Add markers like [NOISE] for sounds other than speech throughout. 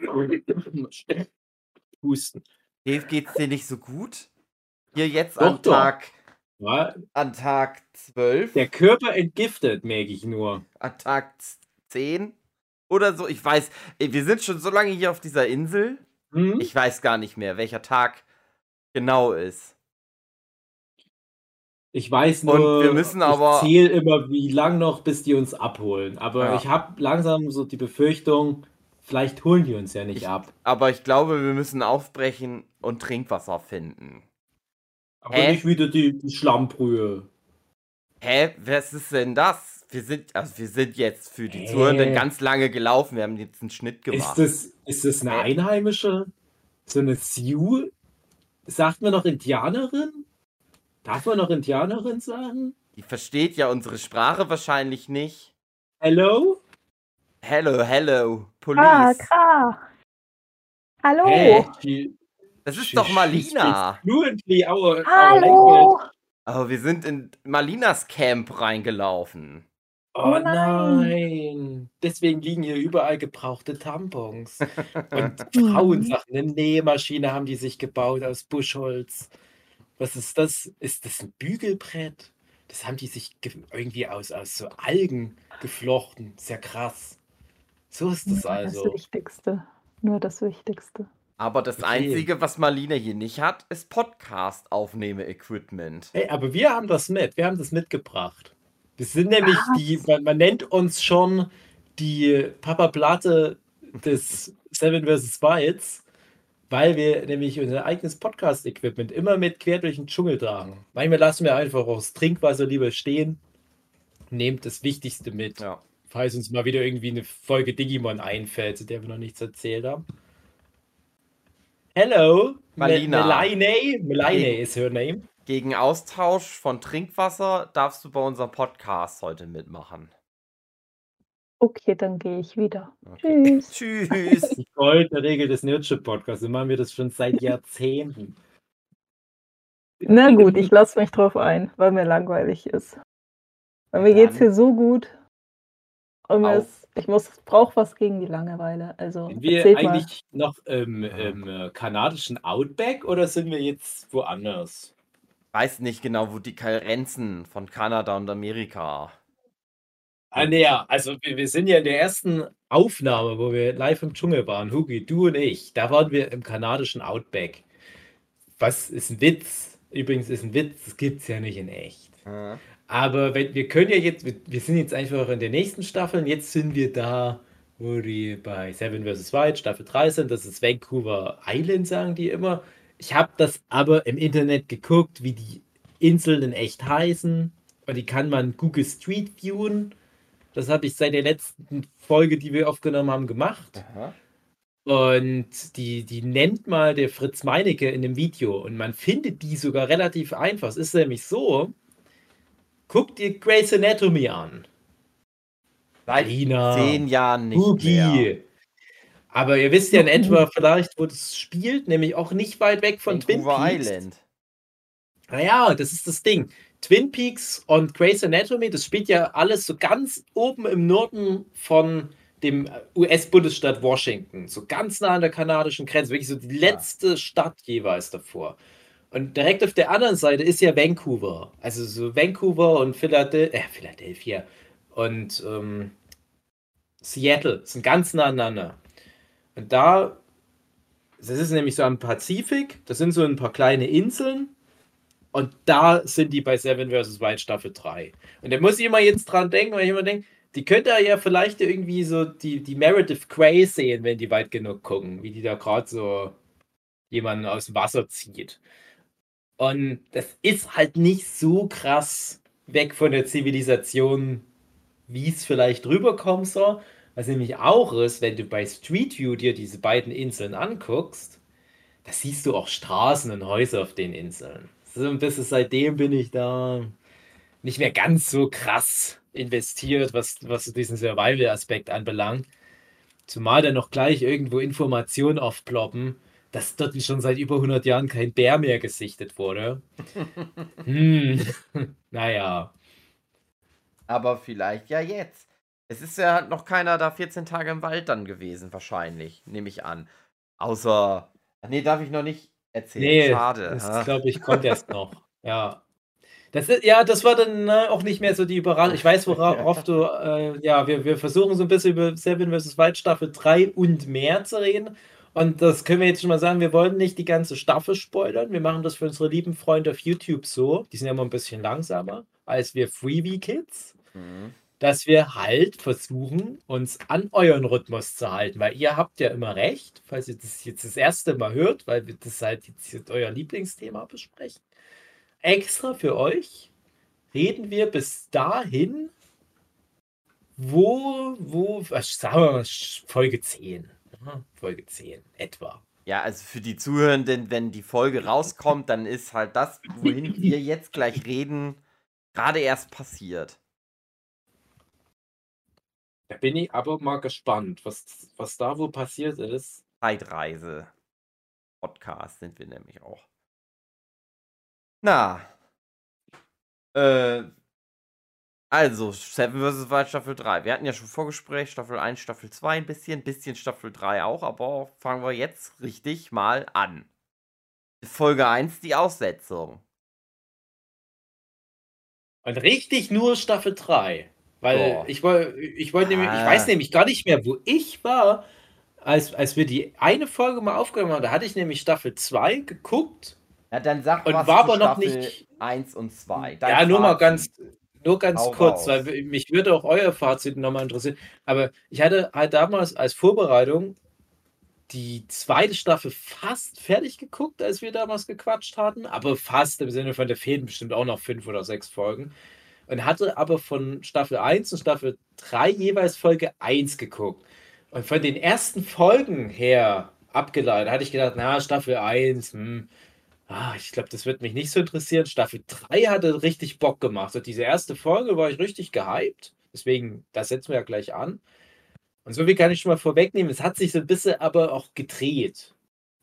[LAUGHS] Husten. Dave, geht's dir nicht so gut? Hier jetzt Doch, an doch. Tag, Ja, an Tag 12, der Körper entgiftet, merke ich nur. an Tag 10 oder so. Ich weiß, wir sind schon so lange hier auf dieser Insel. Hm? Ich weiß gar nicht mehr, welcher Tag genau ist. Ich weiß Und nur, wir müssen aber- ich zähle immer, wie lang noch, bis die uns abholen. Aber Ja. ich habe langsam so die Befürchtung, vielleicht holen die uns ja nicht Ich- ab. Aber ich glaube, wir müssen aufbrechen und Trinkwasser finden. Aber Hä? nicht wieder die, die Schlammbrühe. Hä? Was ist denn das? Wir sind, also wir sind jetzt für die Hä? Zuhörenden ganz lange gelaufen. Wir haben jetzt einen Schnitt Ist gemacht. das, ist das eine Hä? einheimische? So eine Sioux? Sagt man noch Indianerin? Darf man noch Indianerin sagen? Die versteht ja unsere Sprache wahrscheinlich nicht. Hello? Hello, hello, Ah, Police. Kra. Hallo. Hey, she- Das ist she- doch Malina. Fluently our, our Hallo. language. Aber wir sind in Malinas Camp reingelaufen. Oh Oh nein. nein. Deswegen liegen hier überall gebrauchte Tampons. [LAUGHS] Und Frauensachen. Eine Nähmaschine haben die sich gebaut aus Buschholz. Was ist das? Ist das ein Bügelbrett? Das haben die sich ge- irgendwie aus, aus so Algen geflochten. Sehr krass. So ist das Nur das also. Wichtigste. Nur das Wichtigste. Aber das Okay. Einzige, was Malina hier nicht hat, ist Podcast-Aufnehme-Equipment. Hey, aber wir haben das mit. Wir haben das mitgebracht. Wir sind nämlich Was? die, man, man nennt uns schon die Papa Platte des [LAUGHS] Seven vs. Wilds, weil wir nämlich unser eigenes Podcast-Equipment immer mit quer durch den Dschungel tragen. Manchmal lassen wir einfach auch das Trinkwasser lieber stehen. Nehmt das Wichtigste mit, Ja. Falls uns mal wieder irgendwie eine Folge Digimon einfällt, zu der wir noch nichts erzählt haben. Hello, Malina. Melaine. Melaine Hey. is her name. Gegen Austausch von Trinkwasser darfst du bei unserem Podcast heute mitmachen. Okay, dann gehe ich wieder. Okay. Tschüss. [LAUGHS] Tschüss. Die goldene Regel des Nerdship-Podcasts. So machen wir das schon seit Jahrzehnten. Na gut, ich lasse mich drauf ein, weil mir langweilig ist. Weil mir Dann- geht's hier so gut. Ist, ich muss, brauche was gegen die Langeweile. Also Sind wir erzählt mal. eigentlich noch im, im äh, kanadischen Outback oder sind wir jetzt woanders? Weiß nicht genau, wo die Grenzen von Kanada und Amerika. Ah, nee, ja, also wir, wir sind ja in der ersten Aufnahme, wo wir live im Dschungel waren, Hugi, du und ich. Da waren wir im kanadischen Outback. Was ist ein Witz? Übrigens ist ein Witz, das gibt es ja nicht in echt. Aber wenn, wir können ja jetzt, wir, wir sind jetzt einfach in der nächsten Staffel und jetzt sind wir da, wo die bei Seven vs. Wild Staffel 3 sind. Das ist Vancouver Island, sagen die immer. Ich habe das aber im Internet geguckt, wie die Inseln in echt heißen. Und die kann man Google Street viewen. Das habe ich seit der letzten Folge, die wir aufgenommen haben, gemacht. Aha. Und die, die nennt mal der Fritz Meinecke in dem Video. Und man findet die sogar relativ einfach. Es ist nämlich so, guck dir Grey's Anatomy an. Seit Lina, zehn Jahren nicht mehr. Hugi. Aber ihr wisst ja in etwa vielleicht, wo das spielt, nämlich auch nicht weit weg von Twin Vancouver Peaks. Island. Naja, das ist das Ding. Twin Peaks und Grey's Anatomy, das spielt ja alles so ganz oben im Norden von dem US-Bundesstaat Washington. So ganz nah an der kanadischen Grenze. Wirklich so die letzte Stadt jeweils davor. Und direkt auf der anderen Seite ist ja Vancouver. Also so Vancouver und Philadel äh, Philadelphia und ähm, Seattle sind ganz nah aneinander. Und da, das ist nämlich so am Pazifik, das sind so ein paar kleine Inseln. Und da sind die bei Seven vs. Wild Staffel 3. Und da muss ich immer jetzt dran denken, weil ich immer denke, die könnte ja vielleicht irgendwie so die, die Meredith Grey sehen, wenn die weit genug gucken, wie die da gerade so jemanden aus dem Wasser zieht. Und das ist halt nicht so krass weg von der Zivilisation, wie es vielleicht rüberkommen soll. Was nämlich auch ist, wenn du bei Street View dir diese beiden Inseln anguckst, da siehst du auch Straßen und Häuser auf den Inseln. So ein bisschen seitdem bin ich da nicht mehr ganz so krass investiert, was, was diesen Survival-Aspekt anbelangt. Zumal dann noch gleich irgendwo Informationen aufploppen, dass dort schon seit über 100 Jahren kein Bär mehr gesichtet wurde. [LAUGHS] hm, [LAUGHS] naja. Aber vielleicht ja jetzt. Es ist ja noch keiner da 14 Tage im Wald dann gewesen, wahrscheinlich, nehme ich an. Außer. Nee, darf ich noch nicht erzählen. Nee, Schade. das glaube ich kommt erst [LAUGHS] noch. Ja. Das ist, ja, das war dann ne, auch nicht mehr so die Überraschung. Ich weiß, worauf du, äh, ja, wir, wir versuchen so ein bisschen über Seven vs. Wild Staffel 3 und mehr zu reden. Und das können wir jetzt schon mal sagen, wir wollen nicht die ganze Staffel spoilern. Wir machen das für unsere lieben Freunde auf YouTube so. Die sind ja immer ein bisschen langsamer als wir Freebie-Kids. Mhm. Dass wir halt versuchen, uns an euren Rhythmus zu halten. Weil ihr habt ja immer recht, falls ihr das jetzt das erste Mal hört, weil wir das halt jetzt euer Lieblingsthema besprechen. Extra für euch reden wir bis dahin, wo, wo, was sagen wir mal, Folge 10. Folge 10, etwa. Ja, also für die Zuhörenden, wenn die Folge rauskommt, dann ist halt das, wohin wir jetzt gleich reden, gerade erst passiert. Da bin ich aber mal gespannt, was, was da wo passiert ist. Zeitreise. Podcast sind wir nämlich auch. Na. Äh. Also, Seven vs. Wild Staffel 3. Wir hatten ja schon Vorgespräch, Staffel 1, Staffel 2 ein bisschen, bisschen Staffel 3 auch, aber fangen wir jetzt richtig mal an. Folge 1, die Aussetzung. Und richtig nur Staffel 3. Weil Boah. ich wollte, ich wollte nämlich, ich Ah. weiß nämlich gar nicht mehr, wo ich war, als, als wir die eine Folge mal aufgenommen haben. Da hatte ich nämlich Staffel 2 geguckt. Ja, dann sag Und was war aber noch Staffel nicht- 1 und 2. ja, nur mal ganz, nur ganz Hau kurz, raus. weil mich würde auch euer Fazit nochmal interessieren. Aber ich hatte halt damals als Vorbereitung die zweite Staffel fast fertig geguckt, als wir damals gequatscht hatten. Aber fast im Sinne von, der fehlen bestimmt auch noch fünf oder sechs Folgen. Und hatte aber von Staffel 1 und Staffel 3 jeweils Folge 1 geguckt. Und von den ersten Folgen her abgeleitet, hatte ich gedacht, na, Staffel 1, hm, ah, ich glaube, das wird mich nicht so interessieren. Staffel 3 hatte richtig Bock gemacht. Und diese erste Folge war ich richtig gehypt. Deswegen, das setzen wir ja gleich an. Und so viel kann ich schon mal vorwegnehmen. Es hat sich so ein bisschen aber auch gedreht.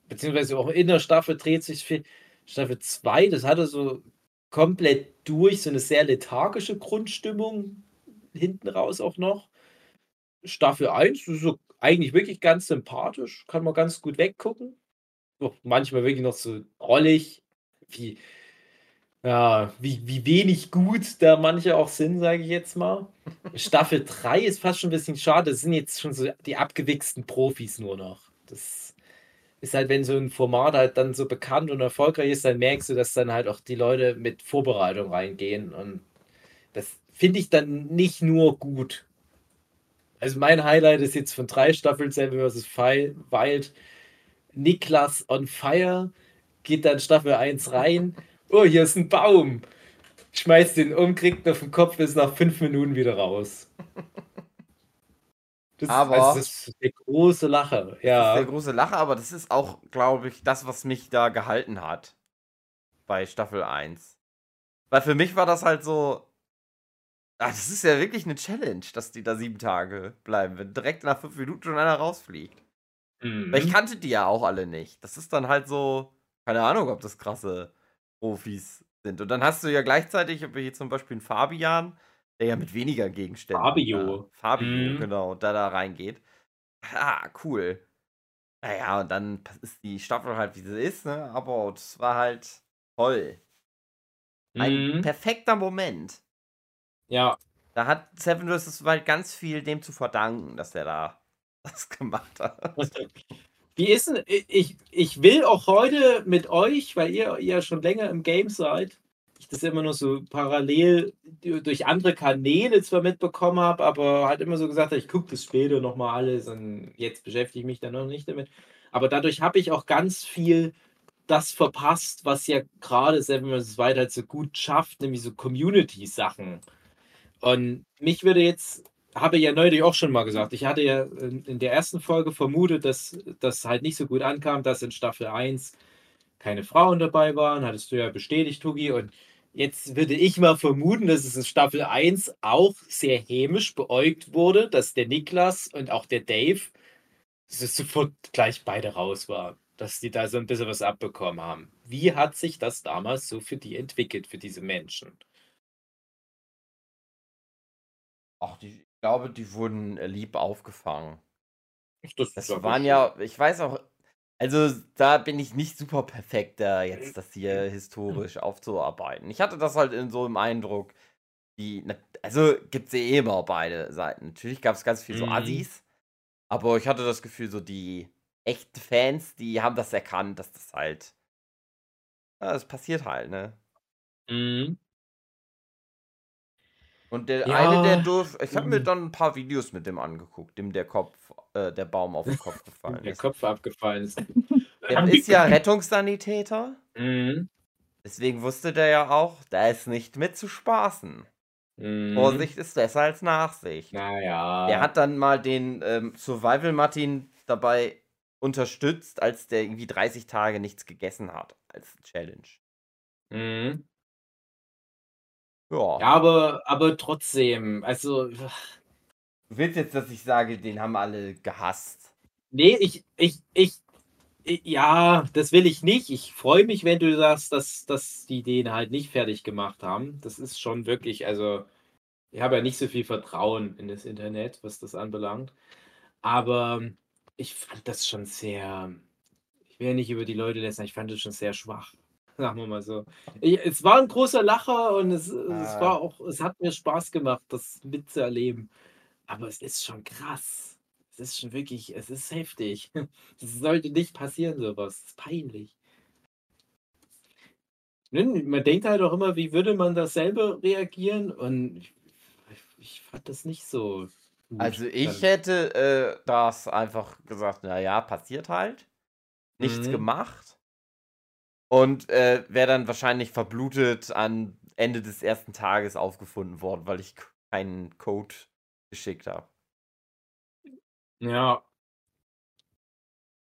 Beziehungsweise auch in der Staffel dreht sich viel. Staffel 2, das hatte so komplett durch, so eine sehr lethargische Grundstimmung hinten raus auch noch. Staffel 1 das ist so eigentlich wirklich ganz sympathisch, kann man ganz gut weggucken. [LAUGHS] Manchmal wirklich noch so rollig, wie, ja, wie, wie wenig gut da manche auch sind, sage ich jetzt mal. Staffel [LAUGHS] 3 ist fast schon ein bisschen schade. Das sind jetzt schon so die abgewichsten Profis nur noch. Das ist halt, wenn so ein Format halt dann so bekannt und erfolgreich ist, dann merkst du, dass dann halt auch die Leute mit Vorbereitung reingehen. Und das finde ich dann nicht nur gut. Also mein Highlight ist jetzt von drei Staffeln Seven vs. Wild. Niklas on Fire geht dann Staffel 1 rein. Oh, hier ist ein Baum. Schmeißt den um, kriegt ihn auf den Kopf, ist nach fünf Minuten wieder raus. Das, Aber- also das ist der große Lacher. Das ist Ja. der große Lacher, aber das ist auch, glaube ich, das, was mich da gehalten hat. Bei Staffel 1. Weil für mich war das halt so. Ah, das ist ja wirklich eine Challenge, dass die da sieben Tage bleiben, wenn direkt nach fünf Minuten schon einer rausfliegt. Mhm. Weil ich kannte die ja auch alle nicht. Das ist dann halt so, keine Ahnung, ob das krasse Profis sind. Und dann hast du ja gleichzeitig, ich habe hier zum Beispiel einen Fabian, der ja mit weniger Gegenständen. Fabio. Da, Fabio, Mhm. genau, da da reingeht. Ah, cool. Naja, und dann ist die Staffel halt, wie sie ist, ne? Aber es war halt toll. Ein Mhm. perfekter Moment. Ja, Da hat Seven vs. Wild ganz viel dem zu verdanken, dass der da das gemacht hat. Wie ist denn, ich, ich will auch heute mit euch, weil ihr ja schon länger im Game seid, ich das immer nur so parallel durch andere Kanäle zwar mitbekommen habe, aber halt immer so gesagt ich gucke das später nochmal alles und jetzt beschäftige ich mich dann noch nicht damit. Aber dadurch habe ich auch ganz viel das verpasst, was ja gerade Seven vs. Wild halt so gut schafft, nämlich so Community-Sachen. Und mich würde jetzt habe ja neulich auch schon mal gesagt. Ich hatte ja in, der ersten Folge vermutet, dass das halt nicht so gut ankam, dass in Staffel 1 keine Frauen dabei waren. Hattest du ja bestätigt, Tugi. Und jetzt würde ich mal vermuten, dass es in Staffel 1 auch sehr hämisch beäugt wurde, dass der Niklas und auch der Dave sofort gleich beide raus waren. Dass die da so ein bisschen was abbekommen haben. Wie hat sich das damals so für die entwickelt, für diese Menschen? Ach, die, glaube, die wurden äh, lieb aufgefangen. Das, Das waren ja, ich weiß auch, also da bin ich nicht super perfekt, da jetzt das hier historisch aufzuarbeiten. Ich hatte das halt in so im Eindruck, die, na- also gibt es ja eh immer beide Seiten. Natürlich gab es ganz viel so Mhm. Assis, aber ich hatte das Gefühl, so die echten Fans, die haben das erkannt, dass das halt, ja, das passiert halt, ne? Mhm. Und der eine, der Ja. durch, ich habe mir Mhm. dann ein paar Videos mit dem angeguckt, dem der Kopf, äh, der Baum auf den Kopf [LAUGHS] gefallen Der ist. Kopf abgefallen ist. Der ist ja [LAUGHS] Rettungssanitäter. Mhm. Deswegen wusste der ja auch, da ist nicht mit zu spaßen. Mhm. Vorsicht ist besser als Nachsicht. Naja. Der hat dann mal den ähm, Survival Martin dabei unterstützt, als der irgendwie 30 Tage nichts gegessen hat, als Challenge. Mhm. Ja. Ja, aber, aber trotzdem, also. Du willst jetzt, dass ich sage, den haben alle gehasst. Nee, ich, ich, ich, ich ja, das will ich nicht. Ich freue mich, wenn du sagst, dass, dass die den halt nicht fertig gemacht haben. Das ist schon wirklich, also, ich habe ja nicht so viel Vertrauen in das Internet, was das anbelangt. Aber ich fand das schon sehr, ich will ja nicht über die Leute lästern, ich fand das schon sehr schwach. [LAUGHS] Sagen wir mal so. Ich, es war ein großer Lacher und es, es Ah. war auch, es hat mir Spaß gemacht, das mitzuerleben. Aber es ist schon krass. Es ist schon wirklich, es ist heftig. [LAUGHS] Das sollte nicht passieren, sowas. Das ist peinlich. Man denkt halt auch immer, wie würde man das selber reagieren? Und ich, ich fand das nicht so. Also ich hätte äh, das einfach gesagt, naja, passiert halt. Nichts Mhm. gemacht. Und äh, wäre dann wahrscheinlich verblutet am Ende des ersten Tages aufgefunden worden, weil ich keinen Code geschickt habe. Ja.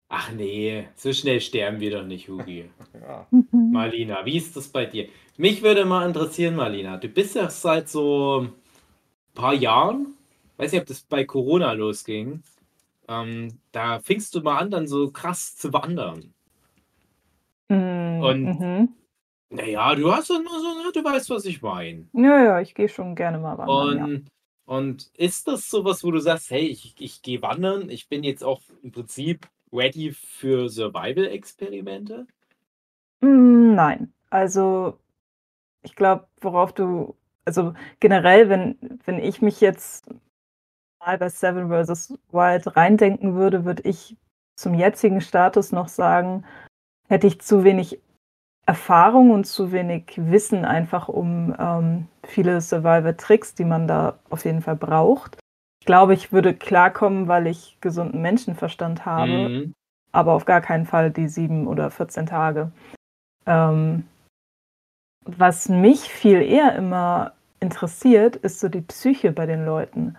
Ach nee, so schnell sterben wir doch nicht, Hugi. [LAUGHS] Ja. [LAUGHS] Marlina, wie ist das bei dir? Mich würde mal interessieren, Marlina. Du bist ja seit so ein paar Jahren, weiß nicht, ob das bei Corona losging. Ähm, da fingst du mal an, dann so krass zu wandern. Und- mhm. Naja, du hast nur so, ne, du weißt, was ich meine. Ja, ja, ich gehe schon gerne mal wandern. ja. Und, und ist das sowas, wo du sagst, hey, ich, ich gehe wandern, ich bin jetzt auch im Prinzip ready für Survival-Experimente? Mm, Nein, also ich glaube, worauf du, also generell, wenn, wenn ich mich jetzt mal bei Seven vs. Wild reindenken würde, würde ich zum jetzigen Status noch sagen, hätte ich zu wenig Erfahrung und zu wenig Wissen einfach um ähm, viele Survival-Tricks, die man da auf jeden Fall braucht. Ich glaube, ich würde klarkommen, weil ich gesunden Menschenverstand habe Mhm. aber auf gar keinen Fall die sieben oder 14 Tage. Ähm, was mich viel eher immer interessiert, ist so die Psyche bei den Leuten.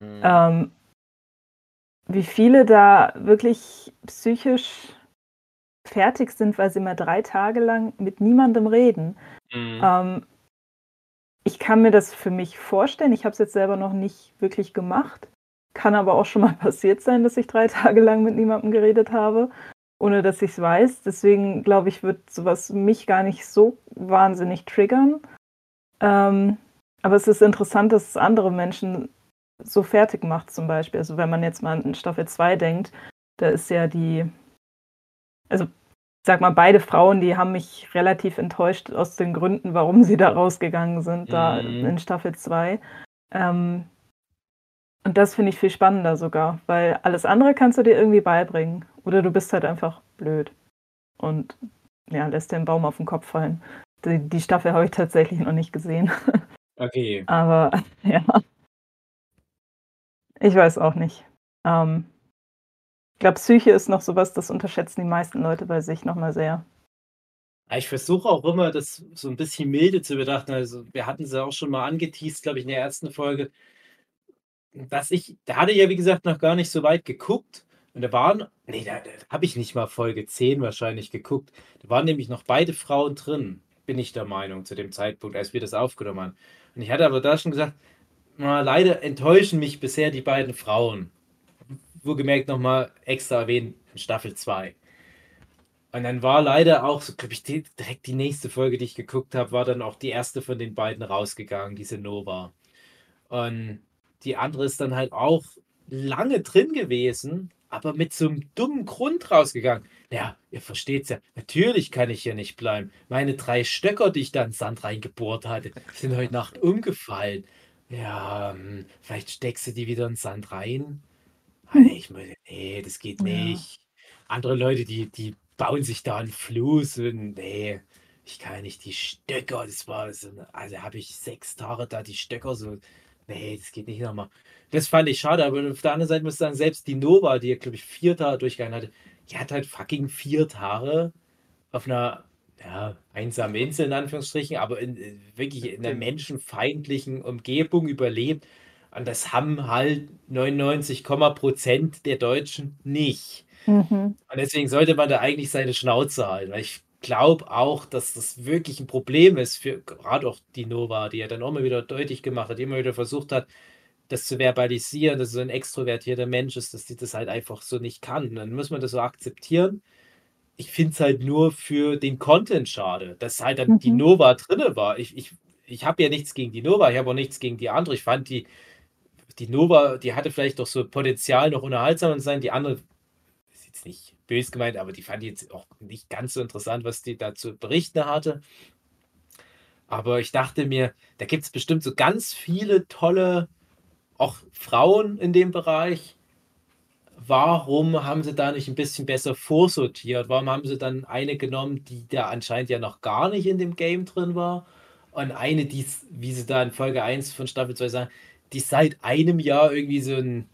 Mhm. Ähm, wie viele da wirklich psychisch fertig sind, weil sie mal drei Tage lang mit niemandem reden. Mhm. Ähm, ich kann mir das für mich vorstellen. Ich habe es jetzt selber noch nicht wirklich gemacht. Kann aber auch schon mal [LAUGHS] passiert sein, dass ich drei Tage lang mit niemandem geredet habe, ohne dass ich es weiß. Deswegen glaube ich, wird sowas mich gar nicht so wahnsinnig triggern. Ähm, aber es ist interessant, dass es andere Menschen so fertig macht, zum Beispiel. Also wenn man jetzt mal an Staffel 2 denkt, da ist ja die, also sag mal, beide Frauen, die haben mich relativ enttäuscht aus den Gründen, warum sie da rausgegangen sind, da Mhm. in Staffel 2. Ähm, und das finde ich viel spannender sogar, weil alles andere kannst du dir irgendwie beibringen. Oder du bist halt einfach blöd und ja, lässt den Baum auf den Kopf fallen. Die, die Staffel habe ich tatsächlich noch nicht gesehen. [LAUGHS] Okay. Aber [LAUGHS] ja. Ich weiß auch nicht. Ähm, glaube, Psyche ist noch sowas, das unterschätzen die meisten Leute bei sich nochmal sehr. Ich versuche auch immer, das so ein bisschen milde zu betrachten. Also, wir hatten es ja auch schon mal angeteased, glaube ich, in der ersten Folge, dass ich, da hatte ich ja, wie gesagt, noch gar nicht so weit geguckt. Und da waren, nee, da, da habe ich nicht mal Folge 10 wahrscheinlich geguckt. Da waren nämlich noch beide Frauen drin, bin ich der Meinung, zu dem Zeitpunkt, als wir das aufgenommen haben. Und ich hatte aber da schon gesagt, na, leider enttäuschen mich bisher die beiden Frauen. Wohlgemerkt nochmal extra erwähnt in Staffel 2. Und dann war leider auch, so glaube ich, die, direkt die nächste Folge, die ich geguckt habe, war dann auch die erste von den beiden rausgegangen, diese Nova. Und die andere ist dann halt auch lange drin gewesen, aber mit so einem dummen Grund rausgegangen. Ja, ihr versteht's ja. Natürlich kann ich hier nicht bleiben. Meine drei Stöcker, die ich da in den Sand reingebohrt hatte, sind heute Nacht umgefallen. Ja, hm, vielleicht steckst du die wieder in den Sand rein. Nee, ich meine, nee, das geht nicht. Andere Leute, die, die bauen sich da einen Fluss und nee, ich kann nicht die Stöcker, das war so, eine- also habe ich sechs Tage da die Stöcker so, nee, das geht nicht nochmal. Das fand ich schade, aber auf der anderen Seite muss ich sagen, selbst die Nova, die ja, glaube ich, vier Tage durchgegangen hatte, die hat halt fucking vier Tage auf einer, ja, einsamen Insel in Anführungsstrichen, aber in, äh, wirklich in einer menschenfeindlichen Umgebung überlebt. Und das haben halt 99, Prozent der Deutschen nicht. Mhm. Und deswegen sollte man da eigentlich seine Schnauze halten. Weil ich glaube auch, dass das wirklich ein Problem ist für gerade auch die Nova, die ja dann auch mal wieder deutlich gemacht hat, die immer wieder versucht hat, das zu verbalisieren, dass so ein extrovertierter Mensch ist, dass die das halt einfach so nicht kann. Und dann muss man das so akzeptieren. Ich finde es halt nur für den Content schade, dass halt dann die Mhm. Nova drinne war. Ich, ich, ich habe ja nichts gegen die Nova, ich habe auch nichts gegen die andere. Ich fand die, die Nova, die hatte vielleicht doch so Potenzial, noch unterhaltsamer zu sein. Die andere ist jetzt nicht böse gemeint, aber die fand ich jetzt auch nicht ganz so interessant, was die da zu berichten hatte. Aber ich dachte mir, da gibt es bestimmt so ganz viele tolle, auch Frauen in dem Bereich. Warum haben sie da nicht ein bisschen besser vorsortiert? Warum haben sie dann eine genommen, die da anscheinend ja noch gar nicht in dem Game drin war? Und eine, die, wie sie da in Folge 1 von Staffel 2 sagen, die seit einem Jahr irgendwie so ein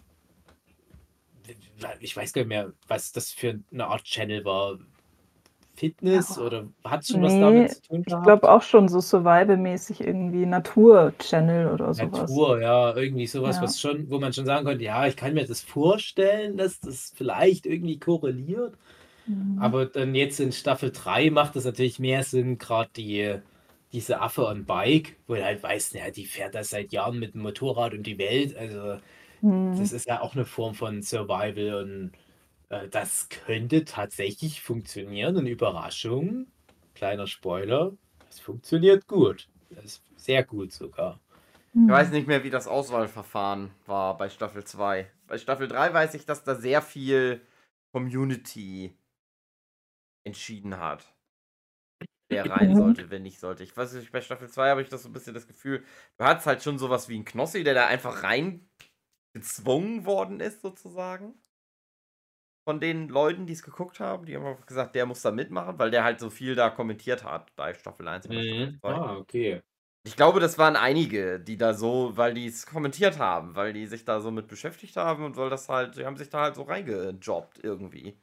ich weiß gar nicht mehr, was das für eine Art Channel war. Fitness Ja. oder hat es schon was Nee, damit zu tun Ich gehabt? glaube auch schon so Survival-mäßig irgendwie Natur-Channel oder sowas. Natur, ja, irgendwie sowas, Ja. was schon, wo man schon sagen konnte, ja, ich kann mir das vorstellen, dass das vielleicht irgendwie korreliert. Mhm. Aber dann jetzt in Staffel 3 macht es natürlich mehr Sinn, gerade die, diese Affe on Bike, wo du halt weißt, ja, die fährt da seit Jahren mit dem Motorrad um die Welt. Also Mhm. das ist ja auch eine Form von Survival und äh, das könnte tatsächlich funktionieren. Und Überraschung, kleiner Spoiler, das funktioniert gut. Das ist sehr gut sogar. Mhm. Ich weiß nicht mehr, wie das Auswahlverfahren war bei Staffel 2. Bei Staffel 3 weiß ich, dass da sehr viel Community entschieden hat. Wer [LAUGHS] rein Mhm. sollte, wer nicht sollte. Ich weiß nicht, bei Staffel 2 habe ich das so ein bisschen das Gefühl, du hattest halt schon sowas wie einen Knossi, der da einfach rein gezwungen worden ist, sozusagen. Von den Leuten, die es geguckt haben. Die haben einfach gesagt, der muss da mitmachen, weil der halt so viel da kommentiert hat bei Staffel 1 und bei Staffel 2. Ah, okay. Ich glaube, das waren einige, die da so, weil die es kommentiert haben, weil die sich da so mit beschäftigt haben und weil das halt, die haben sich da halt so reingejobbt irgendwie.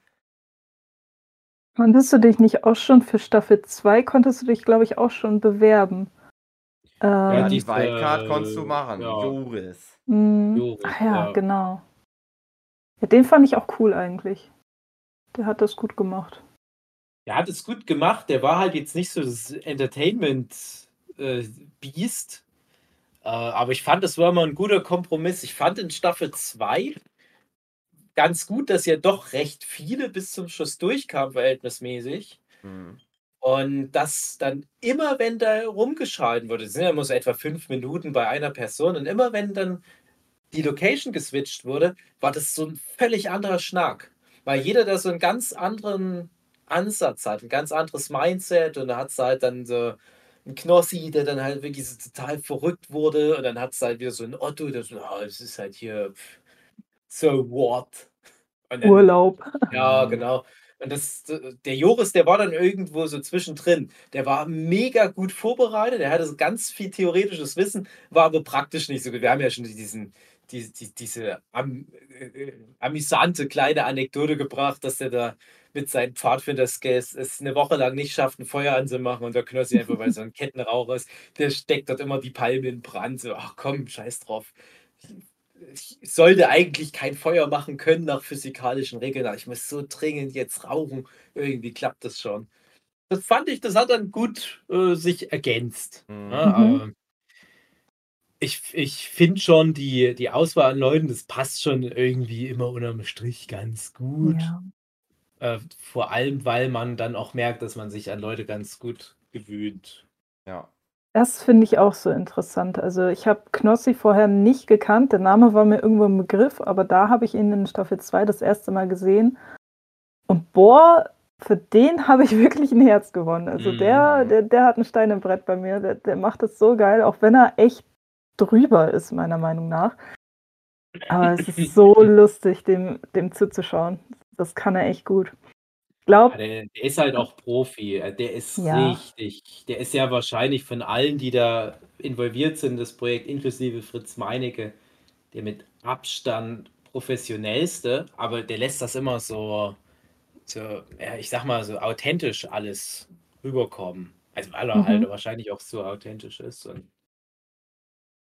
Konntest du dich nicht auch schon für Staffel 2, konntest du dich, glaube ich, auch schon bewerben? Ja, Ähm, die diese, Wildcard konntest du machen, ja. Joris. mh, Joris, ach ja, ja. genau. Ja, den fand ich auch cool eigentlich. Der hat das gut gemacht. Der hat es gut gemacht. Der war halt jetzt nicht so das Entertainment-Beast. Äh, aber ich fand, das war mal ein guter Kompromiss. Ich fand in Staffel 2 ganz gut, dass ja doch recht viele bis zum Schluss durchkamen, verhältnismäßig. Hm. Und dass dann immer, wenn da rumgeschalten wurde, das sind ja immer so etwa fünf Minuten bei einer Person, und immer wenn dann die Location geswitcht wurde, war das so ein völlig anderer Schnack. Weil jeder da so einen ganz anderen Ansatz hat, ein ganz anderes Mindset und da hat es halt dann so einen Knossi, der dann halt wirklich so total verrückt wurde und dann hat es halt wieder so ein Otto, der so, es ist halt hier pff, so what? Dann, Urlaub. [LAUGHS] ja, genau. Und das, der Joris, der war dann irgendwo so zwischendrin. Der war mega gut vorbereitet, der hatte so ganz viel theoretisches Wissen, war aber praktisch nicht so gut. Wir haben ja schon diesen, die, die, diese am, äh, amüsante kleine Anekdote gebracht, dass der da mit seinen Pfadfinder-Skills es eine Woche lang nicht schafft, ein Feuer anzumachen und der Knossi einfach, weil so ein Kettenraucher ist, der steckt dort immer die Palme in Brand. So, ach komm, scheiß drauf. Ich sollte eigentlich kein Feuer machen können nach physikalischen Regeln, aber ich muss so dringend jetzt rauchen. Irgendwie klappt das schon. Das fand ich, das hat dann gut äh, sich ergänzt. Mhm. Ja, Mhm. aber ich ich finde schon, die, die Auswahl an Leuten, das passt schon irgendwie immer unterm Strich ganz gut. Ja. Äh, vor allem, weil man dann auch merkt, dass man sich an Leute ganz gut gewöhnt. Ja. Das finde ich auch so interessant. Also ich habe Knossi vorher nicht gekannt. Der Name war mir irgendwo im Begriff, aber da habe ich ihn in Staffel 2 das erste Mal gesehen. Und boah, für den [LAUGHS] habe ich wirklich ein Herz gewonnen. Also der, Mhm. der, der hat ein Stein im Brett bei mir. Der, der macht das so geil, auch wenn er echt drüber ist, meiner Meinung nach. Aber es ist so [LAUGHS] lustig, dem, dem zuzuschauen. Das kann er echt gut. Glaube, der, der ist halt auch Profi. Äh, Der ist Ja. richtig. Der ist ja wahrscheinlich von allen, die da involviert sind, in das Projekt, inklusive Fritz Meinecke, der mit Abstand professionellste, aber der lässt das immer so, so ja, ich sag mal, so authentisch alles rüberkommen. Also weil er Mhm. halt wahrscheinlich auch so authentisch ist. Und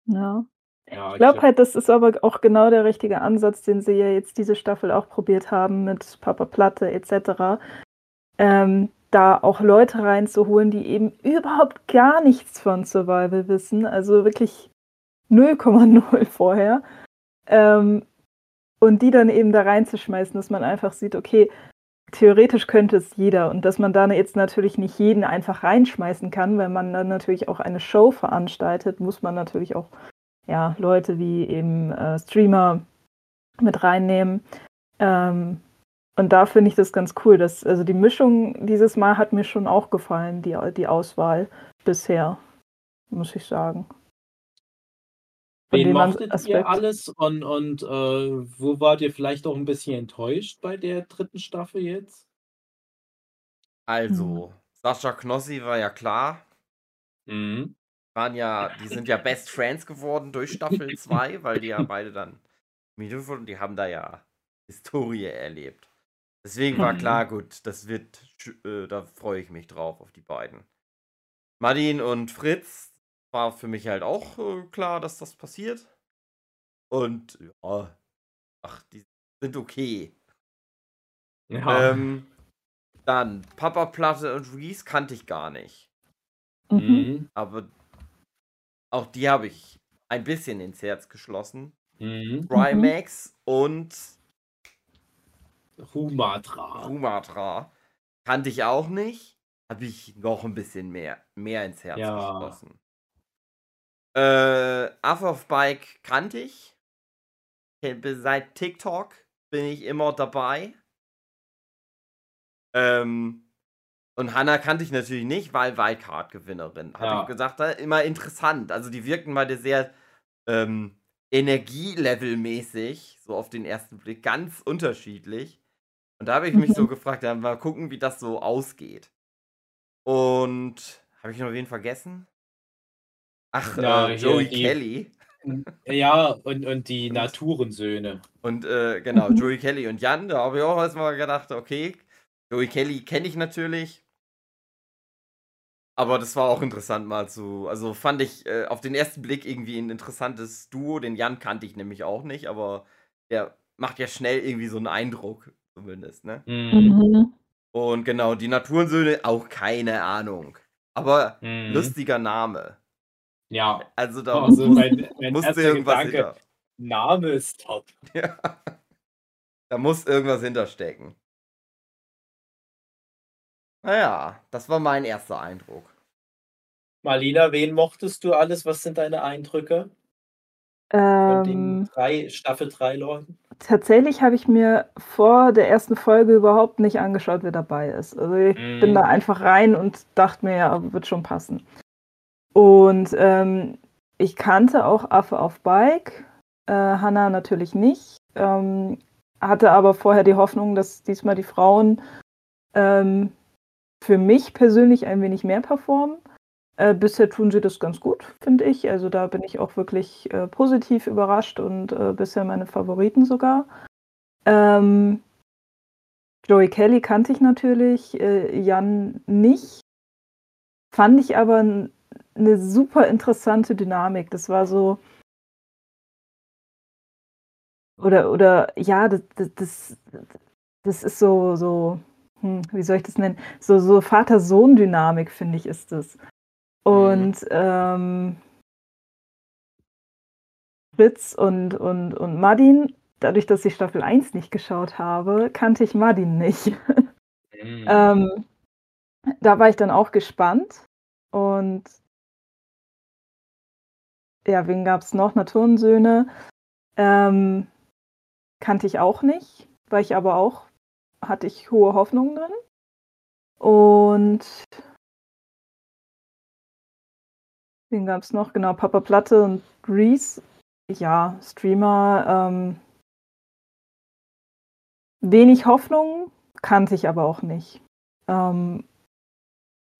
ja. Ja, Ich glaube halt, das ist aber auch genau der richtige Ansatz, den sie ja jetzt diese Staffel auch probiert haben mit Papa Platte etc. Ähm, da auch Leute reinzuholen, die eben überhaupt gar nichts von Survival wissen, also wirklich 0,0 [LAUGHS] vorher. Ähm, und die dann eben da reinzuschmeißen, dass man einfach sieht, okay, theoretisch könnte es jeder und dass man da jetzt natürlich nicht jeden einfach reinschmeißen kann, wenn man dann natürlich auch eine Show veranstaltet, muss man natürlich auch ja, Leute wie eben äh, Streamer mit reinnehmen. Ähm, und da finde ich das ganz cool. Dass, also die Mischung dieses Mal hat mir schon auch gefallen, die, die Auswahl bisher, muss ich sagen. Von Wen mochtet Aspekt. ihr alles und, und äh, wo wart ihr vielleicht auch ein bisschen enttäuscht bei der dritten Staffel jetzt? Also, Sascha Knossi war ja klar. Mhm. Waren ja, die sind ja Best Friends geworden durch Staffel [LAUGHS] 2, weil die ja beide dann Medium wurden. Die haben da ja Historie erlebt. Deswegen war Mhm. klar, gut, das wird, äh, da freue ich mich drauf, auf die beiden. Martin und Fritz war für mich halt auch äh, klar, dass das passiert. Und ja, ach, die sind okay. Ja. Ähm, dann Papa Platte und Reese kannte ich gar nicht. Mhm. Mhm. Aber auch die habe ich ein bisschen ins Herz geschlossen. Mhm. Trimax und Humatra. Sumatra kannte ich auch nicht. Habe ich noch ein bisschen mehr, mehr ins Herz Ja. geschlossen. Äh, Off of Bike kannte ich. Seit TikTok bin ich immer dabei. Ähm, und Hannah kannte ich natürlich nicht, weil Wildcard-Gewinnerin. Habe Ja. ich gesagt, immer interessant. Also die wirken beide sehr ähm, Energielevel-mäßig, so auf den ersten Blick, ganz unterschiedlich. Und da habe ich mich so [LAUGHS] gefragt, ja, mal gucken, wie das so ausgeht. Und habe ich noch wen vergessen? Ach, Ja, äh, Joey die- Kelly. [LAUGHS] Ja, und, und die Naturensöhne. Und äh, genau. Joey Kelly und Jan, da habe ich auch erstmal gedacht, okay, Joey Kelly kenne ich natürlich. Aber das war auch interessant mal zu. Also fand ich äh, auf den ersten Blick irgendwie ein interessantes Duo. Den Jan kannte ich nämlich auch nicht, aber der macht ja schnell irgendwie so einen Eindruck, zumindest, ne? Mhm. Mhm. Und genau, die Naturensöhne auch keine Ahnung. Aber Mhm. lustiger Name. Ja, Also da also muss, mein, mein musste irgendwas Gedanke, hinter. Name ist top. [LAUGHS] Ja. Da muss irgendwas hinterstecken. Naja, das war mein erster Eindruck. Marlina, wen mochtest du alles? Was sind deine Eindrücke von den Ähm, drei Staffel 3 Leuten? tatsächlich habe ich mir vor der ersten Folge überhaupt nicht angeschaut, wer dabei ist. Also ich bin Mhm. da einfach rein und dachte mir, ja, wird schon passen. Und ähm, ich kannte auch Affe auf Bike, äh, Hannah natürlich nicht, ähm, hatte aber vorher die Hoffnung, dass diesmal die Frauen ähm, für mich persönlich ein wenig mehr performen. Äh, bisher tun sie das ganz gut, finde ich. Also da bin ich auch wirklich äh, positiv überrascht und äh, bisher meine Favoriten sogar. Ähm, Joey Kelly kannte ich natürlich, äh, Jan nicht. Fand ich aber eine super interessante Dynamik. Das war so. Oder, oder ja, das, das, das ist so, so, hm, wie soll ich das nennen? So, so Vater-Sohn-Dynamik, finde ich, ist das. Und ähm, Fritz und, und, und Madin, dadurch, dass ich Staffel 1 nicht geschaut habe, kannte ich Madin nicht. Mhm. Ähm, da war ich dann auch gespannt und ja, wen gab es noch? Naturensöhne. Ähm, kannte ich auch nicht, weil ich aber auch, hatte ich hohe Hoffnungen drin. Und wen gab es noch? Genau, Papa Platte und Reese. Ja, Streamer. Ähm, wenig Hoffnung, kannte ich aber auch nicht. Ähm,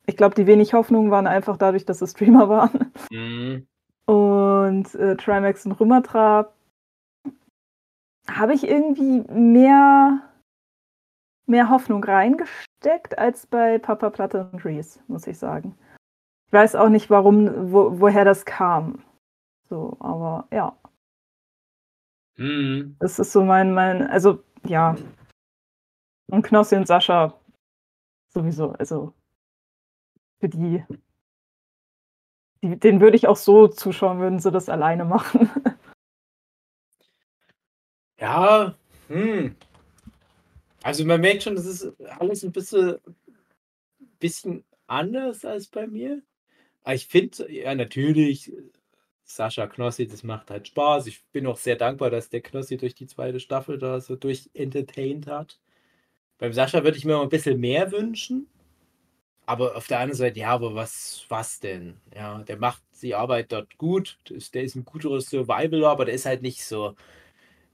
ich glaube, die wenig Hoffnungen waren einfach dadurch, dass es Streamer [LAUGHS] waren. Mhm. Und äh, Trimax und Rümatra habe ich irgendwie mehr, mehr Hoffnung reingesteckt als bei Papa Platte und Reese, muss ich sagen. Ich weiß auch nicht, warum, wo, woher das kam. So, aber ja. Mhm. Das ist so mein, mein, also ja. Und Knossi und Sascha sowieso, also für die, die den würde ich auch so zuschauen, würden sie das alleine machen. [LAUGHS] Ja, hm. Also man merkt schon, das ist alles ein bisschen, bisschen anders als bei mir. Aber ich finde, ja, natürlich, Sascha Knossi, das macht halt Spaß. Ich bin auch sehr dankbar, dass der Knossi durch die zweite Staffel da so durch entertained hat. Beim Sascha würde ich mir mal ein bisschen mehr wünschen. Aber auf der anderen Seite, ja, aber was, was denn? Ja, der macht die Arbeit dort gut. Der ist, ein guterer Survivaler, aber der ist halt nicht so,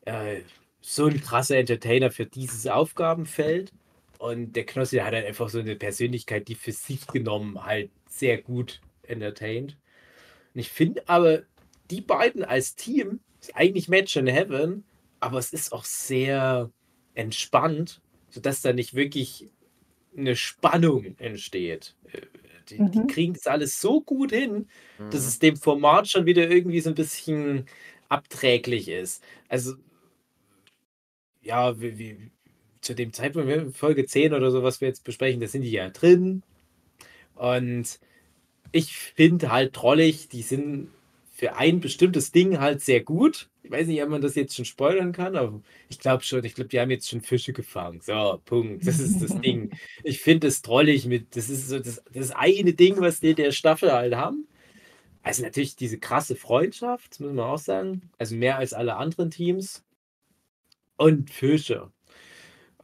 äh, so ein krasser Entertainer für dieses Aufgabenfeld. Und der Knossi hat halt einfach so eine Persönlichkeit, die für sich genommen halt sehr gut entertained. Und ich finde aber, die beiden als Team ist eigentlich Match in Heaven, aber es ist auch sehr entspannt, sodass da nicht wirklich eine Spannung entsteht. Die, die Mhm. kriegen das alles so gut hin, dass Mhm. es dem Format schon wieder irgendwie so ein bisschen abträglich ist. Also, ja, wie, wie, zu dem Zeitpunkt, Folge 10 oder so, was wir jetzt besprechen, da sind die ja drin. Und ich finde halt trollig, die sind für ein bestimmtes Ding halt sehr gut. Ich weiß nicht, ob man das jetzt schon spoilern kann, aber ich glaube schon. Ich glaube, die haben jetzt schon Fische gefangen. So, Punkt. Das ist das Ding. [LAUGHS] Ich finde es trollig mit, das ist so das, das eine Ding, was die der Staffel halt haben. Also natürlich diese krasse Freundschaft, muss man auch sagen. Also mehr als alle anderen Teams. Und Fische.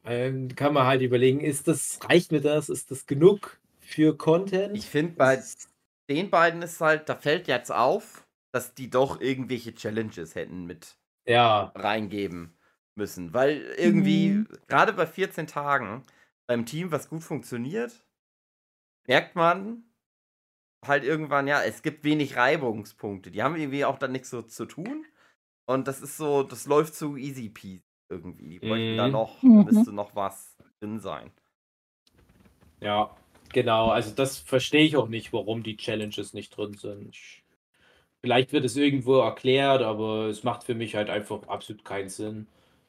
Ähm, kann man halt überlegen, ist das, reicht mir das? Ist das genug für Content? Ich finde, bei den beiden ist halt, da fällt jetzt auf, dass die doch irgendwelche Challenges hätten mit Ja, reingeben müssen. Weil irgendwie, Mhm. gerade bei 14 Tagen, beim Team, was gut funktioniert, merkt man halt irgendwann, ja, es gibt wenig Reibungspunkte. Die haben irgendwie auch dann nichts so zu tun. Und das ist so, das läuft zu easy peasy irgendwie. Die bräuchten da Mhm. noch, da Mhm. müsste noch was drin sein. ja, genau. Also das verstehe ich auch nicht, warum die Challenges nicht drin sind. Ich, vielleicht wird es irgendwo erklärt, aber es macht für mich halt einfach absolut keinen Sinn.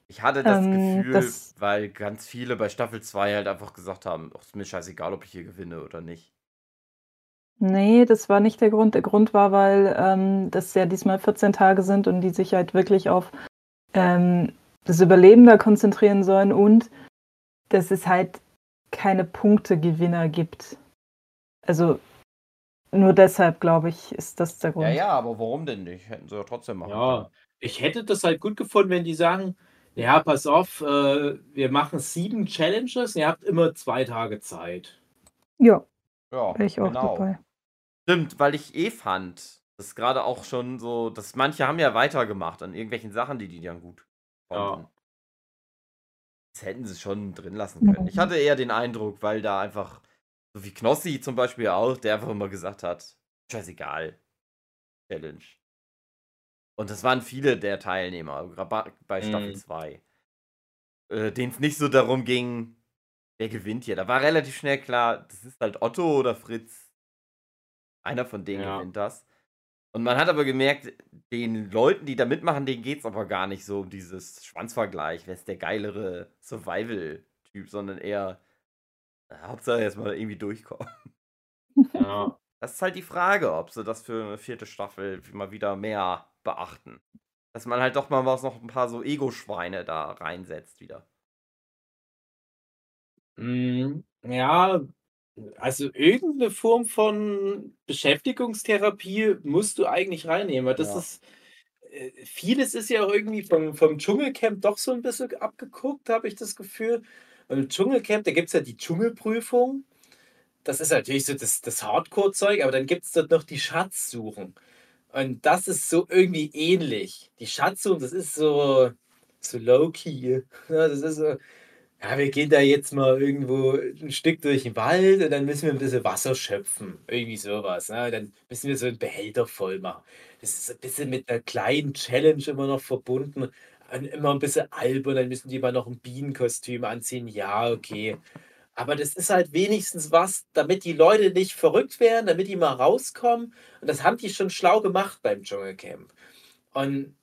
Ich hatte das Ähm, Gefühl, das- weil ganz viele bei Staffel 2 halt einfach gesagt haben, "Ach, ist mir scheißegal, ob ich hier gewinne oder nicht. Nee, das war nicht der Grund. Der Grund war, weil ähm, das ja diesmal 14 Tage sind und die sich halt wirklich auf ähm, das Überleben da konzentrieren sollen und dass es halt keine Punktegewinner gibt. Also nur deshalb, glaube ich, ist das der Grund. Ja, ja, aber warum denn nicht? Hätten sie ja trotzdem machen können. Ja, ich hätte das halt gut gefunden, wenn die sagen, ja, pass auf, äh, wir machen sieben Challenges, ihr habt immer zwei Tage Zeit. Ja, Ja, wäre ich auch genau. dabei. Stimmt, weil ich eh fand, das gerade auch schon so, dass manche haben ja weitergemacht an irgendwelchen Sachen, die die dann gut Ja. Das hätten sie schon drin lassen können. Ich Mhm. hatte eher den Eindruck, weil da einfach, so wie Knossi zum Beispiel auch, der einfach immer gesagt hat, scheißegal, Challenge. Und das waren viele der Teilnehmer, gerade bei Staffel Mhm. 2, äh, denen es nicht so darum ging, wer gewinnt hier. Da war relativ schnell klar, das ist halt Otto oder Fritz. Einer von denen Ja. gewinnt das. Und man hat aber gemerkt, den Leuten, die da mitmachen, denen geht es aber gar nicht so um dieses Schwanzvergleich, wer ist der geilere Survival-Typ, sondern eher, äh, Hauptsache erstmal irgendwie durchkommen. Ja. Das ist halt die Frage, ob sie das für eine vierte Staffel mal wieder mehr beachten. Dass man halt doch mal was noch ein paar so Ego-Schweine da reinsetzt wieder. Mm, Ja, Also irgendeine Form von Beschäftigungstherapie musst du eigentlich reinnehmen, weil das Ja. ist äh, vieles ist ja auch irgendwie vom vom Dschungelcamp doch so ein bisschen abgeguckt, habe ich das Gefühl. Und im Dschungelcamp, da gibt's ja die Dschungelprüfung. Das ist natürlich so das das Hardcore-Zeug, aber dann gibt's dort noch die Schatzsuchen. Und das ist so irgendwie ähnlich. Die Schatzsuchen, das ist so so low-key. [LAUGHS] Das ist so ja, wir gehen da jetzt mal irgendwo ein Stück durch den Wald und dann müssen wir ein bisschen Wasser schöpfen. Irgendwie sowas. Ne? Dann müssen wir so einen Behälter voll machen. Das ist ein bisschen mit einer kleinen Challenge immer noch verbunden. Und immer ein bisschen albern, dann müssen die mal noch ein Bienenkostüm anziehen. Ja, okay. Aber das ist halt wenigstens was, damit die Leute nicht verrückt werden, damit die mal rauskommen. Und das haben die schon schlau gemacht beim Dschungelcamp. Und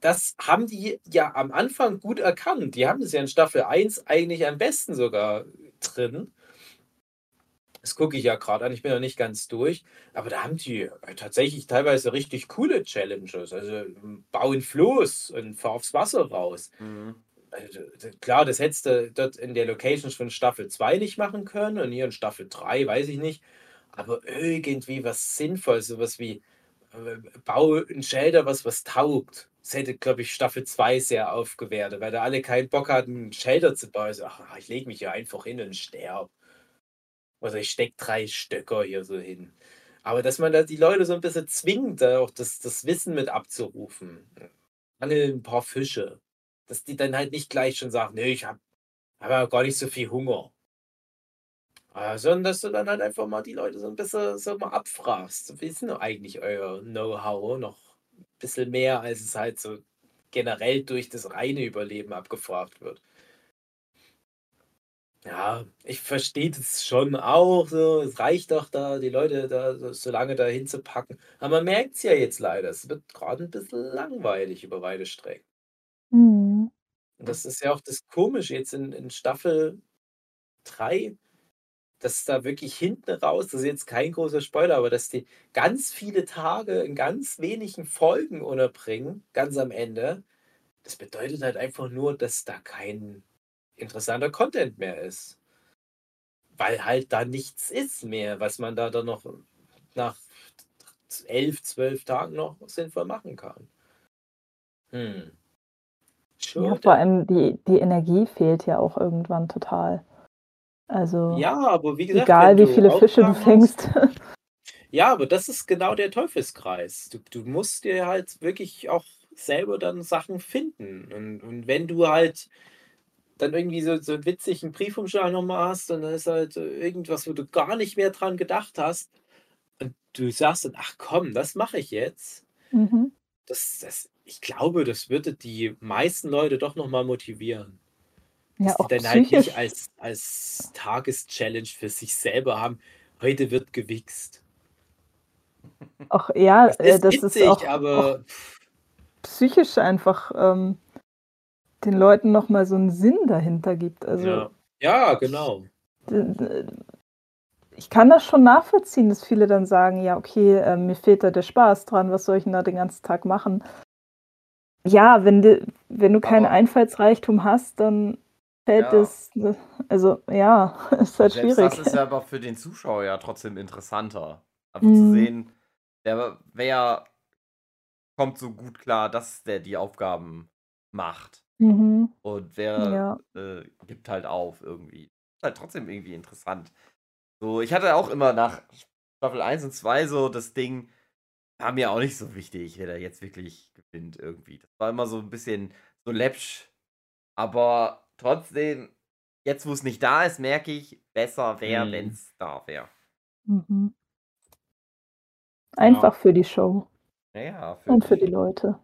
das haben die ja am Anfang gut erkannt. Die haben das ja in Staffel 1 eigentlich am besten sogar drin. Das gucke ich ja gerade an, ich bin noch nicht ganz durch. Aber da haben die äh, tatsächlich teilweise richtig coole Challenges. Also ähm, bau ein Floß und fahr aufs Wasser raus. Mhm. Also, klar, das hättest du dort in der Location von Staffel 2 nicht machen können und hier in Staffel 3, weiß ich nicht. Aber irgendwie was Sinnvolles, sowas wie bau ein Shelter, was was taugt. Das hätte, glaube ich, Staffel 2 sehr aufgewertet, weil da alle keinen Bock hatten, ein Shelter zu bauen. So, ach, ich lege mich hier einfach hin und sterb. Oder ich steck drei Stöcker hier so hin. Aber dass man da die Leute so ein bisschen zwingt, da auch das, das Wissen mit abzurufen. Angel ein paar Fische. Dass die dann halt nicht gleich schon sagen, nee, ich habe hab ja gar nicht so viel Hunger. Äh, sondern dass du dann halt einfach mal die Leute so ein bisschen so mal abfragst. Wie ist denn eigentlich euer Know-how? Noch ein bisschen mehr, als es halt so generell durch das reine Überleben abgefragt wird. Ja, ich verstehe das schon auch so. Es reicht doch da, die Leute da so, so lange da hinzupacken. Aber man merkt es ja jetzt leider. Es wird gerade ein bisschen langweilig über weite Strecken. Mhm. Und das ist ja auch das Komische jetzt in, in Staffel 3, dass da wirklich hinten raus, das ist jetzt kein großer Spoiler, aber dass die ganz viele Tage in ganz wenigen Folgen unterbringen, ganz am Ende. Das bedeutet halt einfach nur, dass da kein interessanter Content mehr ist. Weil halt da nichts ist mehr, was man da dann noch nach elf, zwölf Tagen noch sinnvoll machen kann. Hm. Ja, vor allem die, die Energie fehlt ja auch irgendwann total. Also Ja, aber wie gesagt, egal wie viele Fische du fängst. [LAUGHS] ja, aber das ist genau der Teufelskreis. Du, du musst dir halt wirklich auch selber dann Sachen finden. Und, und wenn du halt dann irgendwie so, so einen witzigen Briefumschlag nochmal hast und dann ist halt irgendwas, wo du gar nicht mehr dran gedacht hast und du sagst dann, ach komm, das mache ich jetzt. Mhm. Das, das, ich glaube, das würde die meisten Leute doch nochmal motivieren. Ja, die auch dann halt nicht psychisch. als, als Tageschallenge für sich selber haben, heute wird gewichst. Auch ja, Das äh, ist das ist witzig, auch, auch aber psychisch einfach ähm, den Leuten nochmal so einen Sinn dahinter gibt. Also ja. Ja, genau. ich kann das schon nachvollziehen, dass viele dann sagen, ja, okay, äh, mir fehlt da der Spaß dran, was soll ich denn da den ganzen Tag machen? Ja, wenn, du wenn du keinen Aber- Einfallsreichtum hast, dann fällt Ja. es, also ja, [LAUGHS] ist halt Selbst schwierig. das ist ja aber für den Zuschauer ja trotzdem interessanter. Einfach zu Mhm. sehen, der, wer kommt so gut klar, dass der die Aufgaben macht. Mhm. Und wer Ja. äh, gibt halt auf irgendwie. Ist halt trotzdem irgendwie interessant. So, ich hatte auch immer nach Staffel 1 und 2 so das Ding, war mir auch nicht so wichtig, wer da jetzt wirklich gewinnt irgendwie. Das war immer so ein bisschen so läppsch. Aber trotzdem, jetzt wo es nicht da ist, merke ich, besser wäre, Mhm. wenn es da wäre. Mhm. Einfach für die Show Naja, für und für die Leute.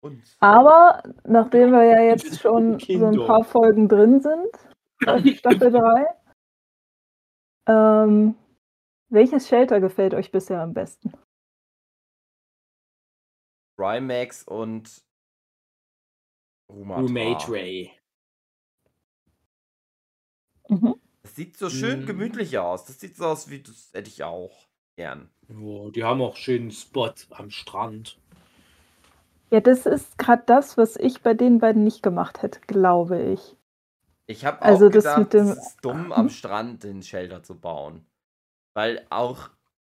uns. Aber nachdem wir ja jetzt [LAUGHS] schon so ein paar Folgen drin sind, bei [LAUGHS] Staffel 3, ähm, welches Shelter gefällt euch bisher am besten? Trimax und Rumatra. Roommate Ray. Mhm. Das sieht so schön Mhm. gemütlich aus. Das sieht so aus, wie das hätte ich auch gern. Oh, die haben auch einen schönen Spot am Strand. Ja, das ist gerade das, was ich bei den beiden nicht gemacht hätte, glaube ich. Ich habe Also auch das gedacht, mit dem- es ist dumm, am? Strand den Shelter zu bauen. Weil auch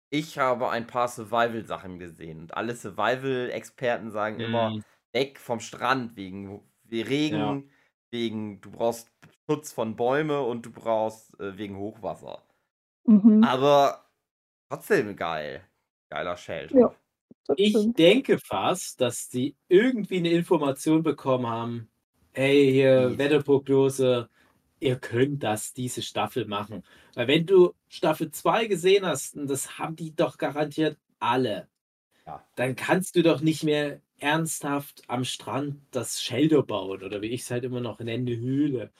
ich habe ein paar Survival-Sachen gesehen. Und alle Survival-Experten sagen immer, Mhm. weg vom Strand wegen wie Regen, wegen du brauchst Schutz von Bäume und du brauchst äh, wegen Hochwasser. Mhm. Aber trotzdem geil. Geiler Shelter. Ja. Ich denke fast, dass die irgendwie eine Information bekommen haben. Hey, hier. Wetterprognose, ihr könnt das diese Staffel machen. Weil wenn du Staffel 2 gesehen hast, und das haben die doch garantiert alle, Ja. dann kannst du doch nicht mehr ernsthaft am Strand das Shelter bauen oder wie ich es halt immer noch nenne, Höhle.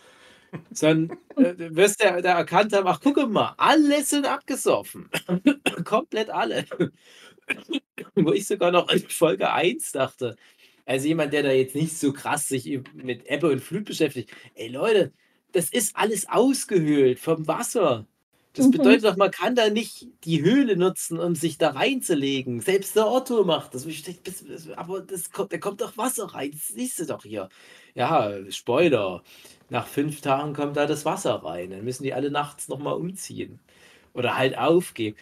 Sondern äh, du wirst ja da erkannt haben, ach guck mal, alle sind abgesoffen. [LAUGHS] Komplett alle. [LAUGHS] Wo ich sogar noch in Folge 1 dachte, also jemand, der da jetzt nicht so krass sich mit Ebbe und Flut beschäftigt, ey Leute, das ist alles ausgehöhlt vom Wasser. Das Mhm. bedeutet doch, man kann da nicht die Höhle nutzen, um sich da reinzulegen. Selbst der Otto macht das. Aber das kommt, da kommt doch Wasser rein. Das siehst du doch hier. Ja, Spoiler. Nach fünf Tagen kommt da das Wasser rein. Dann müssen die alle nachts nochmal umziehen. Oder halt aufgeben.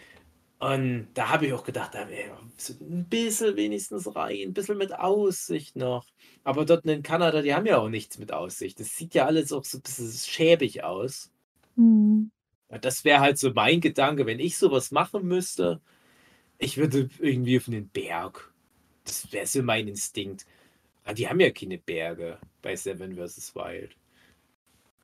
Und da habe ich auch gedacht, ein bisschen wenigstens rein, ein bisschen mit Aussicht noch. Aber dort in Kanada, die haben ja auch nichts mit Aussicht. Das sieht ja alles auch so ein bisschen schäbig aus. Mhm. Ja, Das wäre halt so mein Gedanke, wenn ich sowas machen müsste. Ich würde irgendwie auf einen Berg. Das wäre so mein Instinkt. Aber die haben ja keine Berge bei Seven vs. Wild.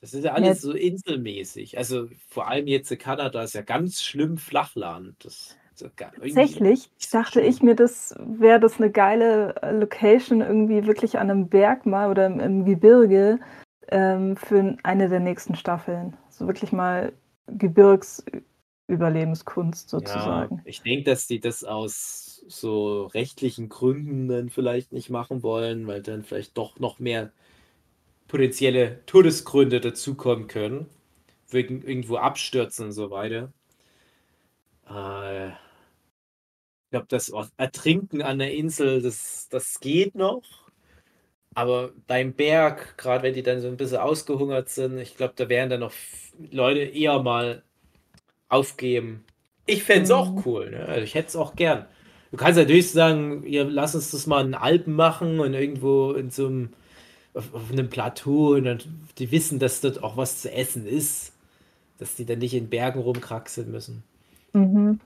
Das ist ja alles so inselmäßig. Also vor allem jetzt in Kanada ist ja ganz schlimm Flachland. Das ja irgendwie Tatsächlich dachte ich mir, das wäre das eine geile äh, Location irgendwie wirklich an einem Berg mal oder im, im Gebirge ähm, für eine der nächsten Staffeln. So wirklich mal Gebirgsüberlebenskunst sozusagen. Ja, ich denke, dass die das aus so rechtlichen Gründen dann vielleicht nicht machen wollen, weil dann vielleicht doch noch mehr potenzielle Todesgründe dazukommen können. Wegen irgendwo Abstürzen und so weiter. Äh, ich glaube, das Ertrinken an der Insel, das, das geht noch. Aber beim Berg, gerade wenn die dann so ein bisschen ausgehungert sind, ich glaube, da werden dann noch Leute eher mal aufgeben. Ich fände es auch Mhm. cool. Ne? Also ich hätte es auch gern. Du kannst natürlich sagen, ihr lass uns das mal in den Alpen machen und irgendwo in so einem auf, auf einem Plateau und dann, die wissen, dass dort auch was zu essen ist, dass die dann nicht in Bergen rumkraxeln müssen. Mhm.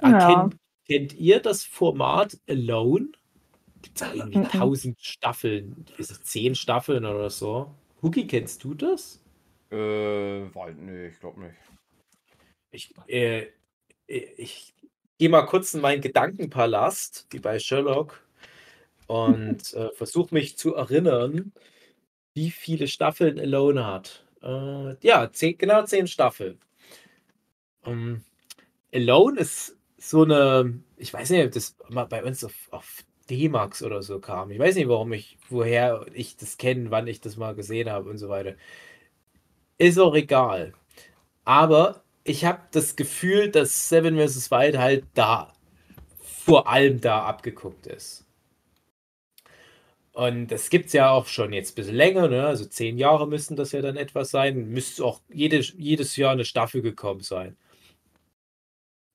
Ah, Ja. kennt, kennt ihr das Format Alone? Gibt es irgendwie Mhm. tausend Staffeln, ist es zehn Staffeln oder so? Huki, kennst du das? Äh, weil, nee, ich glaube nicht. Ich, äh, ich gehe mal kurz in meinen Gedankenpalast, wie bei Sherlock, und [LAUGHS] äh, versuche mich zu erinnern, wie viele Staffeln Alone hat. Äh, ja, zehn, genau zehn Staffeln. Ähm, Alone ist so eine, ich weiß nicht, ob das mal bei uns auf, auf D-Max oder so kam. Ich weiß nicht, warum ich, woher ich das kenne, wann ich das mal gesehen habe und so weiter. Ist auch egal. Aber ich habe das Gefühl, dass Seven vs. Wild halt da vor allem da abgeguckt ist. Und das gibt es ja auch schon jetzt ein bisschen länger, ne? Also zehn Jahre müssten das ja dann etwas sein. Müsste auch jede, jedes Jahr eine Staffel gekommen sein.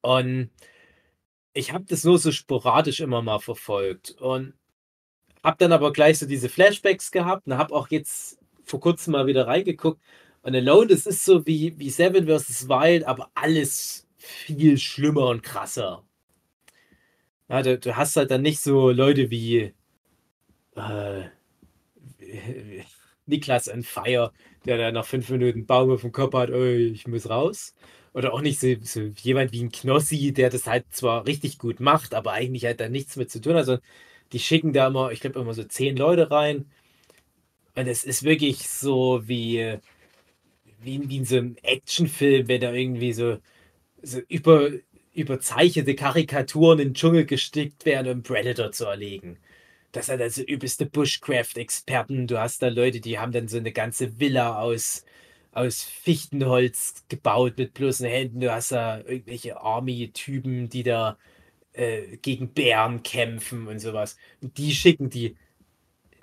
Und ich habe das nur so sporadisch immer mal verfolgt. Und habe dann aber gleich so diese Flashbacks gehabt und habe auch jetzt vor kurzem mal wieder reingeguckt. Und Alone, das ist so wie, wie Seven vs. Wild, aber alles viel schlimmer und krasser. Ja, du, du hast halt dann nicht so Leute wie äh, [LAUGHS] Niklas on Fire, der da nach fünf Minuten Baum auf dem Kopf hat, oh, ich muss raus. Oder auch nicht so, so jemand wie ein Knossi, der das halt zwar richtig gut macht, aber eigentlich halt da nichts mit zu tun hat. sondern die schicken da immer, ich glaube, immer so zehn Leute rein. Und es ist wirklich so wie, wie, wie in so einem Actionfilm, wenn da irgendwie so, so über, überzeichnete Karikaturen in den Dschungel gestickt werden, um Predator zu erlegen. Das sind also übelste Bushcraft-Experten. Du hast da Leute, die haben dann so eine ganze Villa aus, aus Fichtenholz gebaut mit bloßen Händen. Du hast da irgendwelche Army-Typen, die da äh, gegen Bären kämpfen und sowas. Und die schicken die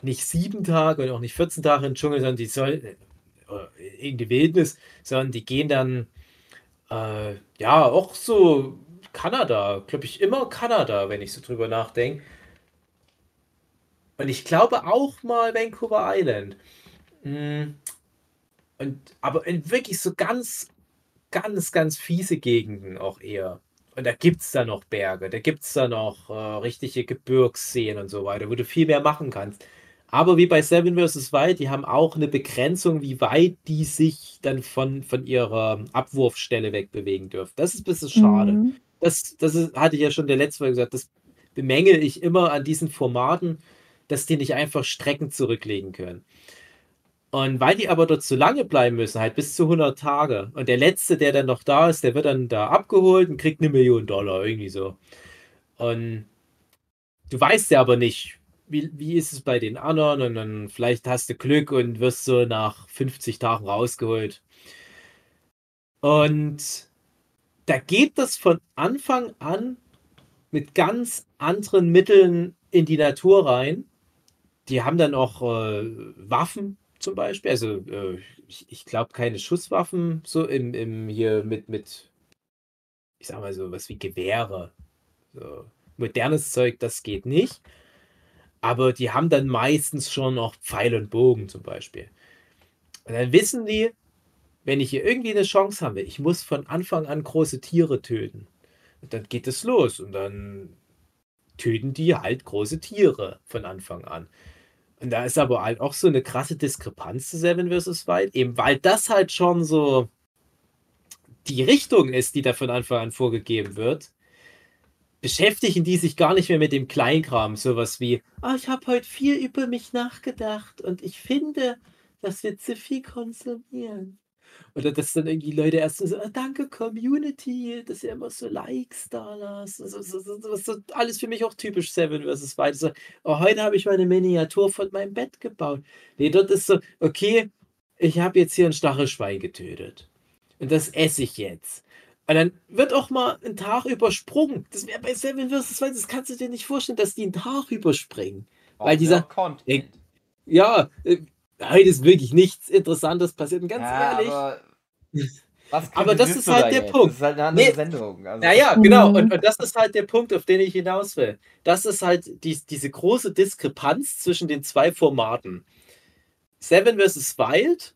nicht sieben Tage und auch nicht 14 Tage in den Dschungel, sondern die sollen in die Wildnis, sondern die gehen dann, äh, ja, auch so Kanada, glaube ich, immer Kanada, wenn ich so drüber nachdenke. Und ich glaube auch mal Vancouver Island. Mm. Und, aber in wirklich so ganz, ganz, ganz fiese Gegenden auch eher. Und da gibt es da noch Berge, da gibt es da noch äh, richtige Gebirgsseen und so weiter, wo du viel mehr machen kannst. Aber wie bei Seven vs. Wild, die haben auch eine Begrenzung, wie weit die sich dann von, von ihrer Abwurfstelle wegbewegen dürfen. Das ist ein bisschen schade. Mhm. Das, das ist, hatte ich ja schon der letzte Mal gesagt, das bemängel ich immer an diesen Formaten, dass die nicht einfach Strecken zurücklegen können. Und weil die aber dort zu lange bleiben müssen, halt bis zu 100 Tage. Und der Letzte, der dann noch da ist, der wird dann da abgeholt und kriegt eine Million Dollar, irgendwie so. Und du weißt ja aber nicht, wie, wie ist es bei den anderen? Und dann vielleicht hast du Glück und wirst so nach 50 Tagen rausgeholt. Und da geht das von Anfang an mit ganz anderen Mitteln in die Natur rein. Die haben dann auch äh, Waffen zum Beispiel. Also äh, ich, ich glaube keine Schusswaffen so im, im hier mit, mit, ich sag mal so was wie Gewehre. So, modernes Zeug, das geht nicht. Aber die haben dann meistens schon noch Pfeil und Bogen zum Beispiel. Und dann wissen die, wenn ich hier irgendwie eine Chance habe, ich muss von Anfang an große Tiere töten. Und dann geht es los und dann töten die halt große Tiere von Anfang an. Und da ist aber halt auch so eine krasse Diskrepanz zu Seven vs. Wild, eben weil das halt schon so die Richtung ist, die da von Anfang an vorgegeben wird, beschäftigen die sich gar nicht mehr mit dem Kleinkram, sowas wie, oh, ich habe heute viel über mich nachgedacht und ich finde, dass wir zu viel konsumieren. Oder dass dann irgendwie Leute erst so, ah, danke Community, dass ihr immer so Likes da lasst. So, so, so, so, alles für mich auch typisch Seven vs. Wild. So, oh, heute habe ich meine Miniatur von meinem Bett gebaut. Nee, dort ist so, okay, ich habe jetzt hier ein Stachelschwein getötet. Und das esse ich jetzt. Und dann wird auch mal ein Tag übersprungen. Das wäre bei Seven vs. Wild, das kannst du dir nicht vorstellen, dass die einen Tag überspringen. Weil dieser, Content. ja, äh, heute ist wirklich nichts Interessantes passiert. Und ganz ja, ehrlich, aber, [LAUGHS] aber das ist halt da der jetzt? Punkt. Das ist halt eine andere Nee. Sendung. Also, Naja, genau. Und, und das ist halt der Punkt, auf den ich hinaus will. Das ist halt die, diese große Diskrepanz zwischen den zwei Formaten. Seven vs. Wild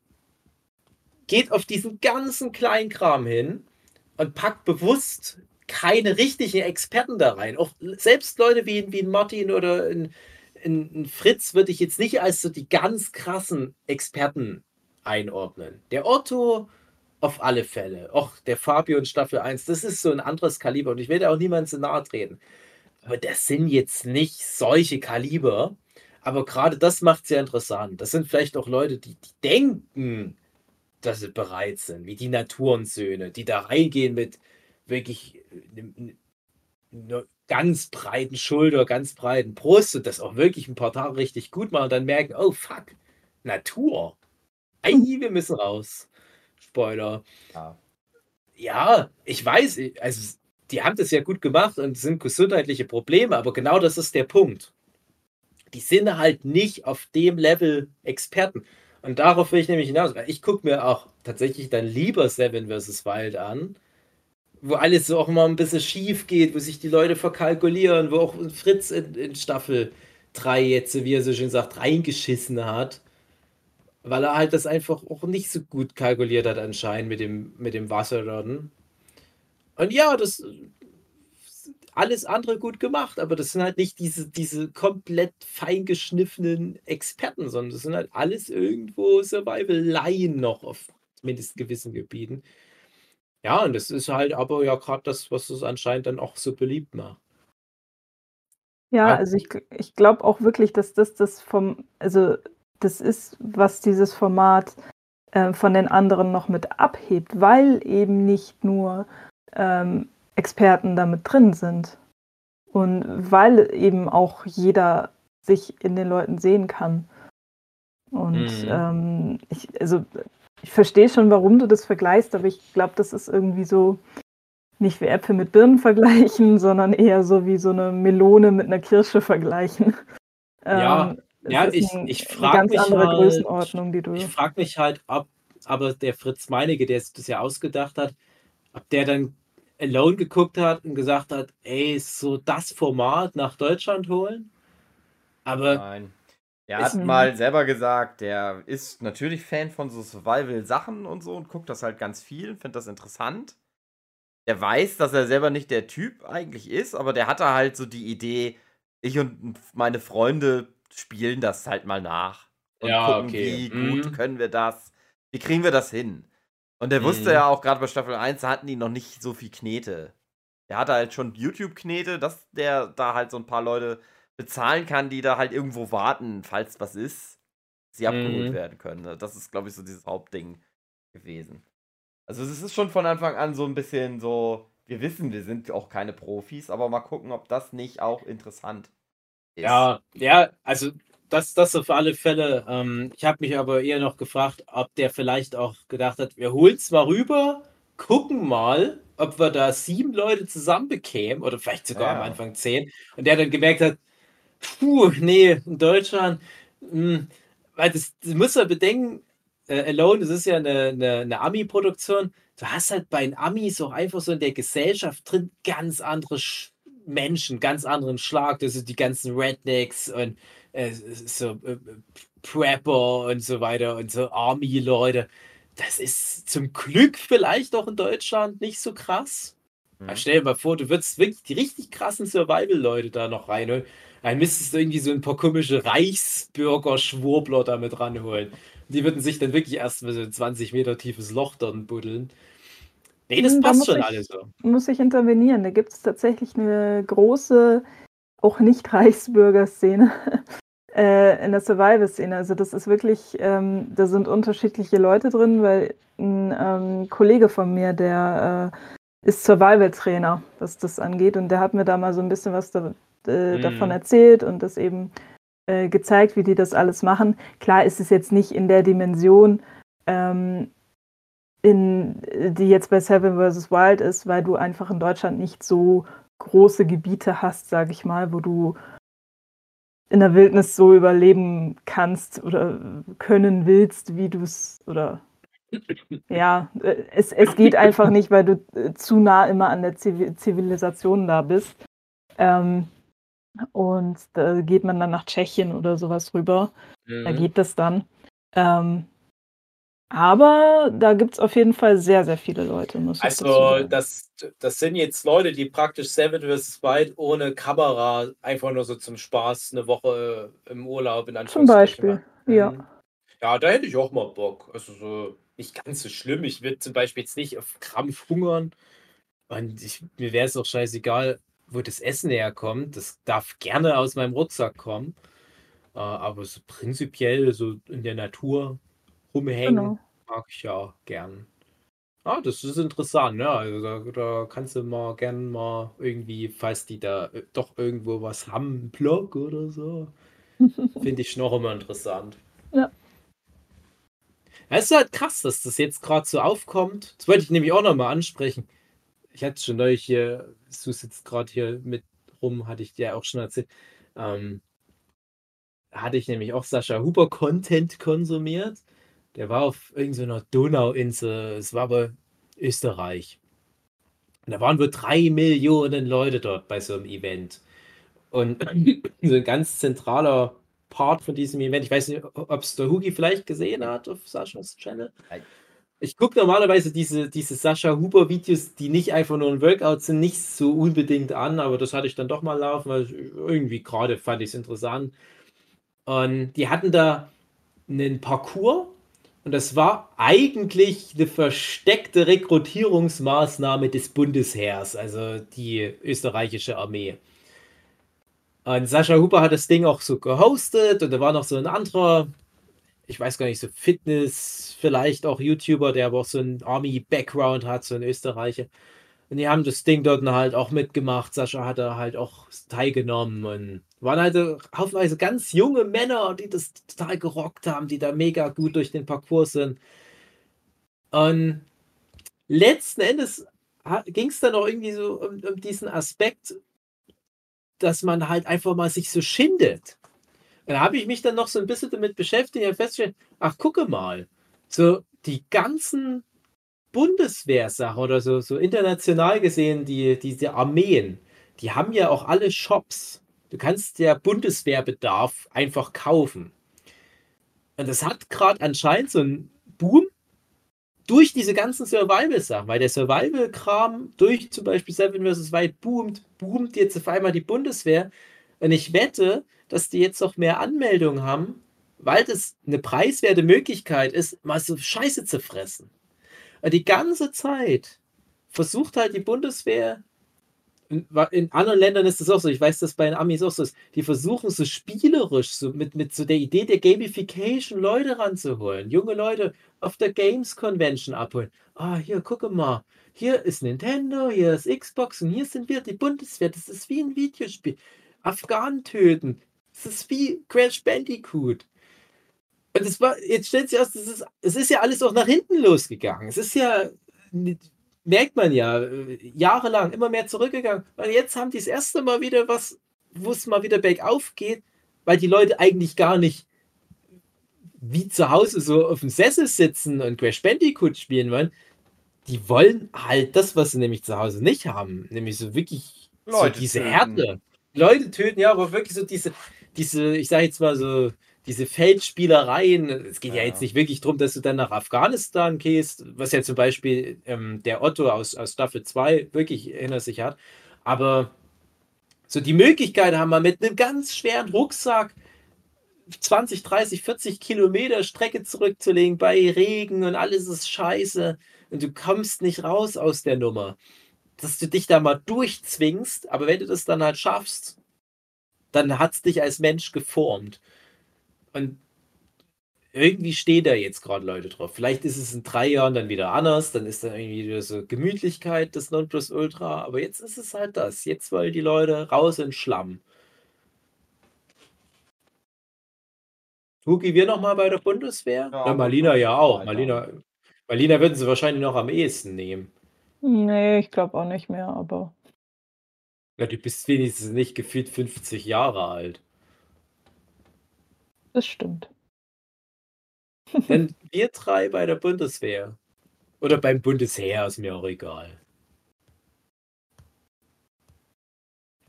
geht auf diesen ganzen Kleinkram hin und packt bewusst keine richtigen Experten da rein. Auch selbst Leute wie, wie ein Martin oder ein, ein, Fritz würde ich jetzt nicht als so die ganz krassen Experten einordnen. Der Otto auf alle Fälle. Auch der Fabio in Staffel 1, das ist so ein anderes Kaliber und ich will da auch niemandem zu nahe treten. Aber das sind jetzt nicht solche Kaliber. Aber gerade das macht es ja interessant. Das sind vielleicht auch Leute, die, die denken, dass sie bereit sind, wie die Naturensöhne, die da reingehen mit wirklich einer ganz breiten Schulter, ganz breiten Brust und das auch wirklich ein paar Tage richtig gut machen und dann merken, oh fuck, Natur. Ei, wir müssen raus. Spoiler. ja. Ja, ich weiß, also die haben das ja gut gemacht und es sind gesundheitliche Probleme, aber genau das ist der Punkt. Die sind halt nicht auf dem Level Experten. Und darauf will ich nämlich hinaus. weil Ich gucke mir auch tatsächlich dann lieber Seven vs. Wild an, wo alles so auch mal ein bisschen schief geht, wo sich die Leute verkalkulieren, wo auch Fritz in, in Staffel 3 jetzt, wie er so schön sagt, reingeschissen hat. Weil er halt das einfach auch nicht so gut kalkuliert hat anscheinend mit dem, mit dem Wasser dort. Und ja, das alles andere gut gemacht, aber das sind halt nicht diese, diese komplett feingeschniffenen Experten, sondern das sind halt alles irgendwo Survival-Laien noch auf zumindest gewissen Gebieten. Ja, und das ist halt aber ja gerade das, was es anscheinend dann auch so beliebt macht. Ja, Ja. also ich, ich glaube auch wirklich, dass das das vom, also das ist, was dieses Format äh, von den anderen noch mit abhebt, weil eben nicht nur ähm, Experten damit drin sind und weil eben auch jeder sich in den Leuten sehen kann. Und Mhm. ähm, ich, also ich verstehe schon, warum du das vergleichst, aber ich glaube, das ist irgendwie so nicht wie Äpfel mit Birnen vergleichen, [LAUGHS] sondern eher so wie so eine Melone mit einer Kirsche vergleichen. [LAUGHS] Ja, Ähm, ja, ist ich- ein- ich eine frag ganz mich andere halt- Größenordnung, die du. Ich frage mich halt, ob aber der Fritz Meinecke, der das ja ausgedacht hat, ob der dann Alone geguckt hat und gesagt hat, ey, so das Format nach Deutschland holen? Aber Nein. Er hat mal selber gesagt, der ist natürlich Fan von so Survival-Sachen und so und guckt das halt ganz viel, findet das interessant. Der weiß, dass er selber nicht der Typ eigentlich ist, aber der hatte halt so die Idee, ich und meine Freunde spielen das halt mal nach. Und Ja, gucken, okay. wie gut Mhm. können wir das, wie kriegen wir das hin. Und der wusste Mhm. ja auch gerade bei Staffel 1, da hatten die noch nicht so viel Knete. Der hatte halt schon YouTube-Knete, dass der da halt so ein paar Leute bezahlen kann, die da halt irgendwo warten, falls was ist, sie abgeholt Mhm. werden können. ne? Das ist, glaube ich, so dieses Hauptding gewesen. Also es ist schon von Anfang an so ein bisschen so, wir wissen, wir sind auch keine Profis, aber mal gucken, ob das nicht auch interessant ist. Ja, ja, also das, das auf alle Fälle. Ähm, ich habe mich aber eher noch gefragt, ob der vielleicht auch gedacht hat, wir holen es mal rüber, gucken mal, ob wir da sieben Leute zusammen bekämen oder vielleicht sogar am Ja. Anfang zehn. Und der dann gemerkt hat, puh, nee, in Deutschland, mh, weil das, das muss man bedenken, äh, Alone, das ist ja eine, eine, eine Ami-Produktion. Du hast halt bei den Amis auch einfach so in der Gesellschaft drin ganz andere Sch Menschen, ganz anderen Schlag. Das sind die ganzen Rednecks und äh, so äh, Prepper und so weiter und so Army-Leute. Das ist zum Glück vielleicht auch in Deutschland nicht so krass. Mhm. Stell dir mal vor, du würdest wirklich die richtig krassen Survival-Leute da noch reinholen. Dann müsstest du irgendwie so ein paar komische Reichsbürger-Schwurbler damit ranholen. Die würden sich dann wirklich erst mal so ein 20 Meter tiefes Loch dann buddeln. Nee, das Hm, da passt muss schon ich- alles so. muss ich intervenieren. Da gibt es tatsächlich eine große, auch nicht Reichsbürger-Szene [LAUGHS] äh, in der Survival-Szene. Also das ist wirklich, ähm, da sind unterschiedliche Leute drin, weil ein ähm, Kollege von mir, der äh, ist Survival-Trainer, was das angeht. Und der hat mir da mal so ein bisschen was da, äh, Mhm. davon erzählt und das eben äh, gezeigt, wie die das alles machen. Klar ist es jetzt nicht in der Dimension, ähm, in, die jetzt bei Seven vs. Wild ist, weil du einfach in Deutschland nicht so große Gebiete hast, sage ich mal, wo du in der Wildnis so überleben kannst oder können willst, wie du es oder [LAUGHS] ja, äh, es, es geht einfach nicht, weil du äh, zu nah immer an der Zivi- Zivilisation da bist. Ähm, und da geht man dann nach Tschechien oder sowas rüber. Da Mhm. geht das dann. Ähm, aber da gibt es auf jeden Fall sehr, sehr viele Leute, Also, das, das sind jetzt Leute, die praktisch Seven vs. Wild ohne Kamera einfach nur so zum Spaß eine Woche im Urlaub in Zum Anführungsstrichen Beispiel, machen. ja. Mhm. Ja, da hätte ich auch mal Bock. Also, so nicht ganz so schlimm. Ich würde zum Beispiel jetzt nicht auf Krampf hungern. Und ich, mir wäre es auch scheißegal, wo das Essen herkommt. Das darf gerne aus meinem Rucksack kommen. Äh, aber so prinzipiell so in der Natur rumhängen Genau. mag ich ja gern. Ah, das ist interessant, ne? Also da, da kannst du mal gern mal irgendwie, falls die da äh, doch irgendwo was haben, einen Blog oder so, [LAUGHS] finde ich noch immer interessant. Ja. Ja, Es ist halt krass, dass das jetzt gerade so aufkommt. Das wollte ich nämlich auch nochmal ansprechen. Ich hatte schon neulich hier, du sitzt gerade hier mit rum, hatte ich dir auch schon erzählt. Ähm, hatte ich nämlich auch Sascha Huber Content konsumiert. Der war auf irgendeiner Donauinsel, es war aber Österreich. Und da waren wohl drei Millionen Leute dort bei so einem Event. Und [CLEARS THROAT] so ein ganz zentraler Part von diesem Event, ich weiß nicht, ob es der Hugi vielleicht gesehen hat auf Saschas Channel. Ich gucke normalerweise diese, diese Sascha Huber-Videos, die nicht einfach nur ein Workout sind, nicht so unbedingt an, aber das hatte ich dann doch mal laufen, weil irgendwie gerade fand ich es interessant. Und die hatten da einen Parcours und das war eigentlich eine versteckte Rekrutierungsmaßnahme des Bundesheers, also die österreichische Armee. Und Sascha Huber hat das Ding auch so gehostet und da war noch so ein anderer, ich weiß gar nicht, so Fitness, vielleicht auch YouTuber, der aber auch so einen Army-Background hat, so ein Österreicher. Und die haben das Ding dort halt auch mitgemacht. Sascha hat da halt auch teilgenommen und waren halt so haufenweise ganz junge Männer, die das total gerockt haben, die da mega gut durch den Parcours sind. Und letzten Endes ging es dann auch irgendwie so um, um diesen Aspekt, dass man halt einfach mal sich so schindet. Und da habe ich mich dann noch so ein bisschen damit beschäftigt und festgestellt, ach, gucke mal. So, die ganzen Bundeswehrsachen oder so, so international gesehen, die, diese Armeen, die haben ja auch alle Shops. Du kannst der Bundeswehrbedarf einfach kaufen. Und das hat gerade anscheinend so einen Boom durch diese ganzen Survival-Sachen, weil der Survival-Kram durch zum Beispiel Seven vs. Wild boomt, boomt jetzt auf einmal die Bundeswehr. Und ich wette, dass die jetzt noch mehr Anmeldungen haben, weil das eine preiswerte Möglichkeit ist, mal so Scheiße zu fressen. Und die ganze Zeit versucht halt die Bundeswehr, in, anderen Ländern ist das auch so, ich weiß, dass bei den Amis auch so ist, die versuchen so spielerisch, so mit, mit so der Idee der Gamification Leute ranzuholen, junge Leute auf der Games Convention abholen. Ah, hier, gucke mal, hier ist Nintendo, hier ist Xbox und hier sind wir die Bundeswehr. Das ist wie ein Videospiel. Afghanen töten. Das ist wie Crash Bandicoot. Und es war, jetzt stellt sich aus, das ist, es ist ja alles auch nach hinten losgegangen. Es ist ja, merkt man ja, jahrelang immer mehr zurückgegangen. Und jetzt haben die das erste Mal wieder was, wo es mal wieder bergauf geht, weil die Leute eigentlich gar nicht wie zu Hause so auf dem Sessel sitzen und Crash Bandicoot spielen wollen. Die wollen halt das, was sie nämlich zu Hause nicht haben. Nämlich so wirklich Leute so diese töten. Härte. Leute töten, ja, aber wirklich so diese, diese, ich sage jetzt mal so, diese Feldspielereien. Es geht ja. ja, jetzt nicht wirklich darum, dass du dann nach Afghanistan gehst, was ja zum Beispiel ähm, der Otto aus, aus Staffel 2 wirklich hinter sich hat. Aber so die Möglichkeit haben wir mit einem ganz schweren Rucksack 20, 30, 40 Kilometer Strecke zurückzulegen bei Regen und alles ist scheiße und du kommst nicht raus aus der Nummer. Dass du dich da mal durchzwingst, aber wenn du das dann halt schaffst, dann hat es dich als Mensch geformt. Und irgendwie stehen da jetzt gerade Leute drauf. Vielleicht ist es in drei Jahren dann wieder anders, dann ist dann irgendwie wieder so Gemütlichkeit des Nonplusultra, aber jetzt ist es halt das. Jetzt wollen die Leute raus in Schlamm. Huki, wir nochmal bei der Bundeswehr? Ja, ja Marlina ja auch. Marlina, Marlina würden sie wahrscheinlich noch am ehesten nehmen. Nee, ich glaube auch nicht mehr, aber. Ja, du bist wenigstens nicht gefühlt 50 Jahre alt. Das stimmt. [LAUGHS] Denn wir drei bei der Bundeswehr. Oder beim Bundesheer ist mir auch egal.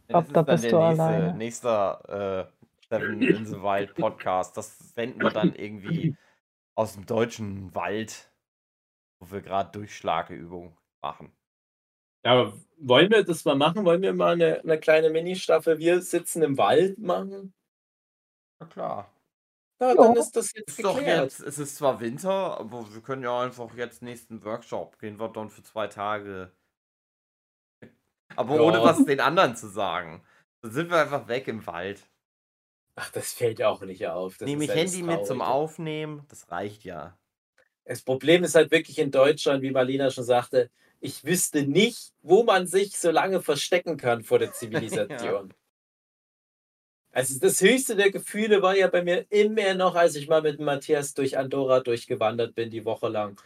Das da bist der du nächste, alleine. nächster äh, Seven in the Wild Podcast. Das senden wir dann irgendwie aus dem deutschen Wald, wo wir gerade Durchschlageübungen machen. Ja, aber wollen wir das mal machen? Wollen wir mal eine, eine kleine Mini-Staffel Wir sitzen im Wald machen? Na klar. Ja, ja. dann ist das jetzt ist doch jetzt, es ist zwar Winter, aber wir können ja einfach jetzt nächsten Workshop gehen wir dann für zwei Tage. Aber ja. ohne was den anderen zu sagen. Dann sind wir einfach weg im Wald. Ach, das fällt auch nicht auf. Das Nehme ich Handy mit zum Aufnehmen, das reicht ja. Das Problem ist halt wirklich in Deutschland, wie Marlina schon sagte, ich wüsste nicht, wo man sich so lange verstecken kann vor der [LAUGHS] Zivilisation. ja. Also das höchste der Gefühle war ja bei mir immer noch, als ich mal mit Matthias durch Andorra durchgewandert bin, die Woche lang.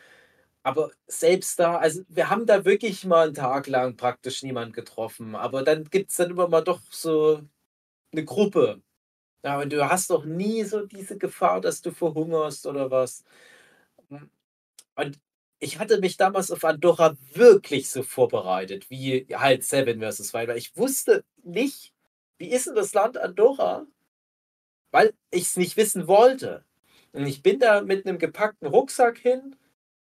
Aber selbst da, also wir haben da wirklich mal einen Tag lang praktisch niemand getroffen. Aber dann gibt es dann immer mal doch so eine Gruppe. Ja, und du hast doch nie so diese Gefahr, dass du verhungerst oder was. Und ich hatte mich damals auf Andorra wirklich so vorbereitet, wie halt Seven vs. Wild, weil ich wusste nicht, wie ist denn das Land Andorra? Weil ich es nicht wissen wollte. Und ich bin da mit einem gepackten Rucksack hin,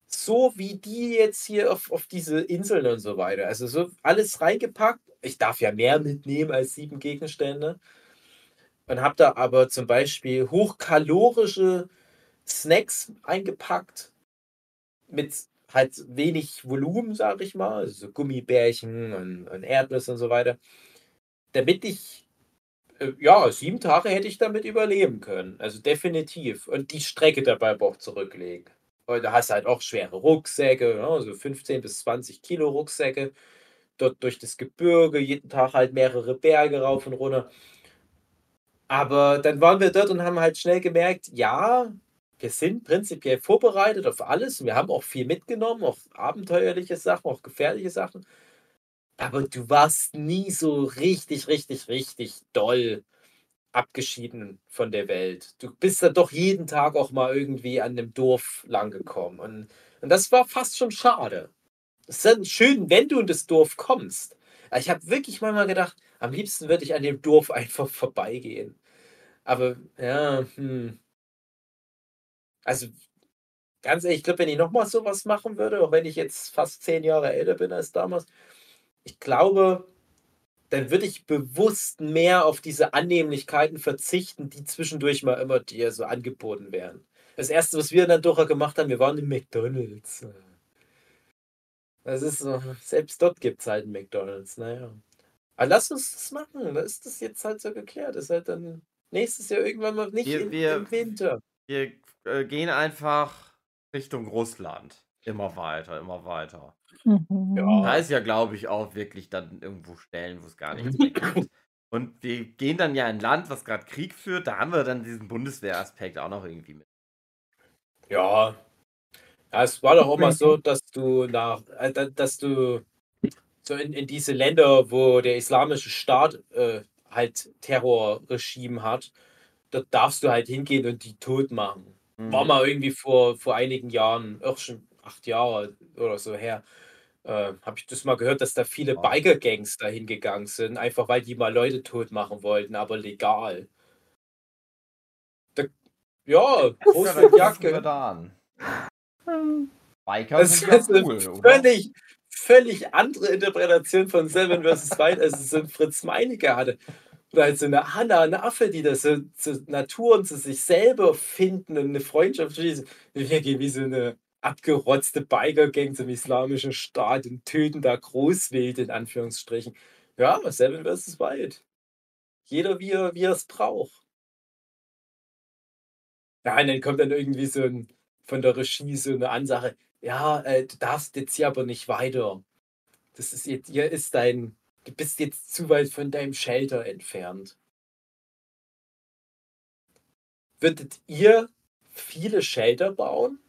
so wie die jetzt hier auf, auf diese Inseln und so weiter. Also so alles reingepackt. Ich darf ja mehr mitnehmen als sieben Gegenstände. Und habe da aber zum Beispiel hochkalorische Snacks eingepackt mit halt wenig Volumen, sage ich mal, also Gummibärchen und, und Erdnüsse und so weiter damit ich, äh, ja, sieben Tage hätte ich damit überleben können. Also definitiv. Und die Strecke dabei auch zurücklegen. Und da hast du halt auch schwere Rucksäcke, ja, so 15 bis 20 Kilo Rucksäcke. Dort durch das Gebirge, jeden Tag halt mehrere Berge rauf und runter. Aber dann waren wir dort und haben halt schnell gemerkt, ja, wir sind prinzipiell vorbereitet auf alles. Wir haben auch viel mitgenommen, auch abenteuerliche Sachen, auch gefährliche Sachen. Aber du warst nie so richtig, richtig, richtig doll abgeschieden von der Welt. Du bist dann doch jeden Tag auch mal irgendwie an dem Dorf langgekommen. Und, und das war fast schon schade. Es ist dann schön, wenn du in das Dorf kommst. Ich habe wirklich manchmal gedacht, am liebsten würde ich an dem Dorf [LAUGHS] einfach vorbeigehen. Aber ja, hm. Also ganz ehrlich, ich glaube, wenn ich nochmal sowas machen würde, auch wenn ich jetzt fast zehn Jahre älter bin als damals, ich glaube, dann würde ich bewusst mehr auf diese Annehmlichkeiten verzichten, die zwischendurch mal immer dir so angeboten werden. Das erste, was wir dann doch gemacht haben, wir waren im McDonalds. Das ist so, selbst dort gibt es halt einen McDonalds, naja. Aber lass uns das machen. Da ist das jetzt halt so geklärt. Das ist halt dann nächstes Jahr irgendwann mal nicht Wir, in, wir, im Winter. wir äh, gehen einfach Richtung Russland. Immer weiter, immer weiter. Mhm. Ja. Da ist ja, glaube ich, auch wirklich dann irgendwo Stellen, wo es gar nichts mehr gibt. [LAUGHS] Und wir gehen dann ja in ein Land, was gerade Krieg führt. Da haben wir dann diesen Bundeswehraspekt auch noch irgendwie mit. Ja. ja. Es war doch auch mal so, dass du nach, äh, da- dass du so in, in diese Länder, wo der islamische Staat äh, halt Terrorregime hat, da darfst du halt hingehen und die tot machen. War Mhm. mal irgendwie vor, vor einigen Jahren, auch schon acht Jahre oder so her, äh, habe ich das mal gehört, dass da viele Wow. Biker-Gangs da hingegangen sind, einfach weil die mal Leute tot machen wollten, aber legal. Da, ja, Ja, Jacke. [LAUGHS] Biker Das sind ja ist eine cool, oder? völlig, völlig andere Interpretation von Seven vs. Wild, als es ein Fritz Meinecke hatte. Halt so eine Hanna, eine Affe, die das so zur Natur und zu sich selber finden und eine Freundschaft schließen. Wir gehen wie so eine abgerotzte Biker-Gang zum islamischen Staat und töten da Großwild in Anführungsstrichen. Ja, Seven vs. Wild. Jeder wie er, wie er es braucht. Ja, und dann kommt dann irgendwie so ein von der Regie so eine Ansage, ja, äh, du darfst jetzt hier aber nicht weiter. Das ist jetzt, hier ist dein, du bist jetzt zu weit von deinem Shelter entfernt. Würdet ihr viele Shelter bauen,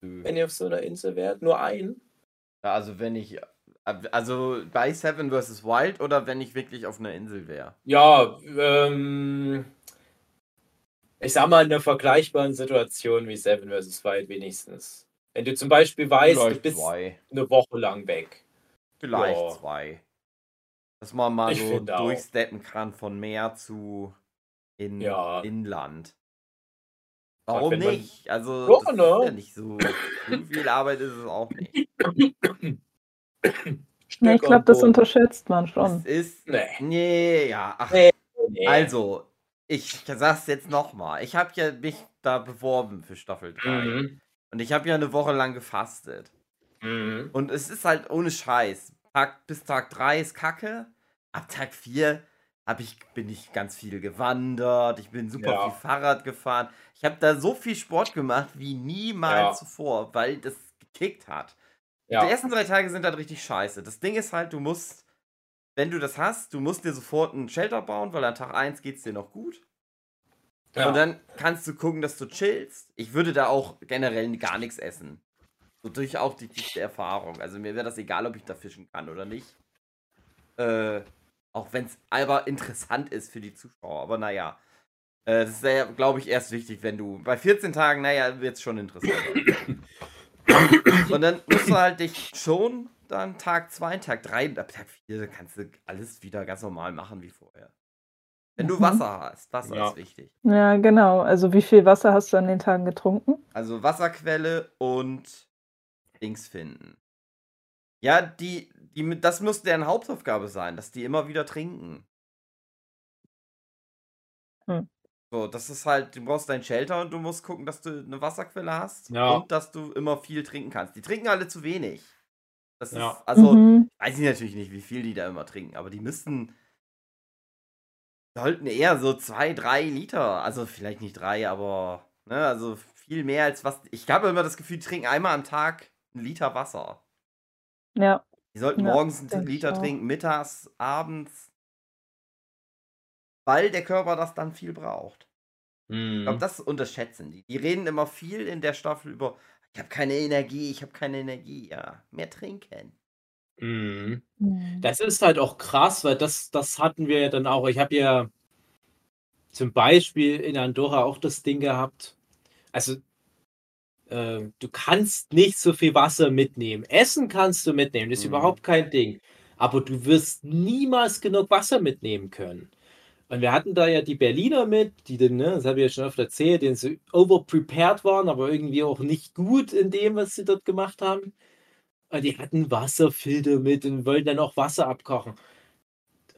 Nö. wenn ihr auf so einer Insel wärt? Nur einen? Ja, Also wenn ich, also bei Seven vs. Wild oder wenn ich wirklich auf einer Insel wäre. Ja, ähm, ich sag mal in einer vergleichbaren Situation wie Seven vs. Wild wenigstens. Wenn du zum Beispiel weißt, du Vielleicht bist zwei. eine Woche lang weg. Vielleicht Ja. zwei. Dass man mal Ich so finde auch. durchsteppen kann von Meer zu in Ja. Inland. Warum nicht? Also, das ist ne? ja nicht so. so viel Arbeit ist es auch nicht. Nee, ich glaube, das unterschätzt man schon. Es ist. Nee. Nee, ja. Ach, Nee. Nee. also, ich sag's jetzt nochmal. Ich habe ja mich da beworben für Staffel 3. Mhm. Und ich habe ja eine Woche lang gefastet. Mhm. Und es ist halt ohne Scheiß. Tag, bis Tag 3 ist Kacke. Ab Tag 4 hab ich, bin ich ganz viel gewandert. Ich bin super Ja. viel Fahrrad gefahren. Ich habe da so viel Sport gemacht wie niemals Ja. zuvor, weil das gekickt hat. Die Ja. ersten drei Tage sind halt richtig scheiße. Das Ding ist halt, du musst, wenn du das hast, du musst dir sofort ein Shelter bauen, weil an Tag 1 geht's dir noch gut. Ja. Und dann kannst du gucken, dass du chillst. Ich würde da auch generell gar nichts essen. So durch auch die dichte Erfahrung. Also mir wäre das egal, ob ich da fischen kann oder nicht. Äh, auch wenn es aber interessant ist für die Zuschauer. Aber naja. Äh, das ist ja, glaube ich, erst wichtig, wenn du. Bei 14 Tagen, naja, wird es schon interessant. [COUGHS] Und dann musst du halt dich schon dann Tag 2, Tag 3 und ab Tag 4 kannst du alles wieder ganz normal machen wie vorher. Wenn du Mhm. Wasser hast, Wasser Ja. ist wichtig. Ja, genau. Also wie viel Wasser hast du an den Tagen getrunken? Also Wasserquelle und Dings finden. Ja, die, die, das muss deren Hauptaufgabe sein, dass die immer wieder trinken. Hm. So, das ist halt, du brauchst dein Shelter und du musst gucken, dass du eine Wasserquelle hast Ja. und dass du immer viel trinken kannst. Die trinken alle zu wenig. Das Ja. ist, also, mhm. weiß ich natürlich nicht, wie viel die da immer trinken, aber die müssten, sollten eher so zwei, drei Liter, also vielleicht nicht drei, aber, ne, also viel mehr als was, ich habe immer das Gefühl, die trinken einmal am Tag einen Liter Wasser. Ja. Die sollten Ja, morgens einen Liter trinken, mittags, abends, weil der Körper das dann viel braucht. Ich glaube, das unterschätzen die. Die reden immer viel in der Staffel über, ich habe keine Energie, ich habe keine Energie. Ja, mehr trinken. Mhm. Mhm. Das ist halt auch krass, weil das, das hatten wir ja dann auch. Ich habe ja zum Beispiel in Andorra auch das Ding gehabt. Also äh, du kannst nicht so viel Wasser mitnehmen. Essen kannst du mitnehmen, das ist mhm. überhaupt kein Ding. Aber du wirst niemals genug Wasser mitnehmen können. Und wir hatten da ja die Berliner mit, die dann, ne, das habe ich ja schon oft erzählt, die so overprepared waren, aber irgendwie auch nicht gut in dem, was sie dort gemacht haben. Und die hatten Wasserfilter mit und wollten dann auch Wasser abkochen.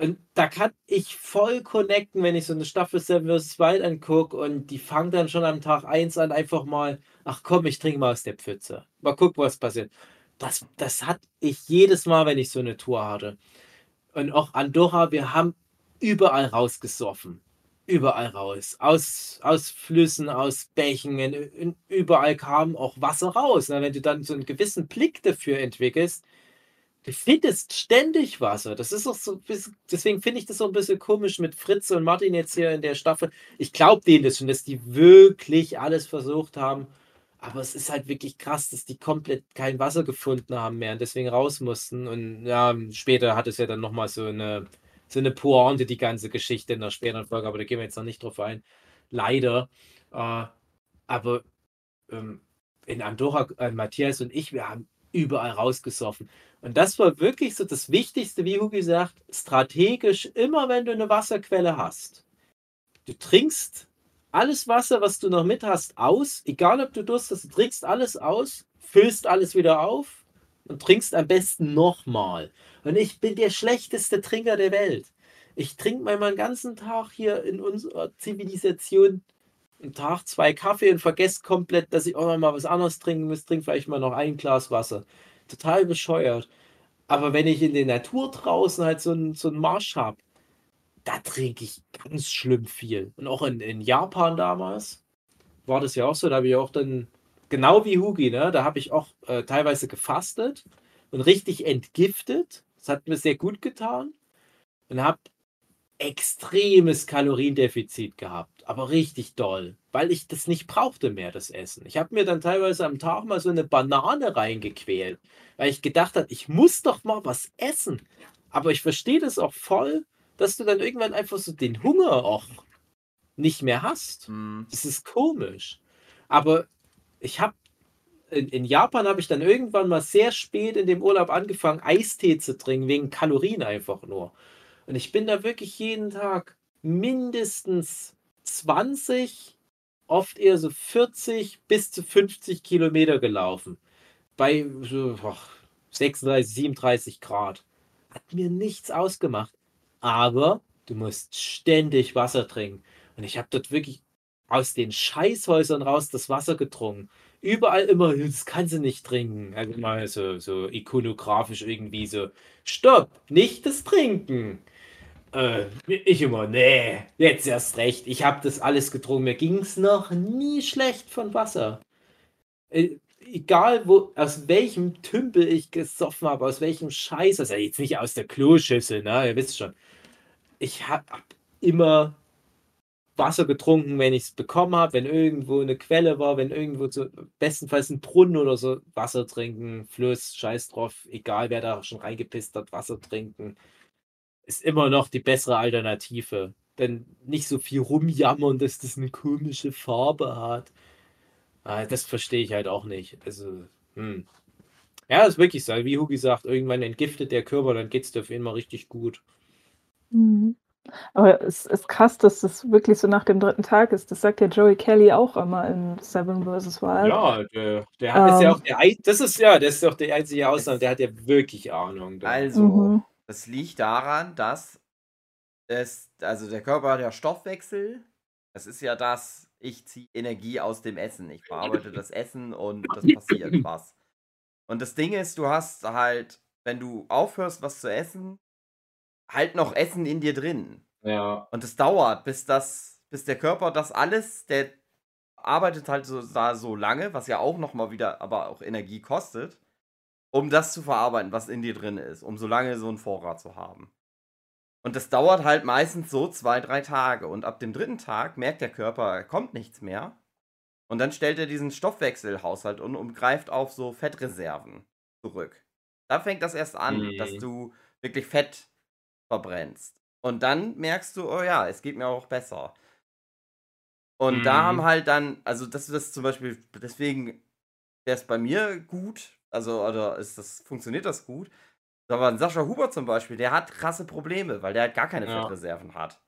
Und da kann ich voll connecten, wenn ich so eine Staffel Seven vs. Wild angucke und die fangen dann schon am Tag 1 an, einfach mal, ach komm, ich trinke mal aus der Pfütze. Mal gucken, was passiert. Das, das hatte ich jedes Mal, wenn ich so eine Tour hatte. Und auch Andorra, wir haben überall rausgesoffen. Überall raus. Aus, aus Flüssen, aus Bächen, überall kam auch Wasser raus. Na, wenn du dann so einen gewissen Blick dafür entwickelst, du findest ständig Wasser. Das ist auch so, deswegen finde ich das so ein bisschen komisch mit Fritz und Martin jetzt hier in der Staffel. Ich glaube denen das schon, dass die wirklich alles versucht haben. Aber es ist halt wirklich krass, dass die komplett kein Wasser gefunden haben mehr und deswegen raus mussten. Und ja, später hat es ja dann nochmal so eine so eine Pointe, die ganze Geschichte in der späteren Folge, aber da gehen wir jetzt noch nicht drauf ein. Leider. Äh, aber ähm, in Andorra, äh, Matthias und ich, wir haben überall rausgesoffen. Und das war wirklich so das Wichtigste, wie Hugi sagt, strategisch, immer wenn du eine Wasserquelle hast. Du trinkst alles Wasser, was du noch mit hast, aus, egal ob du Durst hast, du trinkst alles aus, füllst alles wieder auf und trinkst am besten nochmal. Und ich bin der schlechteste Trinker der Welt. Ich trinke mal meinen ganzen Tag hier in unserer Zivilisation einen Tag zwei Kaffee und vergesse komplett, dass ich auch noch mal was anderes trinken muss. Trinke vielleicht mal noch ein Glas Wasser. Total bescheuert. Aber wenn ich in der Natur draußen halt so einen, so Marsch habe, da trinke ich ganz schlimm viel. Und auch in, in Japan damals war das ja auch so. Da habe ich auch dann, genau wie Hugi, ne, da habe ich auch äh, teilweise gefastet und richtig entgiftet. Das hat mir sehr gut getan und habe extremes Kaloriendefizit gehabt, aber richtig doll, weil ich das nicht brauchte mehr, das Essen. Ich habe mir dann teilweise am Tag mal so eine Banane reingequält, weil ich gedacht habe, ich muss doch mal was essen. Aber ich verstehe das auch voll, dass du dann irgendwann einfach so den Hunger auch nicht mehr hast. Mhm. Das ist komisch. Aber ich habe in, in, Japan habe ich dann irgendwann mal sehr spät in dem Urlaub angefangen, Eistee zu trinken, wegen Kalorien einfach nur. Und ich bin da wirklich jeden Tag mindestens 20, oft eher so 40 bis zu 50 Kilometer gelaufen. Bei so, ach, 36, 37 Grad. Hat mir nichts ausgemacht. Aber du musst ständig Wasser trinken. Und ich habe dort wirklich aus den Scheißhäusern raus das Wasser getrunken überall immer, das kannst du nicht trinken. Also mal so, so ikonografisch irgendwie so, stopp, nicht das Trinken. Äh, ich immer, nee, jetzt erst recht. Ich habe das alles getrunken. Mir ging es noch nie schlecht von Wasser. Äh, egal, wo, aus welchem Tümpel ich gesoffen habe, aus welchem Scheiß, also jetzt nicht aus der Kloschüssel, ne, ihr wisst schon. Ich habe immer Wasser getrunken, wenn ich es bekommen habe, wenn irgendwo eine Quelle war, wenn irgendwo so, bestenfalls ein Brunnen oder so, Wasser trinken, Fluss, scheiß drauf, egal wer da schon reingepisst hat, Wasser trinken, ist immer noch die bessere Alternative. Denn nicht so viel rumjammern, dass das eine komische Farbe hat. Ah, das verstehe ich halt auch nicht. Also, hm. Ja, ist wirklich so. Wie Hugi sagt, irgendwann entgiftet der Körper, dann geht es dir auf jeden Fall richtig gut. Mhm. Aber es ist krass, dass das wirklich so nach dem dritten Tag ist. Das sagt ja Joey Kelly auch immer in Seven vs. Wild. Ja, der, der ähm, ist ja auch der das ist ja, das ist doch die einzige Ausnahme, der hat ja wirklich Ahnung. Also, mhm. Das liegt daran, dass es, also der Körper hat ja Stoffwechsel. Das ist ja das, ich ziehe Energie aus dem Essen. Ich bearbeite [LAUGHS] das Essen und das [LAUGHS] passiert was. Und das Ding ist, du hast halt, wenn du aufhörst, was zu essen, halt noch Essen in dir drin. Ja. Und es dauert, bis das, bis der Körper das alles, der arbeitet halt so, da so lange, was ja auch nochmal wieder, aber auch Energie kostet, um das zu verarbeiten, was in dir drin ist, um so lange so einen Vorrat zu haben. Und das dauert halt meistens so zwei, drei Tage. Und ab dem dritten Tag merkt der Körper, er kommt nichts mehr. Und dann stellt er diesen Stoffwechselhaushalt und, und greift auf so Fettreserven zurück. Da fängt das erst an, mhm. dass du wirklich Fett verbrennst. Und dann merkst du, oh ja, es geht mir auch besser. Und da haben Mhm. halt dann, also das ist zum Beispiel, deswegen wäre es bei mir gut, also oder ist das, funktioniert das gut. Aber ein Sascha Huber zum Beispiel, der hat krasse Probleme, weil der halt gar keine Ja. Fettreserven hat.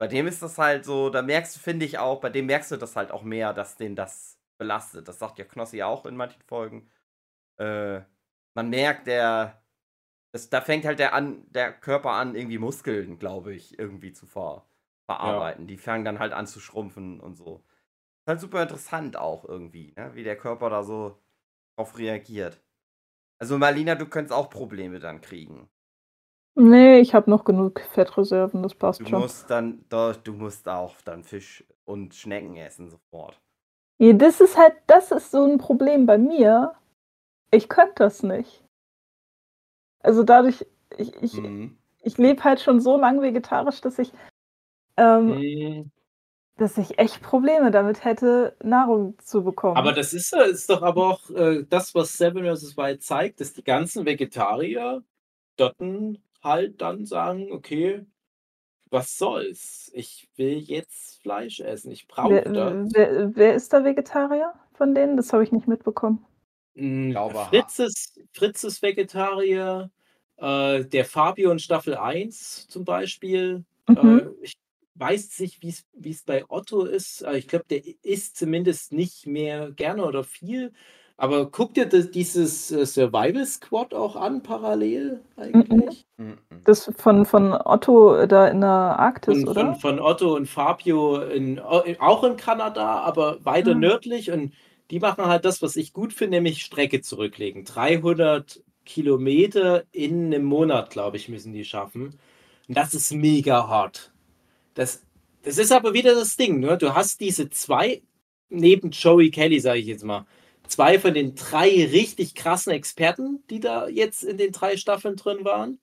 Bei dem ist das halt so, da merkst du, finde ich auch, bei dem merkst du das halt auch mehr, dass den das belastet. Das sagt ja Knossi auch in manchen Folgen. Äh, man merkt, der, das, da fängt halt der, an, der Körper an, irgendwie Muskeln, glaube ich, irgendwie zu ver, verarbeiten. Die fangen dann halt an zu schrumpfen und so. Ist halt super interessant auch irgendwie, ne? wie der Körper da so drauf reagiert. Also Marlina, du könntest auch Probleme dann kriegen. Nee, ich habe noch genug Fettreserven, das passt Du schon. musst dann, doch, du musst auch dann Fisch und Schnecken essen sofort. Ja, das ist halt, das ist so ein Problem bei mir. Ich könnte das nicht. Also dadurch, ich, ich, Mhm. ich lebe halt schon so lange vegetarisch, dass ich, ähm, Mhm. Dass ich echt Probleme damit hätte, Nahrung zu bekommen. Aber das ist, äh, ist doch aber auch äh, das, was Seven vs. Wild zeigt, dass die ganzen Vegetarier dort halt dann sagen, okay, was soll's? Ich will jetzt Fleisch essen. Ich brauche wer, das. wer, wer ist da Vegetarier von denen? Das habe ich nicht mitbekommen. Mm, Fritz ist, Fritz ist Vegetarier. Äh, der Fabio in Staffel 1 zum Beispiel. Mhm. Äh, ich weiß nicht, wie es- wie es bei Otto ist. Äh, ich glaube, der isst zumindest nicht mehr gerne oder viel. Aber guck dir das, dieses äh, Survival Squad auch an, parallel eigentlich. Mhm. Das von, von Otto da in der Arktis, Von, oder? von, von Otto und Fabio in, auch in Kanada, aber weiter Ah. nördlich. Und die machen halt das, was ich gut finde, nämlich Strecke zurücklegen. 300 Kilometer in einem Monat, glaube ich, müssen die schaffen. Und das ist mega hart. Das, das ist aber wieder das Ding. Ne? Du hast diese zwei, neben Joey Kelly, sage ich jetzt mal, zwei von den drei richtig krassen Experten, die da jetzt in den drei Staffeln drin waren.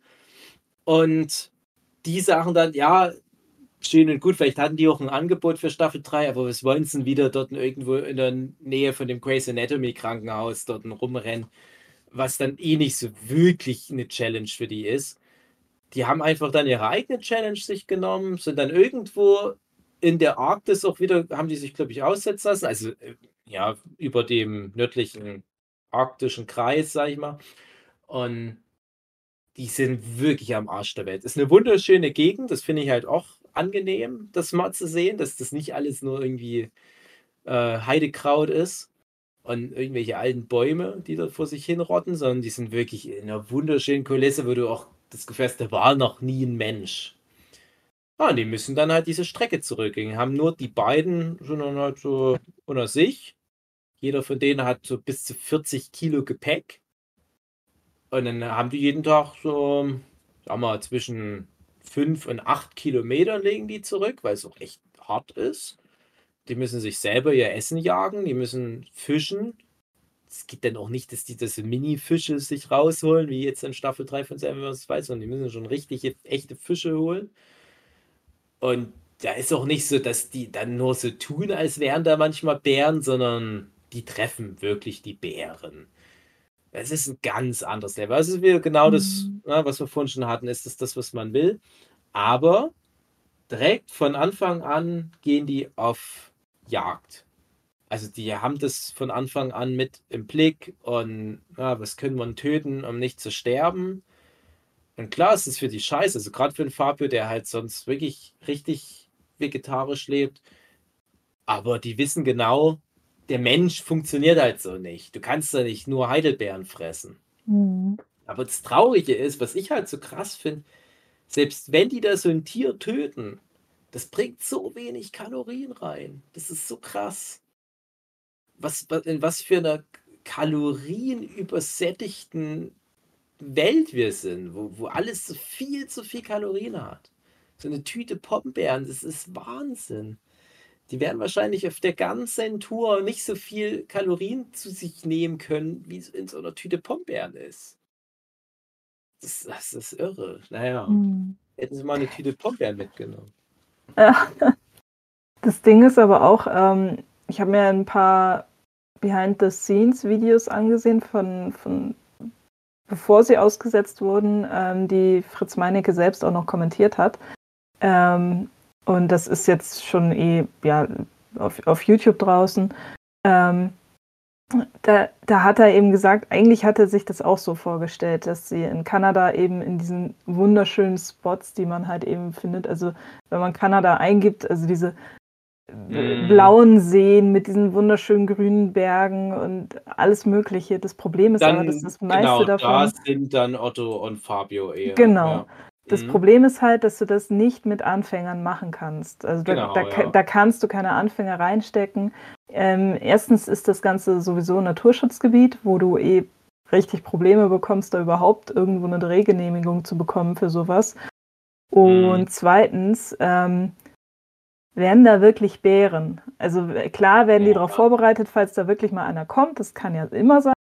Und die sagen dann, ja, schön und gut, vielleicht hatten die auch ein Angebot für Staffel 3, aber was wollen sie denn wieder dort irgendwo in der Nähe von dem Grey's Anatomy Krankenhaus dort rumrennen, was dann eh nicht so wirklich eine Challenge für die ist. Die haben einfach dann ihre eigene Challenge sich genommen, sind dann irgendwo in der Arktis auch wieder, haben die sich, glaube ich, aussetzen lassen, also äh, ja, über dem nördlichen arktischen Kreis, sag ich mal. Und die sind wirklich am Arsch der Welt. Ist eine wunderschöne Gegend, das finde ich halt auch angenehm, das mal zu sehen, dass das nicht alles nur irgendwie äh, Heidekraut ist und irgendwelche alten Bäume, die da vor sich hinrotten, sondern die sind wirklich in einer wunderschönen Kulisse, wo du auch das hast, da war noch nie ein Mensch. Ah, und die müssen dann halt diese Strecke zurückgehen. Haben nur die beiden, sondern halt so unter sich. Jeder von denen hat so bis zu 40 Kilo Gepäck. Und dann haben die jeden Tag so, sag mal, zwischen 5 und 8 Kilometern legen die zurück, weil es auch echt hart ist. Die müssen sich selber ihr Essen jagen, die müssen fischen. Es geht dann auch nicht, dass die das Mini-Fische sich rausholen, wie jetzt in Staffel 3 von Seven vs. Wild, sondern die müssen schon richtige, echte Fische holen. Und da ist auch nicht so, dass die dann nur so tun, als wären da manchmal Bären, sondern die treffen wirklich die Bären. Es ist ein ganz anderes Level. Es ist wieder genau das, Mhm. ne, was wir vorhin schon hatten, ist das das, was man will. Aber direkt von Anfang an gehen die auf Jagd. Also die haben das von Anfang an mit im Blick und ja, was können wir töten, um nicht zu sterben. Und klar ist es für die Scheiße, also gerade für den Fabio, der halt sonst wirklich richtig vegetarisch lebt. Aber die wissen genau, der Mensch funktioniert halt so nicht. Du kannst da nicht nur Heidelbeeren fressen. Mhm. Aber das Traurige ist, was ich halt so krass finde, selbst wenn die da so ein Tier töten, das bringt so wenig Kalorien rein. Das ist so krass. Was, in was für einer kalorienübersättigten Welt wir sind, wo, wo alles so viel zu viel Kalorien hat. So eine Tüte Pombeeren, das ist Wahnsinn. Die werden wahrscheinlich auf der ganzen Tour nicht so viel Kalorien zu sich nehmen können, wie es in so einer Tüte Pombeeren ist. Das, das ist irre. Naja, Mhm. hätten sie mal eine Tüte Pombeeren mitgenommen. [LAUGHS] Das Ding ist aber auch, ähm, ich habe mir ein paar Behind-the-Scenes-Videos angesehen von, von bevor sie ausgesetzt wurden, ähm, die Fritz Meinecke selbst auch noch kommentiert hat. Ähm, und das ist jetzt schon eh ja, auf, auf YouTube draußen. Ähm, da, da hat er eben gesagt, eigentlich hat er sich das auch so vorgestellt, dass sie in Kanada eben in diesen wunderschönen Spots, die man halt eben findet, also wenn man Kanada eingibt, also diese Mhm. blauen Seen mit diesen wunderschönen grünen Bergen und alles Mögliche. Das Problem ist aber, Dann, dass das meiste genau, da davon. sind dann Otto und Fabio eher. Genau. Ja. Das Mhm. Problem ist halt, dass du das nicht mit Anfängern machen kannst. Also da, Genau, da, ja. da kannst du keine Anfänger reinstecken. Ähm, erstens ist das Ganze sowieso ein Naturschutzgebiet, wo du eh richtig Probleme bekommst, da überhaupt irgendwo eine Drehgenehmigung zu bekommen für sowas. Und Mhm. zweitens ähm, werden da wirklich Bären. Also äh, klar werden die Ja. darauf vorbereitet, falls da wirklich mal einer kommt. Das kann ja immer sein.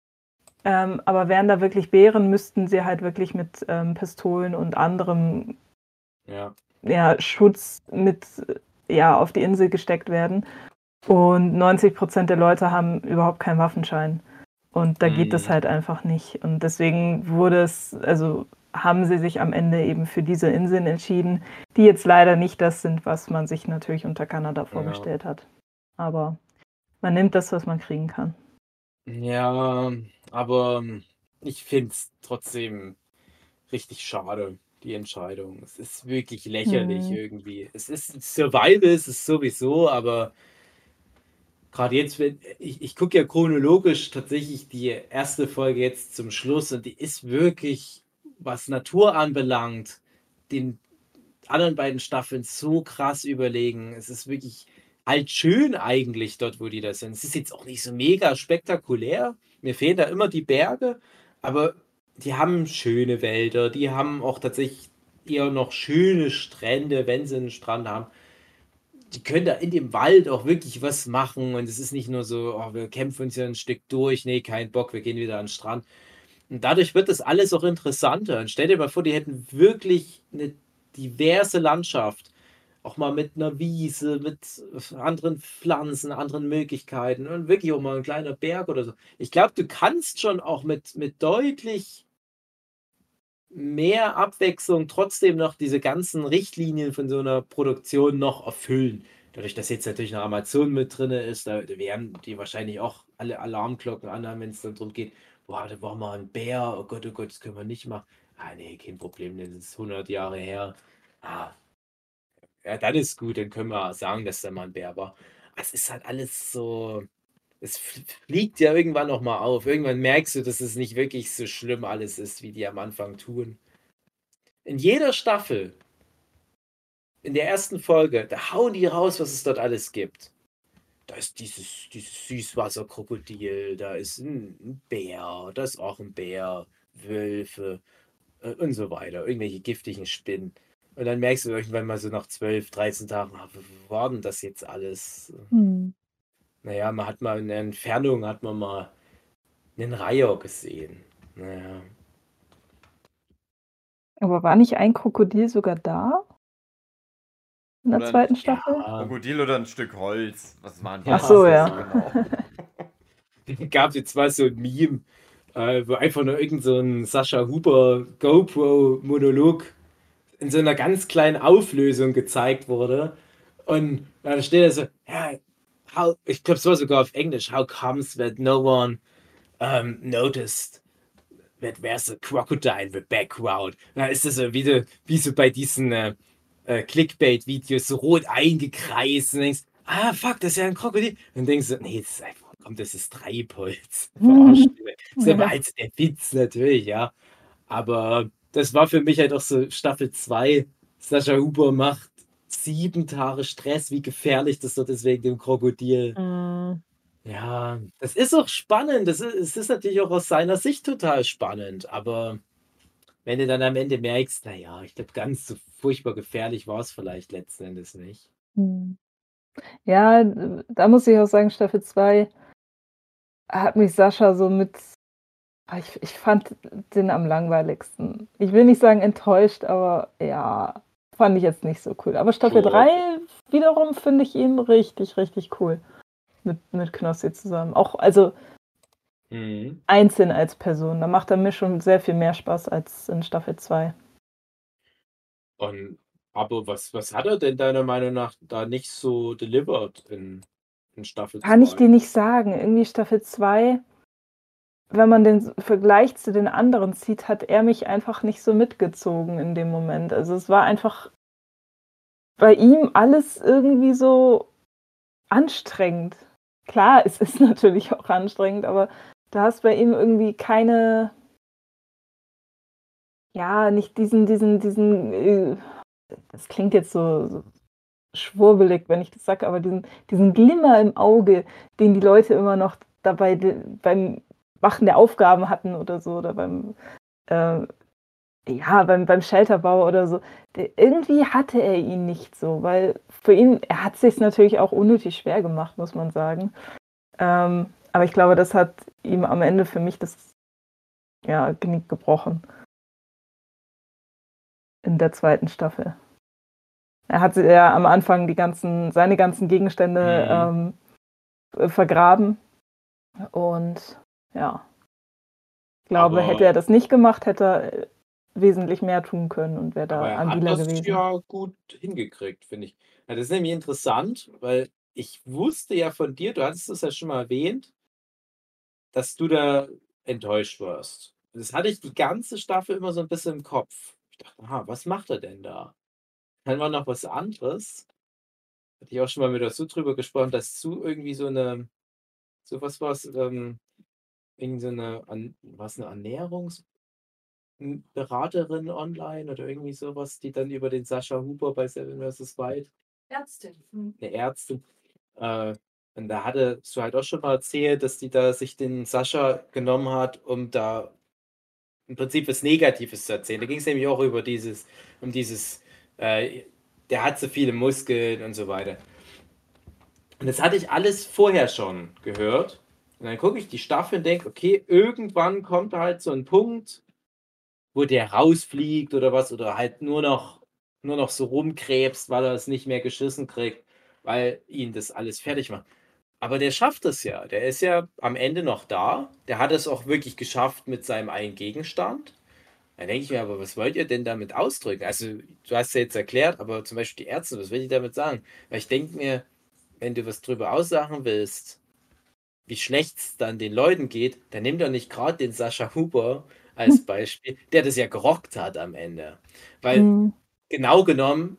Ähm, aber wären da wirklich Bären, müssten sie halt wirklich mit ähm, Pistolen und anderem Ja. ja, Schutz mit äh, ja, auf die Insel gesteckt werden. Und 90 Prozent der Leute haben überhaupt keinen Waffenschein. Und da geht das Mhm. halt einfach nicht. Und deswegen wurde es, also haben sie sich am Ende eben für diese Inseln entschieden, die jetzt leider nicht das sind, was man sich natürlich unter Kanada vorgestellt hat. Aber man nimmt das, was man kriegen kann. Ja, aber ich finde es trotzdem richtig schade, die Entscheidung. Es ist wirklich lächerlich Mhm. irgendwie. Es ist Survival, es ist sowieso, aber gerade jetzt, wenn ich, ich gucke ja chronologisch tatsächlich die erste Folge jetzt zum Schluss und die ist wirklich, was Natur anbelangt, den anderen beiden Staffeln so krass überlegen. Es ist wirklich halt schön eigentlich dort, wo die da sind. Es ist jetzt auch nicht so mega spektakulär. Mir fehlen da immer die Berge, aber die haben schöne Wälder, die haben auch tatsächlich eher noch schöne Strände, wenn sie einen Strand haben. Die können da in dem Wald auch wirklich was machen und es ist nicht nur so, oh, wir kämpfen uns ja ein Stück durch, nee, kein Bock, wir gehen wieder an den Strand. Und dadurch wird das alles auch interessanter. Und stell dir mal vor, die hätten wirklich eine diverse Landschaft auch mal mit einer Wiese, mit anderen Pflanzen, anderen Möglichkeiten und wirklich auch mal ein kleiner Berg oder so. Ich glaube, du kannst schon auch mit, mit deutlich mehr Abwechslung trotzdem noch diese ganzen Richtlinien von so einer Produktion noch erfüllen. Dadurch, dass jetzt natürlich noch Amazon mit drin ist, da werden die wahrscheinlich auch alle Alarmglocken anhaben, wenn es dann darum geht, boah, da brauchen wir einen Bär, oh Gott, oh Gott, das können wir nicht machen. Ah, nee, kein Problem, das ist 100 Jahre her. Ah, ja, dann ist gut, dann können wir sagen, dass da mal ein Bär war. Es ist halt alles so. Es fliegt ja irgendwann noch mal auf. Irgendwann merkst du, dass es nicht wirklich so schlimm alles ist, wie die am Anfang tun. In jeder Staffel, in der ersten Folge, da hauen die raus, was es dort alles gibt. Da ist dieses, dieses Süßwasserkrokodil, da ist ein, Bär, da ist auch ein Bär, Wölfe äh, und so weiter. Irgendwelche giftigen Spinnen. Und dann merkst du irgendwann mal so nach 12, 13 Tagen, ah, wo war denn das jetzt alles? Hm. Naja, man hat mal in der Entfernung hat man mal einen Reiher gesehen. Naja. Aber war nicht ein Krokodil sogar da? In der Oder- zweiten Staffel? Ja, Krokodil oder ein Stück Holz. Was waren die? Ach so, ja. so genau? [LAUGHS] gab jetzt mal so ein Meme, äh, wo einfach nur irgend so ein Sascha Huber GoPro-Monolog in so einer ganz kleinen Auflösung gezeigt wurde. Und da steht er so, ja, how, ich glaube, es war sogar auf Englisch, how comes that no one um, noticed that there's a crocodile in the background. Da ist das so wie, so- wie so bei diesen äh, äh, Clickbait-Videos so rot eingekreist und denkst, ah, fuck, das ist ja ein Krokodil. Und denkst du, nee, das ist einfach, komm, das ist Treibholz. [LAUGHS] Verarscht. Das ist aber halt der Witz natürlich, ja. Aber das war für mich halt auch so Staffel 2. Sascha Huber macht sieben Tage Stress, wie gefährlich das dort ist wegen dem Krokodil. Hm. Ja, das ist auch spannend. Das ist, es ist natürlich auch aus seiner Sicht total spannend. Aber wenn du dann am Ende merkst, naja, ich glaube, ganz so furchtbar gefährlich war es vielleicht letzten Endes nicht. Hm. Ja, da muss ich auch sagen, Staffel 2 hat mich Sascha so mit. Ah, Ich, ich fand den am langweiligsten. Ich will nicht sagen enttäuscht, aber ja, fand ich jetzt nicht so cool. Aber Staffel Schon 3 wiederum finde ich ihn richtig, richtig cool. Mit, mit Knossi zusammen. Auch, also Mhm. einzeln als Person. Da macht er mir schon sehr viel mehr Spaß als in Staffel 2. Und aber was, was hat er denn deiner Meinung nach da nicht so delivered in in Staffel Kann ich dir nicht sagen. Irgendwie Staffel 2, wenn man den Vergleich zu den anderen zieht, hat er mich einfach nicht so mitgezogen in dem Moment. Also es war einfach bei ihm alles irgendwie so anstrengend. Klar, [LAUGHS] es ist natürlich auch anstrengend, aber du hast bei ihm irgendwie keine, ja, nicht diesen, diesen, diesen, äh, das klingt jetzt so, so schwurbelig, wenn ich das sage, aber diesen, diesen Glimmer im Auge, den die Leute immer noch dabei beim Machen der Aufgaben hatten oder so, oder beim, äh, ja, beim, beim Shelterbau oder so. Der, irgendwie hatte er ihn nicht so, weil für ihn, er hat sich natürlich auch unnötig schwer gemacht, muss man sagen. Ähm, aber ich glaube, das hat ihm am Ende für mich das ja, Genick gebrochen. In der zweiten Staffel. Er hat ja am Anfang die ganzen, seine ganzen Gegenstände ähm, vergraben. Und ja. Ich glaube, Aber- hätte er das nicht gemacht, hätte er äh, wesentlich mehr tun können und wäre da er hat agiler das gewesen. ja gut hingekriegt, finde ich. Ja, das ist nämlich interessant, weil ich wusste ja von dir, du hattest es ja schon mal erwähnt, dass du da enttäuscht warst. Und Das hatte ich die ganze Staffel immer so ein bisschen im Kopf. Ich dachte, aha, was macht er denn da? Dann war noch was anderes. Hatte ich auch schon mal mit Sue drüber gesprochen, dass Sue irgendwie so eine, so was war es, ähm, irgend so eine, was eine Ernährungsberaterin online oder irgendwie sowas, die dann über den Sascha Huber bei Seven vs. Wild Ärztin. Hm. eine Ärztin. Äh, und da hatte du halt auch schon mal erzählt, dass die da sich den Sascha genommen hat, um da im Prinzip was Negatives zu erzählen. Da ging es nämlich auch über dieses, um dieses, äh, der hat so viele Muskeln und so weiter. Und das hatte ich alles vorher schon gehört. Und dann gucke ich die Staffel und denke, okay, irgendwann kommt halt so ein Punkt, wo der rausfliegt oder was, oder halt nur noch, nur noch so rumkrebst, weil er es nicht mehr geschissen kriegt, weil ihn das alles fertig macht. Aber der schafft es ja. Der ist ja am Ende noch da. Der hat es auch wirklich geschafft mit seinem einen Gegenstand. Dann denke ich mir, aber was wollt ihr denn damit ausdrücken? Also, du hast ja jetzt erklärt, aber zum Beispiel die Ärzte, was will ich damit sagen? Weil ich denke mir, wenn du was drüber aussagen willst, wie schlecht es dann den Leuten geht, dann nimm doch nicht gerade den Sascha Huber als Beispiel, der das ja gerockt hat am Ende. Weil Mhm. genau genommen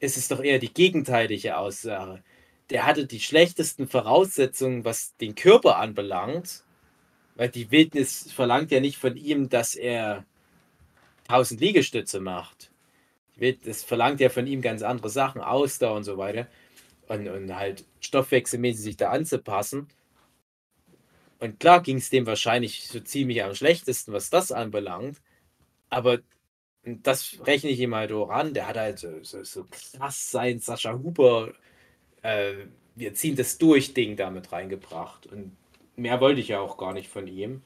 ist es doch eher die gegenteilige Aussage. Der hatte die schlechtesten Voraussetzungen, was den Körper anbelangt, weil die Wildnis verlangt ja nicht von ihm, dass er 1000 Liegestütze macht. Wildnis verlangt ja von ihm ganz andere Sachen, Ausdauer und so weiter. Und, und halt stoffwechselmäßig sich da anzupassen. Und klar ging es dem wahrscheinlich so ziemlich am schlechtesten, was das anbelangt. Aber das rechne ich ihm halt auch an. Der hat halt so, so, so krass sein Sascha Huber, äh, wir ziehen das durch Ding damit reingebracht. Und mehr wollte ich ja auch gar nicht von ihm.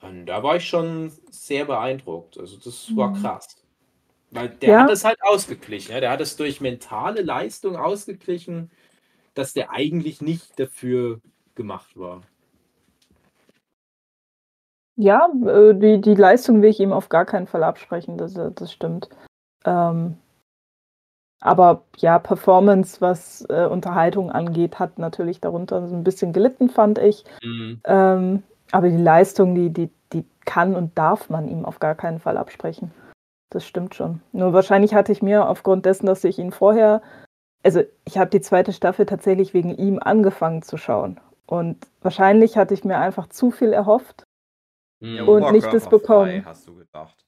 Und da war ich schon sehr beeindruckt. Also das war Mhm. krass. Weil der Ja. hat es halt ausgeglichen. Ja? Der hat es durch mentale Leistung ausgeglichen, dass der eigentlich nicht dafür gemacht war. Ja, äh, die, die Leistung will ich ihm auf gar keinen Fall absprechen, das, äh, das stimmt. Ähm, aber ja, Performance, was äh, Unterhaltung angeht, hat natürlich darunter so ein bisschen gelitten, fand ich. Mhm. Ähm, aber die Leistung, die, die, die kann und darf man ihm auf gar keinen Fall absprechen. Das stimmt schon. Nur wahrscheinlich hatte ich mir aufgrund dessen, dass ich ihn vorher, also ich habe die zweite Staffel tatsächlich wegen ihm angefangen zu schauen. Und wahrscheinlich hatte ich mir einfach zu viel erhofft. Mhm. Und nicht das bekommen. hast du gedacht.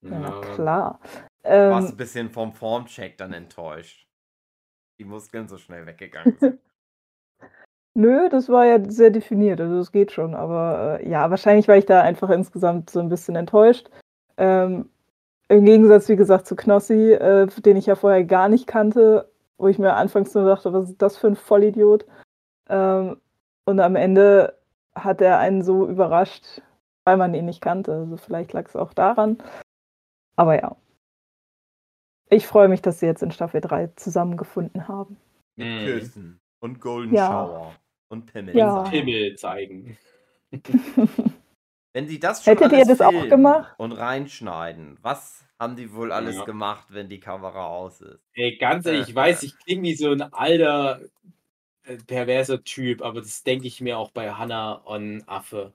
Ja, na Ja. klar. Warst Ähm, ein bisschen vom Formcheck dann enttäuscht. Die Muskeln so schnell weggegangen sind. [LAUGHS] nö, das war ja sehr definiert, also es geht schon. Aber äh, ja, wahrscheinlich war ich da einfach insgesamt so ein bisschen enttäuscht. Ähm, Im Gegensatz, wie gesagt, zu Knossi, äh, den ich ja vorher gar nicht kannte, wo ich mir anfangs nur dachte, was ist das für ein Vollidiot? Ähm, und am Ende hat er einen so überrascht, weil man ihn nicht kannte. Also vielleicht lag es auch daran. Aber ja. Ich freue mich, dass sie jetzt in Staffel 3 zusammengefunden haben. Mit Mhm. Küssen und Golden Ja. Shower und Pimmel. Ja. Himmel zeigen. Wenn sie das schon Hättet ihr das auch gemacht? und reinschneiden, was haben die wohl alles Ja. gemacht, wenn die Kamera aus ist? Ey, ganz ehrlich, ich weiß, ich klinge wie so ein alter, äh, perverser Typ, aber das denke ich mir auch bei Hannah und Affe.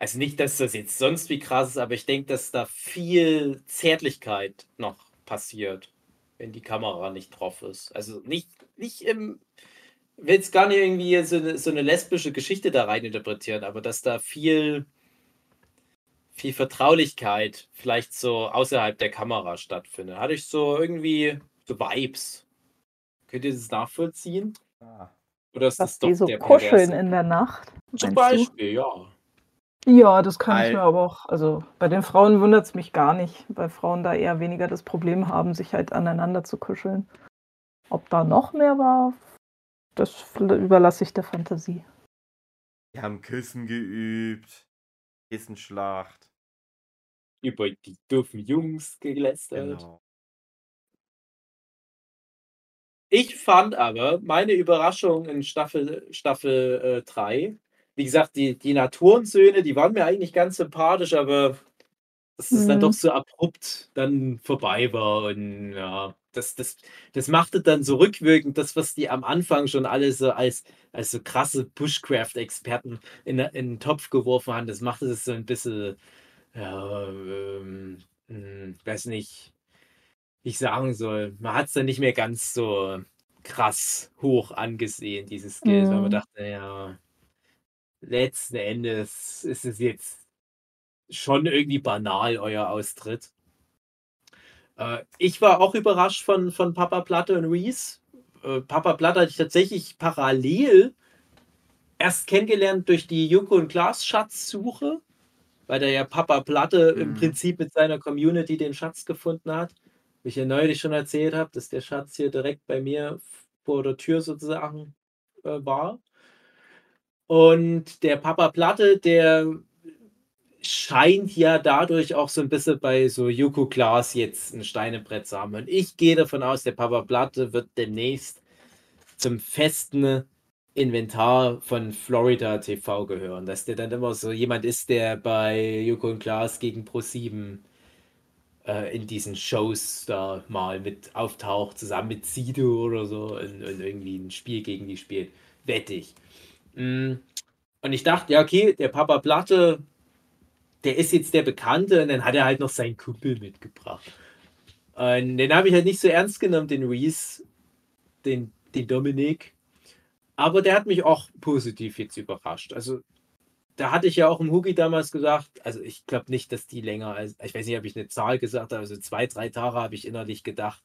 Also nicht, dass das jetzt sonst wie krass ist, aber ich denke, dass da viel Zärtlichkeit noch passiert, wenn die Kamera nicht drauf ist. Also nicht, nicht im, will jetzt gar nicht irgendwie so eine, so eine lesbische Geschichte da rein interpretieren, aber dass da viel, viel Vertraulichkeit vielleicht so außerhalb der Kamera stattfindet. Hatte ich so irgendwie so Vibes. Könnt ihr das nachvollziehen? Ah. Oder ist Dass das doch die so der kuscheln perverse? in der Nacht. Zum meinst du? Beispiel, ja. Ja, das kann ich mir aber auch. Also bei den Frauen wundert es mich gar nicht, weil Frauen da eher weniger das Problem haben, sich halt aneinander zu kuscheln. Ob da noch mehr war, das überlasse ich der Fantasie. Wir haben Küssen geübt. Kissenschlacht. Über die doofen Jungs gelästert. Genau. Ich fand aber meine Überraschung in Staffel, Staffel äh, 3, wie gesagt, die, die Naturensöhne, die waren mir eigentlich ganz sympathisch, aber dass es dann Mhm. doch so abrupt dann vorbei war. Und ja, das, das, das machte dann so rückwirkend das, was die am Anfang schon alle so als, als so krasse Bushcraft-Experten in, in den Topf geworfen haben, das machte das so ein bisschen, ja, ähm, hm, weiß nicht, wie ich sagen soll. Man hat es dann nicht mehr ganz so krass hoch angesehen, diese Skills, weil man Mhm. dachte, ja, letzten Endes ist es jetzt schon irgendwie banal, euer Austritt. Äh, ich war auch überrascht von, von Papa Platte und Reese. Äh, Papa Platte hatte ich tatsächlich parallel erst kennengelernt durch die Joko und Klaas Schatzsuche, weil da ja Papa Platte im Mhm. Prinzip mit seiner Community den Schatz gefunden hat. Wie ich ja neulich schon erzählt habe, dass der Schatz hier direkt bei mir vor der Tür sozusagen äh, war. Und der Papa Platte, der scheint ja dadurch auch so ein bisschen bei so Joko Klaas jetzt ein Steinebrett zu haben. Und ich gehe davon aus, der Papa Platte wird demnächst zum festen Inventar von Florida TV gehören. Dass der dann immer so jemand ist, der bei Joko und Klaas gegen Pro7 äh, in diesen Shows da mal mit auftaucht, zusammen mit Sido oder so und, und irgendwie ein Spiel gegen die spielt. Mm. Und ich dachte, ja, okay, der Papa Platte, der ist jetzt der Bekannte und dann hat er halt noch seinen Kumpel mitgebracht. Und den habe ich halt nicht so ernst genommen, den Reese, den, den Dominik. Aber der hat mich auch positiv jetzt überrascht. Also, da hatte ich ja auch im Hugi damals gesagt, also ich glaube nicht, dass die länger als, ich weiß nicht, ob ich eine Zahl gesagt habe, also zwei, drei Tage habe ich innerlich gedacht,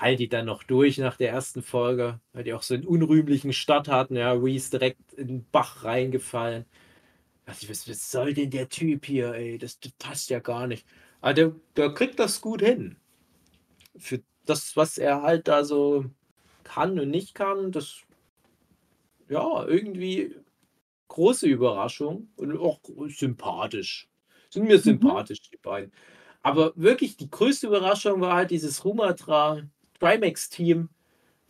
halt die dann noch durch nach der ersten Folge, weil die auch so einen unrühmlichen Start hatten, ja, Reese direkt in den Bach reingefallen. dachte ich, was, was soll denn der Typ hier, ey, das, das passt ja gar nicht. Aber der, der kriegt das gut hin. Für das, was er halt da so kann und nicht kann, das, ja, irgendwie große Überraschung und auch sympathisch. Sind mir Mhm. sympathisch, die beiden. Aber wirklich die größte Überraschung war halt dieses Rumatra Trimax-Team,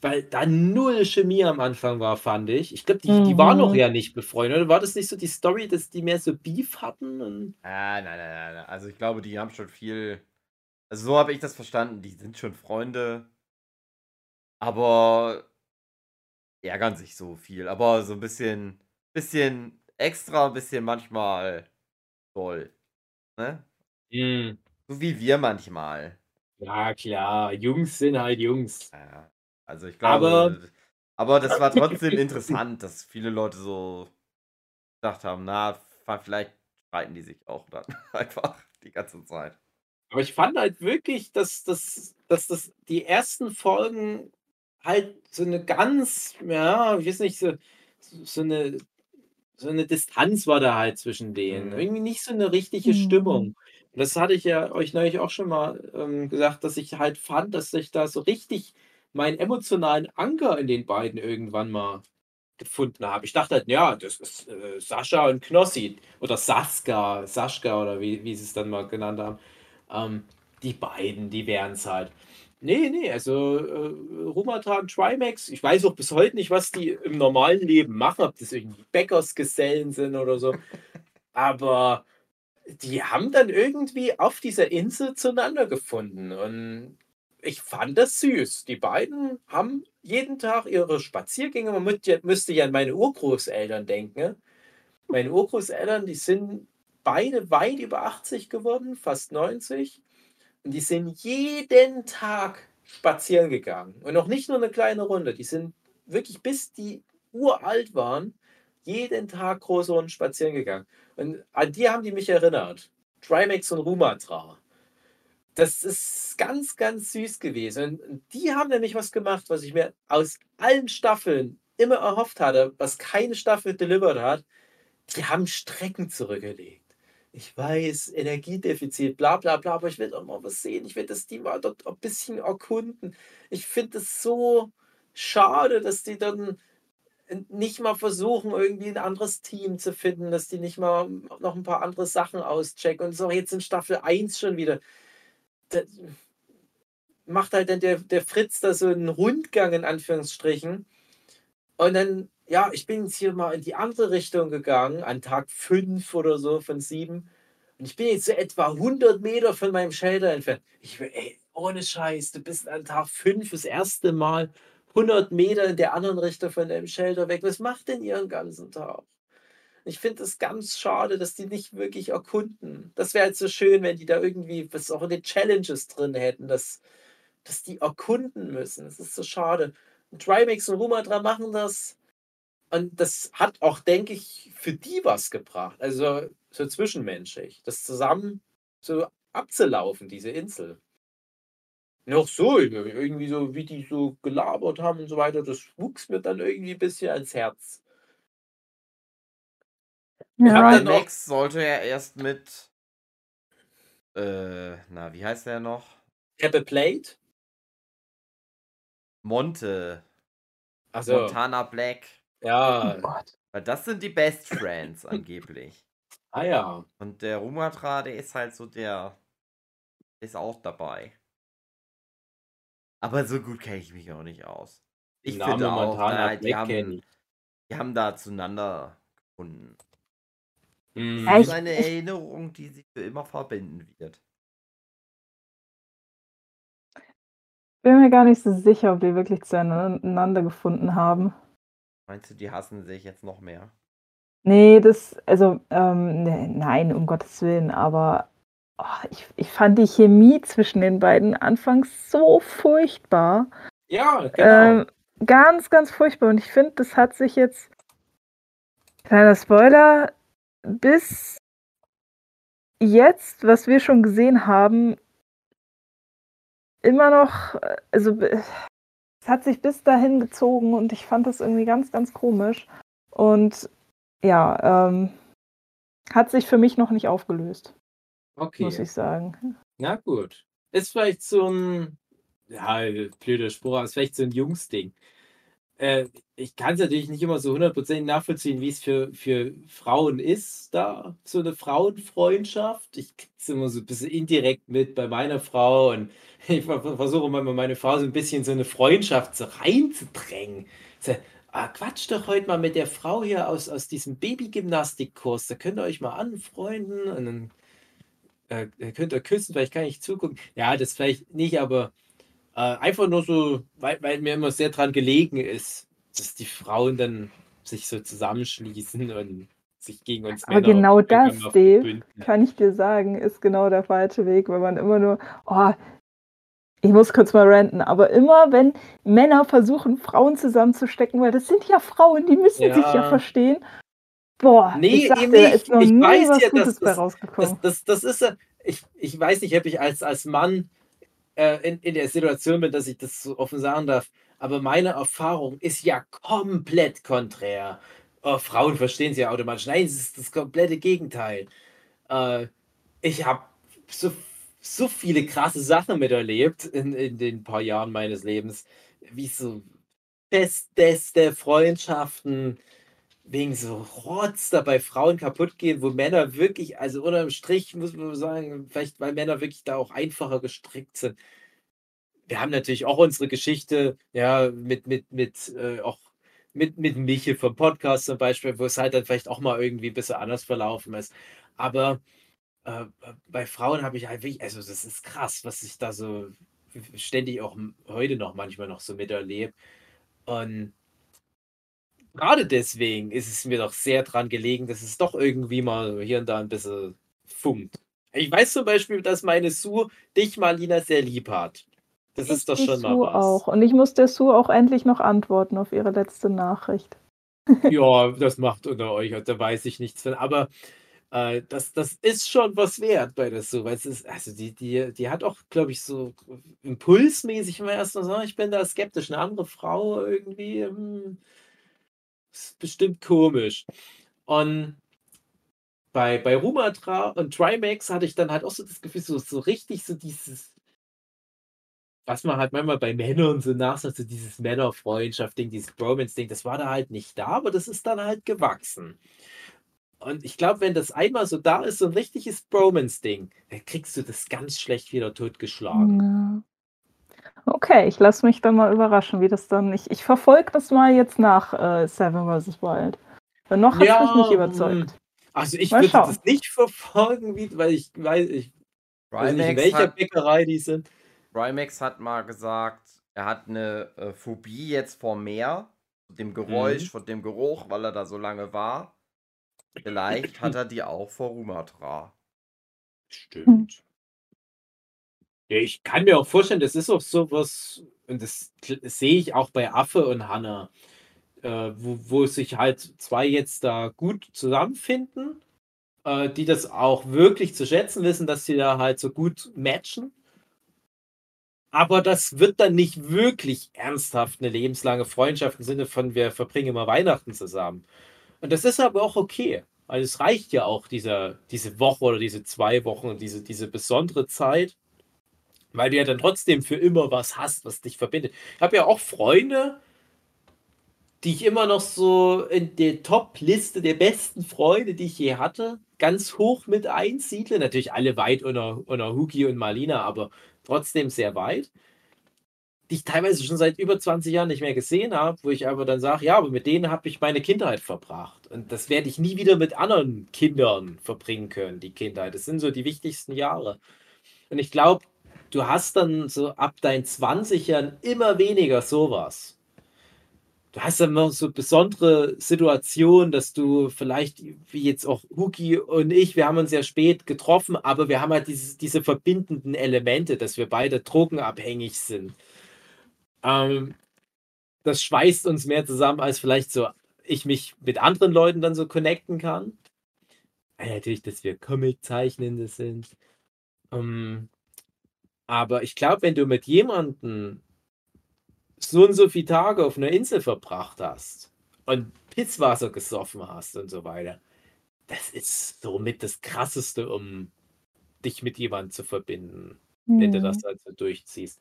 weil da null Chemie am Anfang war, fand ich. Ich glaube, die, die waren noch Mhm. ja nicht befreundet. Oder war das nicht so die Story, dass die mehr so Beef hatten? Ah, nein, nein, nein, nein. Also ich glaube, die haben schon viel. Also so habe ich das verstanden. Die sind schon Freunde. Aber ärgern sich so viel. Aber so ein bisschen, bisschen extra, ein bisschen manchmal doll. Ne? Hm, So wie wir manchmal. Ja, klar, Jungs sind halt Jungs. Ja, also ich Aber- glaube, aber das war trotzdem [LAUGHS] interessant, dass viele Leute so gedacht haben, na, vielleicht streiten die sich auch dann [LAUGHS] einfach die ganze Zeit. Aber ich fand halt wirklich, dass, dass, dass das die ersten Folgen halt so eine ganz, ja, ich weiß nicht, so, so eine so eine Distanz war da halt zwischen denen. Mhm. Irgendwie nicht so eine richtige Mhm. Stimmung. Das hatte ich ja euch neulich auch schon mal ähm, gesagt, dass ich halt fand, dass ich da so richtig meinen emotionalen Anker in den beiden irgendwann mal gefunden habe. Ich dachte halt, ja, das ist äh, Sascha und Knossi oder Saska, Saschka oder wie, wie sie es dann mal genannt haben. Ähm, die beiden, die wären es halt. Nee, nee, also äh, Rumata und Trimax, ich weiß auch bis heute nicht, was die im normalen Leben machen, ob das irgendwie Bäckersgesellen sind oder so. Aber die haben dann irgendwie auf dieser Insel zueinander gefunden. Und ich fand das süß. Die beiden haben jeden Tag ihre Spaziergänge. Man müsste ja an meine Urgroßeltern denken. Meine Urgroßeltern, die sind beide weit über 80 geworden, fast 90. Und die sind jeden Tag spazieren gegangen. Und auch nicht nur eine kleine Runde. Die sind wirklich bis die uralt waren, jeden Tag große Runden spazieren gegangen. Und an die haben die mich erinnert. Trimax und Rumatra. Das ist ganz, ganz süß gewesen. Und die haben nämlich was gemacht, was ich mir aus allen Staffeln immer erhofft hatte, was keine Staffel delivered hat. Die haben Strecken zurückgelegt. Ich weiß, Energiedefizit, bla bla bla, aber ich will doch mal was sehen. Ich will das Team mal dort ein bisschen erkunden. Ich finde es so schade, dass die dann nicht mal versuchen, irgendwie ein anderes Team zu finden, dass die nicht mal noch ein paar andere Sachen auschecken. Und so jetzt in Staffel 1 schon wieder da macht halt dann der, der Fritz da so einen Rundgang in Anführungsstrichen. Und dann, ja, ich bin jetzt hier mal in die andere Richtung gegangen, an Tag 5 oder so von 7. Und ich bin jetzt so etwa 100 Meter von meinem Shelter entfernt. Ich will, ey, ohne Scheiß, du bist an Tag 5 das erste Mal 100 Meter in der anderen Richtung von deinem Shelter weg. Was macht denn ihr den ganzen Tag? Ich finde es ganz schade, dass die nicht wirklich erkunden. Das wäre halt so schön, wenn die da irgendwie was auch in den Challenges drin hätten, dass, dass die erkunden müssen. Das ist so schade. Und Trimax und Rumatra machen das. Und das hat auch, denke ich, für die was gebracht. Also so zwischenmenschlich. Das zusammen so abzulaufen, diese Insel. Noch so, irgendwie so, wie die so gelabert haben und so weiter, das wuchs mir dann irgendwie ein bisschen ans Herz. Ja, der Max sollte ja erst mit. Äh, na, wie heißt der noch? Apple Plate? Monte. Also. Montana Black. Ja. Oh Weil das sind die Best Friends angeblich. Ah ja. Und der Rumatra, der ist halt so der. Ist auch dabei. Aber so gut kenne ich mich auch nicht aus. Ich finde auch, na, die, haben, die haben da zueinander gefunden. Mhm. Das ist eine Erinnerung, die sich für immer verbinden wird. Ich bin mir gar nicht so sicher, ob die wirklich zueinander gefunden haben. Meinst du, die hassen sich jetzt noch mehr? Nee, das, also, ähm, ne, nein, um Gottes Willen, aber oh, ich, ich fand die Chemie zwischen den beiden anfangs so furchtbar. Ja, genau. Ähm, ganz, ganz furchtbar. Und ich finde, das hat sich jetzt, kleiner Spoiler, bis jetzt, was wir schon gesehen haben, immer noch, also es hat sich bis dahin gezogen und ich fand das irgendwie ganz, ganz komisch. Und ja, ähm, hat sich für mich noch nicht aufgelöst. Okay. Muss ich sagen. Na gut. Ist vielleicht so ein, ja, blöder Spruch, aber ist vielleicht so ein Jungsding äh, ich kann es natürlich nicht immer so hundertprozentig nachvollziehen, wie es für, für Frauen ist, da so eine Frauenfreundschaft. Ich kriege es immer so ein bisschen indirekt mit bei meiner Frau und [LAUGHS] ich versuche immer meine Frau so ein bisschen so eine Freundschaft so reinzudrängen. So, ah, quatsch doch heute mal mit der Frau hier aus, aus diesem Babygymnastikkurs, da könnt ihr euch mal anfreunden und dann äh, könnt ihr küssen, vielleicht kann ich zugucken. Ja, das vielleicht nicht, aber äh, einfach nur so, weil, weil mir immer sehr dran gelegen ist, dass die Frauen dann sich so zusammenschließen und sich gegen uns Aber Männer genau das, Dave, kann ich dir sagen, ist genau der falsche Weg, weil man immer nur, oh, ich muss kurz mal ranten, aber immer wenn Männer versuchen, Frauen zusammenzustecken, weil das sind ja Frauen, die müssen ja. sich ja verstehen. Boah, nee, ich sagte, eben nicht. da ist noch ich nie weiß was ja, Gutes das. Das, das, das ist, ich, ich weiß nicht, ob ich als, als Mann äh, in, in der Situation bin, dass ich das so offen sagen darf. Aber meine Erfahrung ist ja komplett konträr. Oh, Frauen verstehen sie ja automatisch. Nein, es ist das komplette Gegenteil. Äh, ich habe so, so viele krasse Sachen miterlebt in, in den paar Jahren meines Lebens, wie so besteste Freundschaften, wegen so Rotz da bei Frauen kaputt gehen, wo Männer wirklich, also unterm Strich muss man sagen, vielleicht weil Männer wirklich da auch einfacher gestrickt sind. Wir haben natürlich auch unsere Geschichte, ja, mit, mit, mit, äh, auch mit, mit Michel vom Podcast zum Beispiel, wo es halt dann vielleicht auch mal irgendwie ein bisschen anders verlaufen ist. Aber äh, bei Frauen habe ich halt wirklich, also das ist krass, was sich da so ständig auch heute noch manchmal noch so miterlebe. Und gerade deswegen ist es mir doch sehr dran gelegen, dass es doch irgendwie mal hier und da ein bisschen funkt. Ich weiß zum Beispiel, dass meine Sue dich, Marlina, sehr lieb hat. Das Ich ist doch schon mal Sue was. auch. Und ich muss der Sue auch endlich noch antworten auf ihre letzte Nachricht. [LAUGHS] Ja, das macht unter euch, da weiß ich nichts von. Aber äh, das, das ist schon was wert bei der Sue. Weil es ist, also die, die, die hat auch, glaube ich, so impulsmäßig immer erst mal so, ich bin da skeptisch. Eine andere Frau irgendwie, hm, ist bestimmt komisch. Und bei, bei Rumatra und Trimax hatte ich dann halt auch so das Gefühl, so, so richtig so dieses, was man halt manchmal bei Männern so nachsagt, so dieses Männerfreundschaft-Ding, dieses Bromance-Ding, das war da halt nicht da, aber das ist dann halt gewachsen. Und ich glaube, wenn das einmal so da ist, so ein richtiges Bromance-Ding, dann kriegst du das ganz schlecht wieder totgeschlagen. Ja. Okay, ich lasse mich dann mal überraschen, wie das dann. Ich, ich verfolge das mal jetzt nach äh, Seven vs. Wild. Weil noch hat es mich nicht Ja, überzeugt. Also ich Mal würde schauen. das nicht verfolgen, wie, weil ich weiß, ich weiß nicht, in welcher hat, Bäckerei die sind. Rymax hat mal gesagt, er hat eine äh, Phobie jetzt vor Meer, vor dem Geräusch, Mhm. vor dem Geruch, weil er da so lange war. Vielleicht hat er die auch vor Rumatra. Stimmt. Ja, ich kann mir auch vorstellen, das ist auch sowas, und das sehe ich auch bei Affe und Hanna, äh, wo, wo sich halt zwei jetzt da gut zusammenfinden, äh, die das auch wirklich zu schätzen wissen, dass sie da halt so gut matchen. Aber das wird dann nicht wirklich ernsthaft eine lebenslange Freundschaft im Sinne von, wir verbringen immer Weihnachten zusammen. Und das ist aber auch okay. Weil es reicht ja auch dieser, diese Woche oder diese zwei Wochen, diese, diese besondere Zeit, weil du ja dann trotzdem für immer was hast, was dich verbindet. Ich habe ja auch Freunde, die ich immer noch so in der Top-Liste der besten Freunde, die ich je hatte, ganz hoch mit einsiedle. Natürlich alle weit unter, unter Huki und Marlina, aber trotzdem sehr weit. Die ich teilweise schon seit über 20 Jahren nicht mehr gesehen habe, wo ich aber dann sage, ja, aber mit denen habe ich meine Kindheit verbracht. Und das werde ich nie wieder mit anderen Kindern verbringen können, die Kindheit. Das sind so die wichtigsten Jahre. Und ich glaube, du hast dann so ab deinen 20ern immer weniger sowas. Du hast dann noch so besondere Situationen, dass du vielleicht, wie jetzt auch Huki und ich, wir haben uns ja spät getroffen, aber wir haben halt diese, diese verbindenden Elemente, dass wir beide drogenabhängig sind. Ähm, das schweißt uns mehr zusammen, als vielleicht so ich mich mit anderen Leuten dann so connecten kann. Ja, natürlich, dass wir Comic-Zeichnende sind. Ähm, aber ich glaube, wenn du mit jemandem so und so viele Tage auf einer Insel verbracht hast und Pisswasser gesoffen hast und so weiter, das ist somit das Krasseste, um dich mit jemandem zu verbinden, wenn du das halt so durchziehst.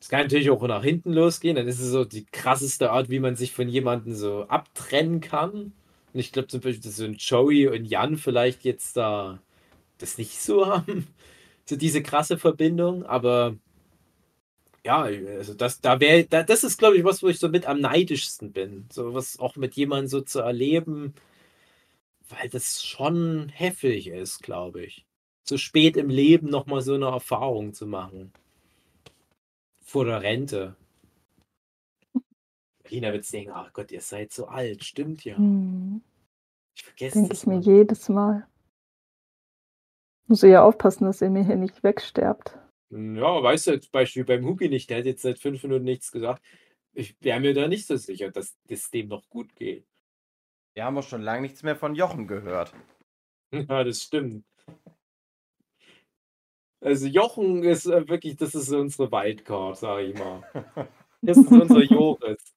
Es kann natürlich auch nach hinten losgehen, dann ist es so die krasseste Art, wie man sich von jemandem so abtrennen kann. Und ich glaube zum Beispiel, dass so ein Joey und Jan vielleicht jetzt da das nicht so [LAUGHS] haben, so diese krasse Verbindung, aber ja, also das, da wäre, da, das ist, glaube ich, was, wo ich so mit am neidischsten bin. So was auch mit jemandem so zu erleben, weil das schon heftig ist, glaube ich. So spät im Leben nochmal so eine Erfahrung zu machen. Vor der Rente. Lina wird denken, ach Gott, ihr seid so alt. Stimmt ja. Hm. Ich vergesse Denke ich mir jedes Mal. Muss ich ja aufpassen, dass ihr mir hier nicht wegsterbt. Ja, weißt du, zum Beispiel beim Huki nicht, der hat jetzt seit fünf Minuten nichts gesagt. Ich wäre mir da nicht so sicher, dass es dem noch gut geht. Wir haben auch schon lange nichts mehr von Jochen gehört. [LAUGHS] Ja, das stimmt. Also Jochen ist äh, wirklich, das ist unsere Wildcard, sage ich mal. [LAUGHS] Das ist unser Joris.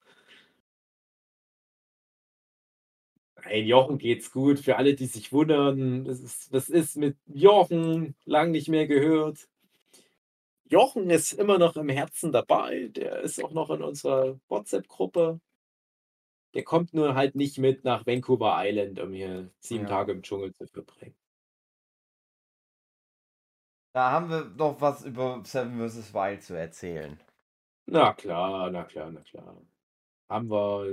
Nein, Jochen geht's gut. Für alle, die sich wundern, was ist, was ist mit Jochen? Lang nicht mehr gehört. Jochen ist immer noch im Herzen dabei. Der ist auch noch in unserer WhatsApp-Gruppe. Der kommt nur halt nicht mit nach Vancouver Island, um hier sieben Ja. Tage im Dschungel zu verbringen. Da haben wir doch was über Seven vs. Wild zu erzählen. Na klar, na klar, na klar. Haben wir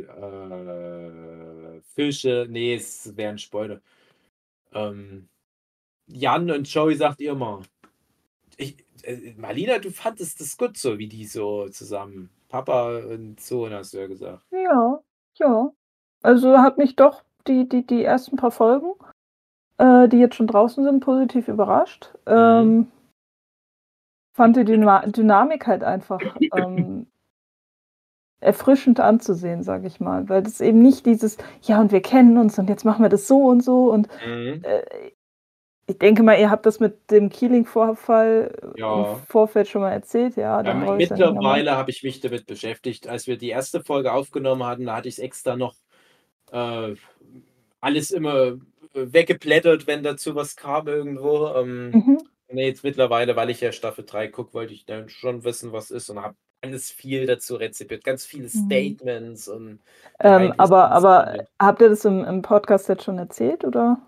äh, Fische? Nee, es wären Spoiler. Ähm, Jan und Joey sagt ihr mal. Ich, äh, Marlina, du fandest das gut so, wie die so zusammen, Papa und Sohn, hast du ja gesagt. Ja, ja. Also hat mich doch die, die, die ersten paar Folgen, äh, die jetzt schon draußen sind, positiv überrascht. Ähm, fand die Dyna Dynamik halt einfach ähm, erfrischend anzusehen, sage ich mal. Weil das eben nicht dieses, ja, und wir kennen uns und jetzt machen wir das so und so. Und Mhm. äh, ich denke mal, ihr habt das mit dem Keeling-Vorfall Ja. im Vorfeld schon mal erzählt. Ja, Ja, mittlerweile habe ich mich damit beschäftigt. Als wir die erste Folge aufgenommen hatten, da hatte ich es extra noch äh, alles immer äh, weggeblättert, wenn dazu was kam irgendwo. Ähm, Mhm. nee, jetzt mittlerweile, weil ich ja Staffel 3 gucke, wollte ich dann schon wissen, was ist und habe alles viel dazu rezipiert. Ganz viele Mhm. Statements und Ähm, aber, aber habt ihr das im, im Podcast jetzt schon erzählt oder?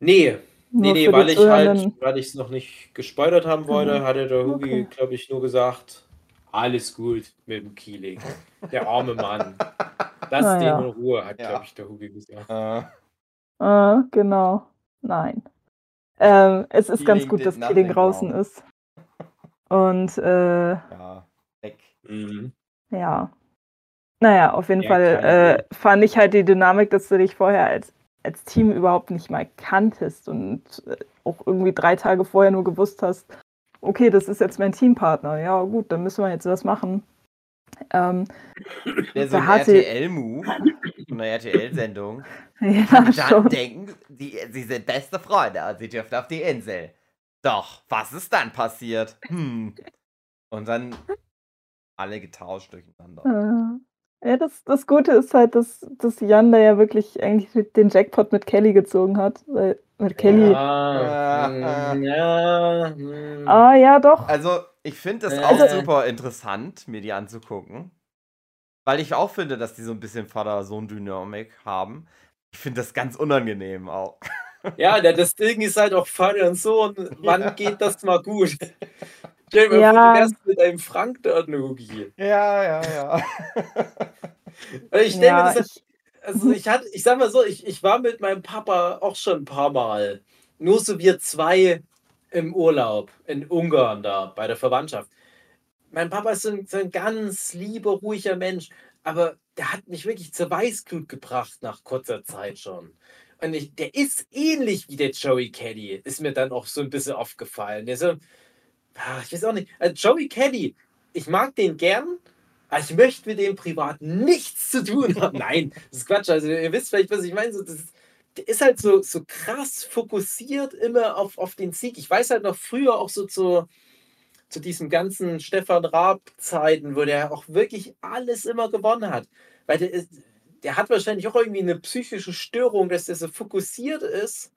Nee, nee, Nur nee, weil ich halt, weil ich es noch nicht gespoilert haben wollte, Mhm. hatte der Hugi, Okay. glaube ich, nur gesagt, alles gut mit dem Keeling. Der arme Mann. Lass Ah, den ja. in Ruhe, hat, Ja. glaube ich, der Hugi gesagt. Äh, Ah, genau. Nein. Ähm, es ist ganz Keeling gut, did dass Keeling draußen wrong. ist. Und äh, ja, weg. Mhm. ja. Naja, auf jeden Ja, Fall äh, fand ich halt die Dynamik, dass du dich vorher als, als Team überhaupt nicht mal kanntest und äh, auch irgendwie drei Tage vorher nur gewusst hast, okay, das ist jetzt mein Teampartner. Ja, gut, dann müssen wir jetzt was machen. Ähm, Der so RTL-Move, eine RTL-Sendung. [LAUGHS] ja, Dann schon. denken, die, sie sind beste Freunde und sie dürfen auf die Insel. Doch, was ist dann passiert? Hm. Und dann alle getauscht durcheinander. Äh, Ja, das, das Gute ist halt, dass, dass Jan da ja wirklich eigentlich den Jackpot mit Kelly gezogen hat. Weil mit Kelly. Ja, Ja. ja, mm. Ah, ja, doch. Also, ich finde es Äh. auch super interessant, mir die anzugucken. Weil ich auch finde, dass die so ein bisschen Vater-Sohn-Dynamik haben. Ich finde das ganz unangenehm auch. Ja, das Ding ist halt auch Vater und Sohn. [LAUGHS] Wann Ja. geht das mal gut? Stell dir mal Ja. vor, du wärst mit einem Frank dort, Hugi. Ja, ja, ja. [LAUGHS] Also ich stelle mir ja, das ich, Also ich hatte, ich sag mal so, ich, ich war mit meinem Papa auch schon ein paar Mal. Nur so wir zwei im Urlaub in Ungarn da bei der Verwandtschaft. Mein Papa ist so ein, so ein ganz lieber, ruhiger Mensch, aber der hat mich wirklich zur Weißglut gebracht nach kurzer Zeit schon. Und ich, der ist ähnlich wie der Joey Caddy, ist mir dann auch so ein bisschen aufgefallen. Der so, ah, ich weiß auch nicht, also Joey Caddy, ich mag den gern, aber ich möchte mit dem privat nichts zu tun haben. [LAUGHS] Nein, das ist Quatsch. Also ihr wisst vielleicht, was ich meine. So, das ist, der ist halt so, so krass fokussiert immer auf, auf den Sieg. Ich weiß halt noch früher auch so zu, zu diesem ganzen Stefan Raab-Zeiten, wo der auch wirklich alles immer gewonnen hat. Weil der, ist, der hat wahrscheinlich auch irgendwie eine psychische Störung, dass der so fokussiert ist.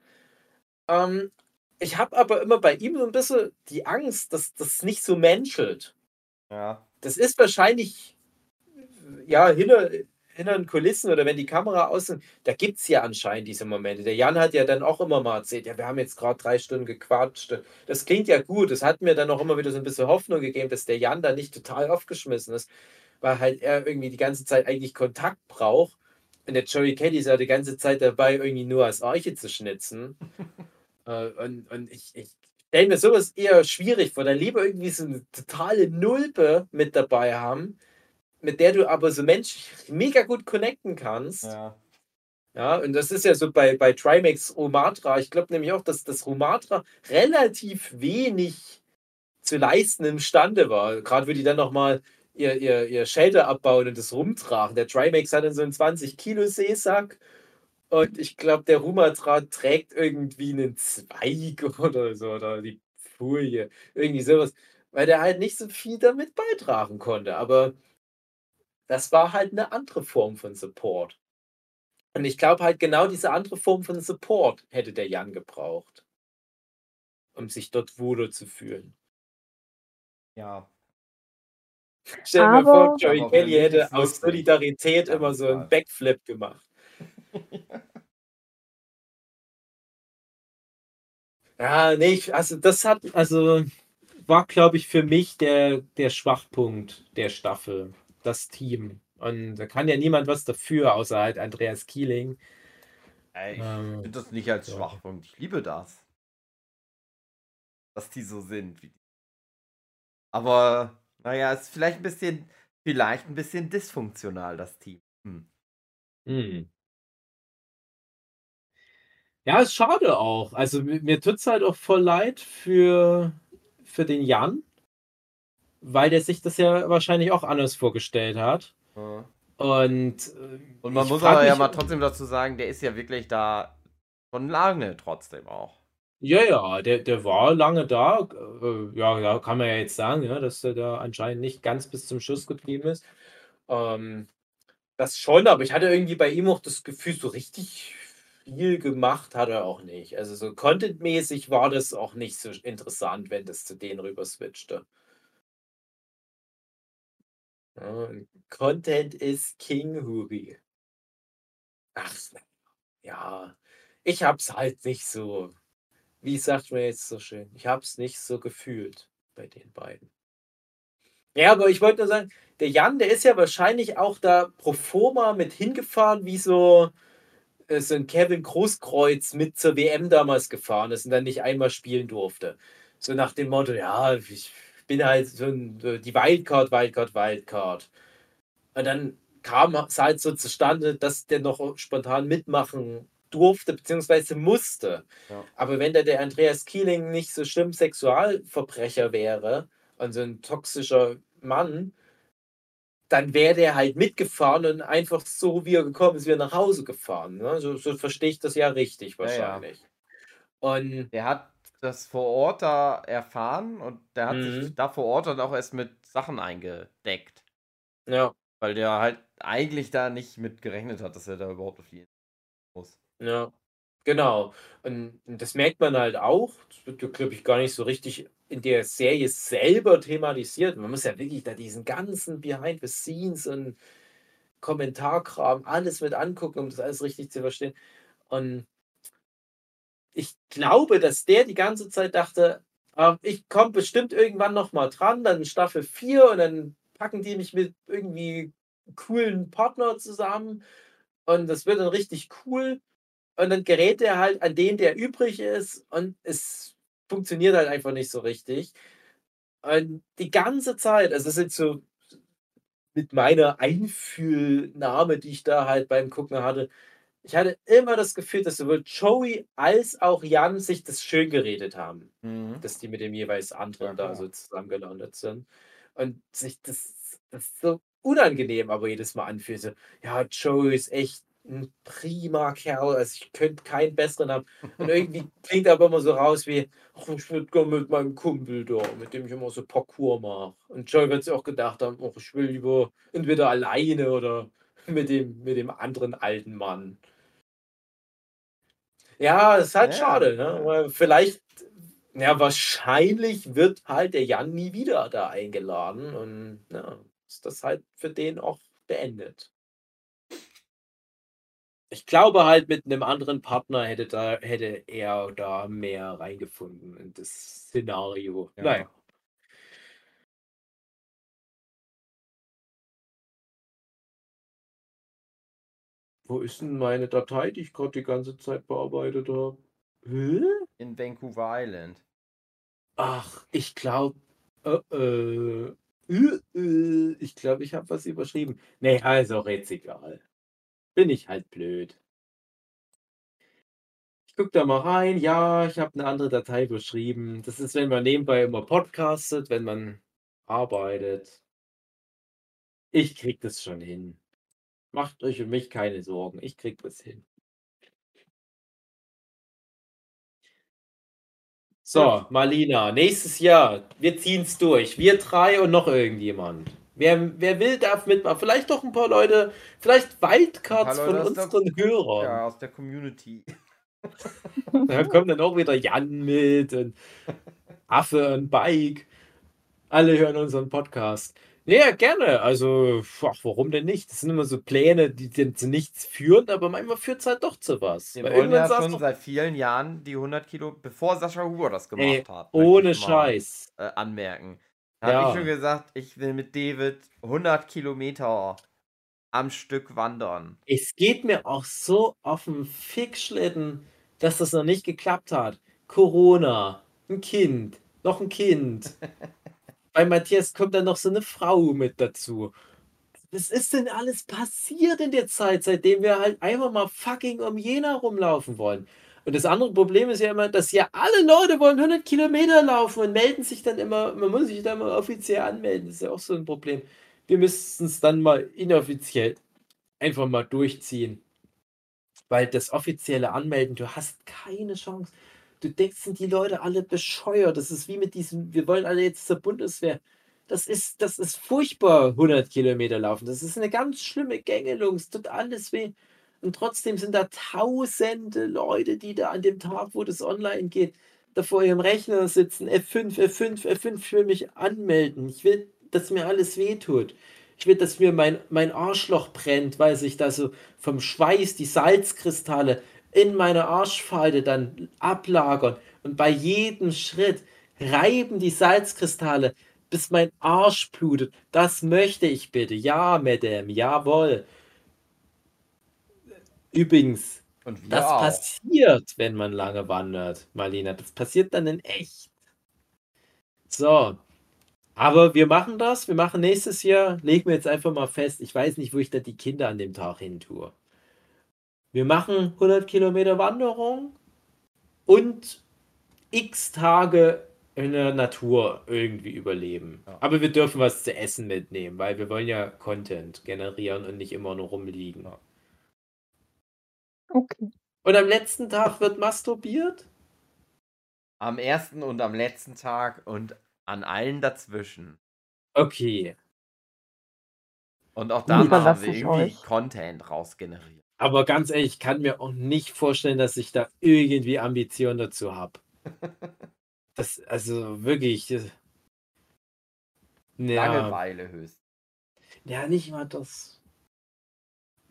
Ähm, ich habe aber immer bei ihm so ein bisschen die Angst, dass das nicht so menschelt Ja. das ist wahrscheinlich ja hinter, hinter den Kulissen oder wenn die Kamera aus sind, da gibt es ja anscheinend diese Momente. Der Jan hat ja dann auch immer mal erzählt, ja, wir haben jetzt gerade drei Stunden gequatscht. Das klingt ja gut. Das hat mir dann auch immer wieder so ein bisschen Hoffnung gegeben, dass der Jan da nicht total aufgeschmissen ist, weil halt er irgendwie die ganze Zeit eigentlich Kontakt braucht. Und der Joey Caddy ist ja die ganze Zeit dabei, irgendwie nur als Arche zu schnitzen. [LAUGHS] Äh, und, und ich, ich stelle mir sowas eher schwierig vor. Dann lieber irgendwie so eine totale Nulpe mit dabei haben, mit der du aber so menschlich mega gut connecten kannst. Ja, Ja. und das ist ja so bei, bei Trimax Romatra. Ich glaube nämlich auch, dass das Romatra relativ wenig zu leisten imstande war. Gerade wo die dann nochmal ihr, ihr, ihr Shelter abbauen und das rumtragen. Der Trimax hat dann so einen 20-Kilo-Seesack. Und ich glaube, der Rumatra trägt irgendwie einen Zweig [LAUGHS] oder so, oder die Folie, irgendwie sowas, weil der halt nicht so viel damit beitragen konnte. Aber das war halt eine andere Form von Support. Und ich glaube halt genau diese andere Form von Support hätte der Jan gebraucht, um sich dort wohler zu fühlen. Ja. Stell dir mal vor, Joey Kelly hätte aus. Solidarität immer so einen Backflip gemacht. [LAUGHS] Ja, nee, ich, also das hat, also war, glaube ich, für mich der, der Schwachpunkt der Staffel, das Team. Und da kann ja niemand was dafür, außer halt Andreas Kieling. Ich Ähm, finde das nicht als. Schwachpunkt. Ich liebe das. Dass die so sind. Wie Aber naja, ist vielleicht ein bisschen, vielleicht ein bisschen dysfunktional, das Team. Hm. Hm. Ja, ist schade auch. Also mir, tut es halt auch voll leid für, für den Jan, weil der sich das ja wahrscheinlich auch anders vorgestellt hat. Ja. Und, äh, Und man muss aber ja mal trotzdem dazu sagen, der ist ja wirklich da schon lange trotzdem auch. Ja, ja, der, der war lange da. Äh, ja, da kann man ja jetzt sagen, ja, dass er da anscheinend nicht ganz bis zum Schluss geblieben ist. Ähm, das schon, aber ich hatte irgendwie bei ihm auch das Gefühl, so richtig viel gemacht hat er auch nicht. Also so contentmäßig war das auch nicht so interessant, wenn das zu denen rüber switchte. Ja, Content ist King, Huri. Ach, ja, ich hab's halt nicht so, wie sagt man jetzt so schön, ich hab's nicht so gefühlt bei den beiden. Ja, aber ich wollte nur sagen, der Jan, der ist ja wahrscheinlich auch da pro forma mit hingefahren, wie so, so ein Kevin Großkreuz mit zur WM damals gefahren ist und dann nicht einmal spielen durfte. So nach dem Motto, ja, ich bin halt so ein, die Wildcard, Wildcard, Wildcard. Und dann kam es halt so zustande, dass der noch spontan mitmachen durfte, beziehungsweise musste. Ja. Aber wenn der, der Andreas Kieling nicht so schlimm Sexualverbrecher wäre und so ein toxischer Mann, dann wäre der halt mitgefahren und einfach so, wie er gekommen ist, wieder nach Hause gefahren. Ne? So, so verstehe ich das ja richtig wahrscheinlich. Ja, ja. Und der hat das vor Ort da erfahren und der hat mhm. sich da vor Ort dann auch erst mit Sachen eingedeckt. Ja. Weil der halt eigentlich da nicht mit gerechnet hat, dass er da überhaupt auf die muss. Ja, genau. Und, und das merkt man halt auch. Das wird, glaube ich, gar nicht so richtig in der Serie selber thematisiert. Man muss ja wirklich da diesen ganzen Behind the Scenes und Kommentarkram alles mit angucken, um das alles richtig zu verstehen. Und ich glaube, dass der die ganze Zeit dachte, äh, ich komme bestimmt irgendwann noch mal dran, dann Staffel 4 und dann packen die mich mit irgendwie coolen Partner zusammen und das wird dann richtig cool und dann gerät er halt an den, der übrig ist und es funktioniert halt einfach nicht so richtig. Und die ganze Zeit, also es sind so mit meiner Einfühlnahme, die ich da halt beim Gucken hatte, ich hatte immer das Gefühl, dass sowohl Joey als auch Jan sich das schön geredet haben, mhm. dass die mit dem jeweils anderen ja, da so zusammengelandet sind. Und sich das, das so unangenehm aber jedes Mal anfühlt. So, ja, Joey ist echt ein prima Kerl, also ich könnte keinen besseren haben. Und irgendwie klingt aber immer so raus wie, ach, ich würde gerne mit meinem Kumpel da, mit dem ich immer so Parcours mache. Und Joey wird sich auch gedacht haben, ach, ich will lieber entweder alleine oder mit dem, mit dem anderen alten Mann. Ja, ist halt ja, schade, ne? Weil vielleicht, ja, wahrscheinlich wird halt der Jan nie wieder da eingeladen und ja, ist das halt für den auch beendet. Ich glaube halt, mit einem anderen Partner hätte, da, hätte er da mehr reingefunden in das Szenario. Ja. Naja. Wo ist denn meine Datei, die ich gerade die ganze Zeit bearbeitet habe? Hä? In Vancouver Island. Ach, ich glaube. Äh, äh, äh, äh, ich glaube, ich habe was überschrieben. Nee, also jetzt egal. Bin ich halt blöd. Ich gucke da mal rein. Ja, ich habe eine andere Datei beschrieben. Das ist, wenn man nebenbei immer podcastet, wenn man arbeitet. Ich krieg das schon hin. Macht euch um mich keine Sorgen. Ich krieg das hin. So, Marlina, nächstes Jahr, wir ziehen es durch. Wir drei und noch irgendjemand. Wer, wer will, darf mitmachen. Vielleicht doch ein paar Leute, vielleicht Wildcards von unseren der, Hörern. Ja, aus der Community. [LAUGHS] da kommt dann auch wieder Jan mit und Affe und Bike. Alle hören unseren Podcast. Ja, gerne. Also, ach, warum denn nicht? Das sind immer so Pläne, die zu nichts führen, aber manchmal führt es halt doch zu was. Wir wollen ja schon seit vielen Jahren die 100 Kilo, bevor Sascha Huber das gemacht ey, hat. Ohne Scheiß. Mal, äh, anmerken. Da ja. habe ich schon gesagt, ich will mit David 100 Kilometer am Stück wandern. Es geht mir auch so auf den Fickschlitten, dass das noch nicht geklappt hat. Corona, ein Kind, noch ein Kind. [LAUGHS] bei Matthias kommt dann noch so eine Frau mit dazu. Was ist denn alles passiert in der Zeit, seitdem wir halt einfach mal fucking um Jena rumlaufen wollen? Und das andere Problem ist ja immer, dass ja alle Leute wollen 100 Kilometer laufen und melden sich dann immer, man muss sich da mal offiziell anmelden. Das ist ja auch so ein Problem. Wir müssten es dann mal inoffiziell einfach mal durchziehen. Weil das offizielle Anmelden, du hast keine Chance. Du denkst, sind die Leute alle bescheuert. Das ist wie mit diesem, wir wollen alle jetzt zur Bundeswehr. Das ist, das ist furchtbar, 100 Kilometer laufen. Das ist eine ganz schlimme Gängelung. Es tut alles weh. Und trotzdem sind da tausende Leute, die da an dem Tag, wo das online geht, da vor ihrem Rechner sitzen. F5, F5, F5, ich will mich anmelden. Ich will, dass mir alles wehtut. Ich will, dass mir mein, mein Arschloch brennt, weil sich da so vom Schweiß die Salzkristalle in meiner Arschfalte dann ablagern. Und bei jedem Schritt reiben die Salzkristalle, bis mein Arsch blutet. Das möchte ich bitte. Ja, Madame, jawohl. Übrigens, das auch. passiert, wenn man lange wandert, Marlena. Das passiert dann in echt. So. Aber wir machen das. Wir machen nächstes Jahr, legen wir jetzt einfach mal fest. Ich weiß nicht, wo ich da die Kinder an dem Tag hin tue. Wir machen 100 Kilometer Wanderung und x Tage in der Natur irgendwie überleben. Ja. Aber wir dürfen was zu essen mitnehmen, weil wir wollen ja Content generieren und nicht immer nur rumliegen. Ja. Okay. Und am letzten Tag wird masturbiert? Am ersten und am letzten Tag und an allen dazwischen. Okay. Und auch da haben wir ich irgendwie euch. Content rausgeneriert. Aber ganz ehrlich, ich kann mir auch nicht vorstellen, dass ich da irgendwie Ambition dazu habe. [LAUGHS] Das, also wirklich. das- Ja, Langeweile höchst. ja, nicht mal das.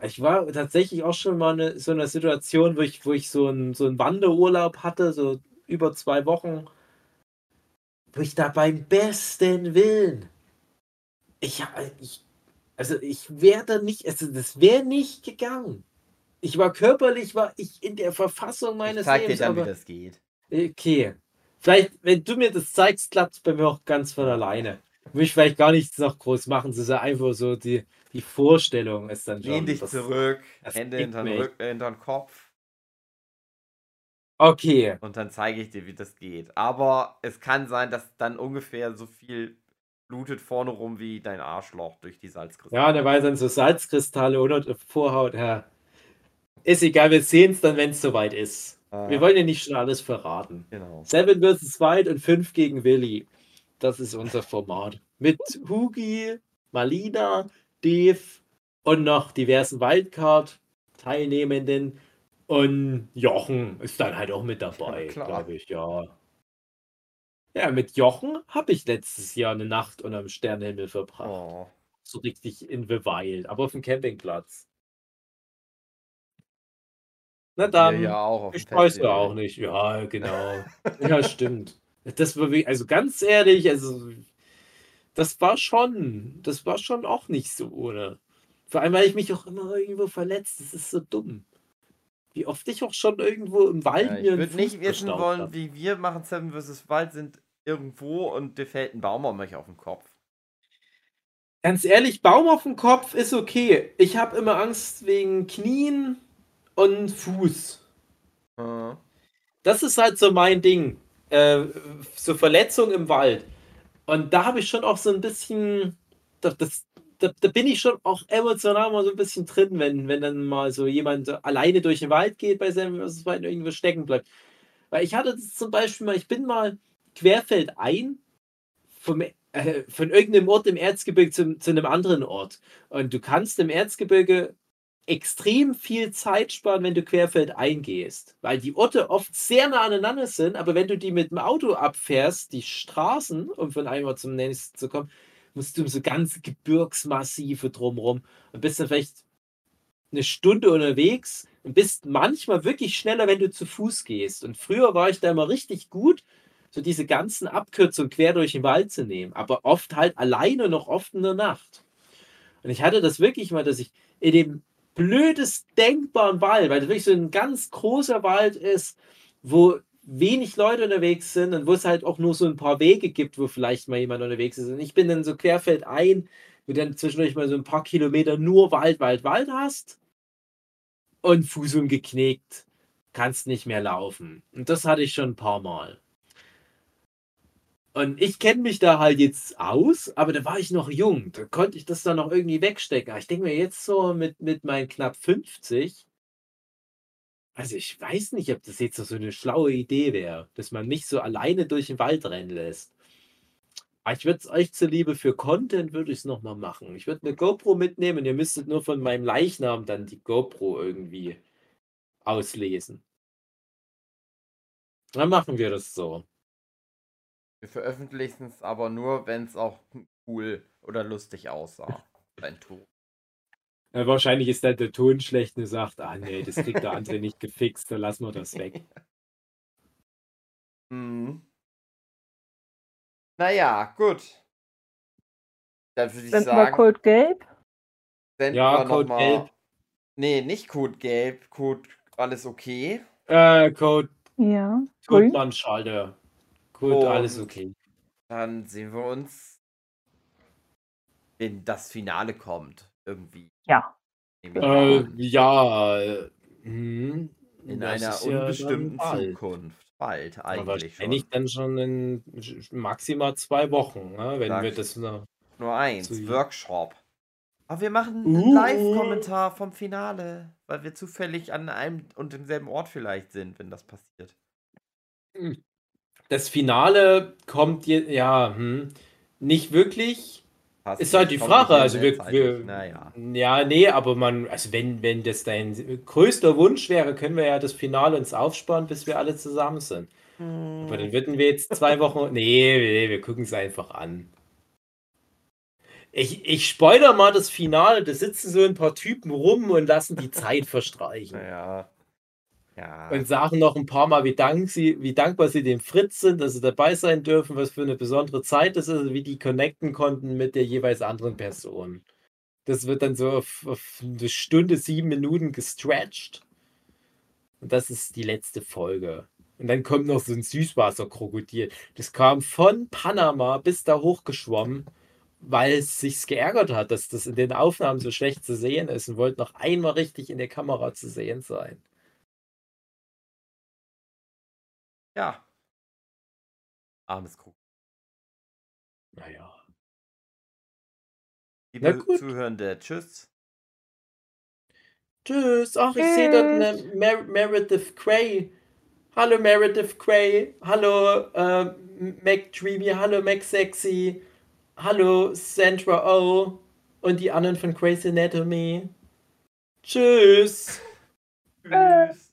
Ich war tatsächlich auch schon mal in so einer Situation, wo ich, wo ich so einen so einen Wanderurlaub hatte, so über zwei Wochen, wo ich da beim besten Willen. Ich, ich also ich wäre da nicht, also das wäre nicht gegangen. Ich war körperlich, war ich in der Verfassung Ich meines zeig dir Lebens, dann, wie aber das geht. okay. Vielleicht, wenn du mir das zeigst, klappt es bei mir auch ganz von alleine. Will ich vielleicht gar nichts noch groß machen, es ist ja einfach so die, die Vorstellung ist dann schon. Lehn dich das- zurück, das Hände hinter den, den Kopf Okay, und dann zeige ich dir, wie das geht. Aber es kann sein, dass dann ungefähr so viel blutet vorne rum wie dein Arschloch durch die Salzkristalle. ja, da war dann so Salzkristalle oder die Vorhaut, ja. Ist egal, wir sehen es dann, wenn es soweit ist. Ah, Wir wollen ja nicht schon alles verraten. Genau. Seven vs. White und 5 gegen Willi. Das ist unser Format. Mit Hugi, Malina, Dave und noch diversen Wildcard-Teilnehmenden. Und Jochen ist dann halt auch mit dabei, Ja, glaube ich, ja. Ja, mit Jochen habe ich letztes Jahr eine Nacht unterm Sternenhimmel verbracht. Oh. So richtig in the Wild, aber auf dem Campingplatz. Na dann. ja auch auf Ich weiß ja auch nicht. Ja, genau. [LAUGHS] ja, stimmt. Das war also ganz ehrlich, also das war schon, das war schon auch nicht so ohne. Vor allem, weil ich mich auch immer irgendwo verletzt. Das ist so dumm. Wie oft ich auch schon irgendwo im Wald Ja, ich mir einen würde nicht wissen wollen, hab. wie wir machen Seven vs. Wild sind irgendwo und dir fällt ein Baum auf mich auf den Kopf. Ganz ehrlich, Baum auf dem Kopf ist okay. Ich habe immer Angst wegen Knien und Fuß. Äh, Das ist halt so mein Ding. Äh, so Verletzung im Wald. Und da habe ich schon auch so ein bisschen, da, das, da, da bin ich schon auch emotional mal so ein bisschen drin, wenn, wenn dann mal so jemand alleine durch den Wald geht bei seinem was weit irgendwo stecken bleibt. Weil ich hatte das zum Beispiel mal, ich bin mal querfeldein vom, äh, von irgendeinem Ort im Erzgebirge zu, zu einem anderen Ort. Und du kannst im Erzgebirge extrem viel Zeit sparen, wenn du querfeldein gehst. Weil die Orte oft sehr nah aneinander sind, aber wenn du die mit dem Auto abfährst, die Straßen, um von einem Ort zum nächsten zu kommen, musst du um so ganze Gebirgsmassive drumherum und bist dann vielleicht eine Stunde unterwegs und bist manchmal wirklich schneller, wenn du zu Fuß gehst. Und früher war ich da immer richtig gut, so diese ganzen Abkürzungen quer durch den Wald zu nehmen, aber oft halt alleine noch oft in der Nacht. Und ich hatte das wirklich mal, dass ich in dem blödest denkbaren Wald, weil das wirklich so ein ganz großer Wald ist, wo wenig Leute unterwegs sind und wo es halt auch nur so ein paar Wege gibt, wo vielleicht mal jemand unterwegs ist. Und ich bin dann so querfeldein, wo du dann zwischendurch mal so ein paar Kilometer nur Wald, Wald, Wald hast und Fuß umgeknickt, kannst nicht mehr laufen. Und das hatte ich schon ein paar Mal. Und ich kenne mich da halt jetzt aus, aber da war ich noch jung. Da konnte ich das dann noch irgendwie wegstecken. Aber ich denke mir jetzt so mit, mit meinen knapp 50, also ich weiß nicht, ob das jetzt so eine schlaue Idee wäre, dass man mich so alleine durch den Wald rennen lässt. Aber ich würde es euch zuliebe für Content würde ich es nochmal machen. Ich würde eine GoPro mitnehmen. Ihr müsstet nur von meinem Leichnam dann die GoPro irgendwie auslesen. Dann machen wir das so. Wir veröffentlichen es aber nur, wenn es auch cool oder lustig aussah. Dein Ton. Ja, wahrscheinlich ist dann der Ton schlecht und sagt, ah nee, das kriegt der andere nicht gefixt, dann lassen wir das weg. [LAUGHS] Mhm. Naja, gut. Dann würde ich Senden wir sagen, Code Gelb? senden Ja, wir Code noch Gelb. mal. Nee, nicht Code Gelb, Code alles okay. Äh, Code, Ja. Code Grün? Mannschalter. Code, alles Und- okay. Dann sehen wir uns, wenn das Finale kommt. Irgendwie. Ja. Ich Äh, ja, äh, hm, In das einer ja unbestimmten bald. Zukunft. Bald eigentlich wahrscheinlich schon. dann schon in maximal zwei Wochen, ne, wenn Sag wir ich. das noch. Nur eins, Workshop. Aber wir machen einen Uh. Live-Kommentar vom Finale, weil wir zufällig an einem und demselben Ort vielleicht sind, wenn das passiert. Das Finale kommt je, ja, hm, nicht wirklich. Passt Ist halt die Frage. Also wir, rechtzeitig. wir Naja. ja, nee, aber man, also wenn, wenn das dein größter Wunsch wäre, können wir ja das Finale uns aufsparen, bis wir alle zusammen sind. Aber dann würden wir jetzt zwei Wochen. [LAUGHS] Nee, nee wir gucken es einfach an. Ich, ich spoiler mal das Finale, da sitzen so ein paar Typen rum und lassen die Zeit [LAUGHS] verstreichen. Naja. Ja. Und sagen noch ein paar Mal, wie, dank sie, wie dankbar sie dem Fritz sind, dass sie dabei sein dürfen, was für eine besondere Zeit das ist, wie die connecten konnten mit der jeweils anderen Person. Das wird dann so auf, auf eine Stunde, sieben Minuten gestretched. Und das ist die letzte Folge. Und dann kommt noch so ein Süßwasserkrokodil. Das kam von Panama bis da hochgeschwommen, weil es sich geärgert hat, dass das in den Aufnahmen so schlecht zu sehen ist und wollte noch einmal richtig in der Kamera zu sehen sein. Ja. Armes Krug. Naja. Liebe Na gut. Zuhörende, tschüss. Tschüss. Ach, ich sehe dort eine Mer Meredith Cray. Hallo Meredith Cray. Hallo äh, Mac Dreamy. Hallo Mac Sexy. Hallo Sandra O. Und die anderen von Crazy Anatomy. Tschüss. [LAUGHS] Tschüss.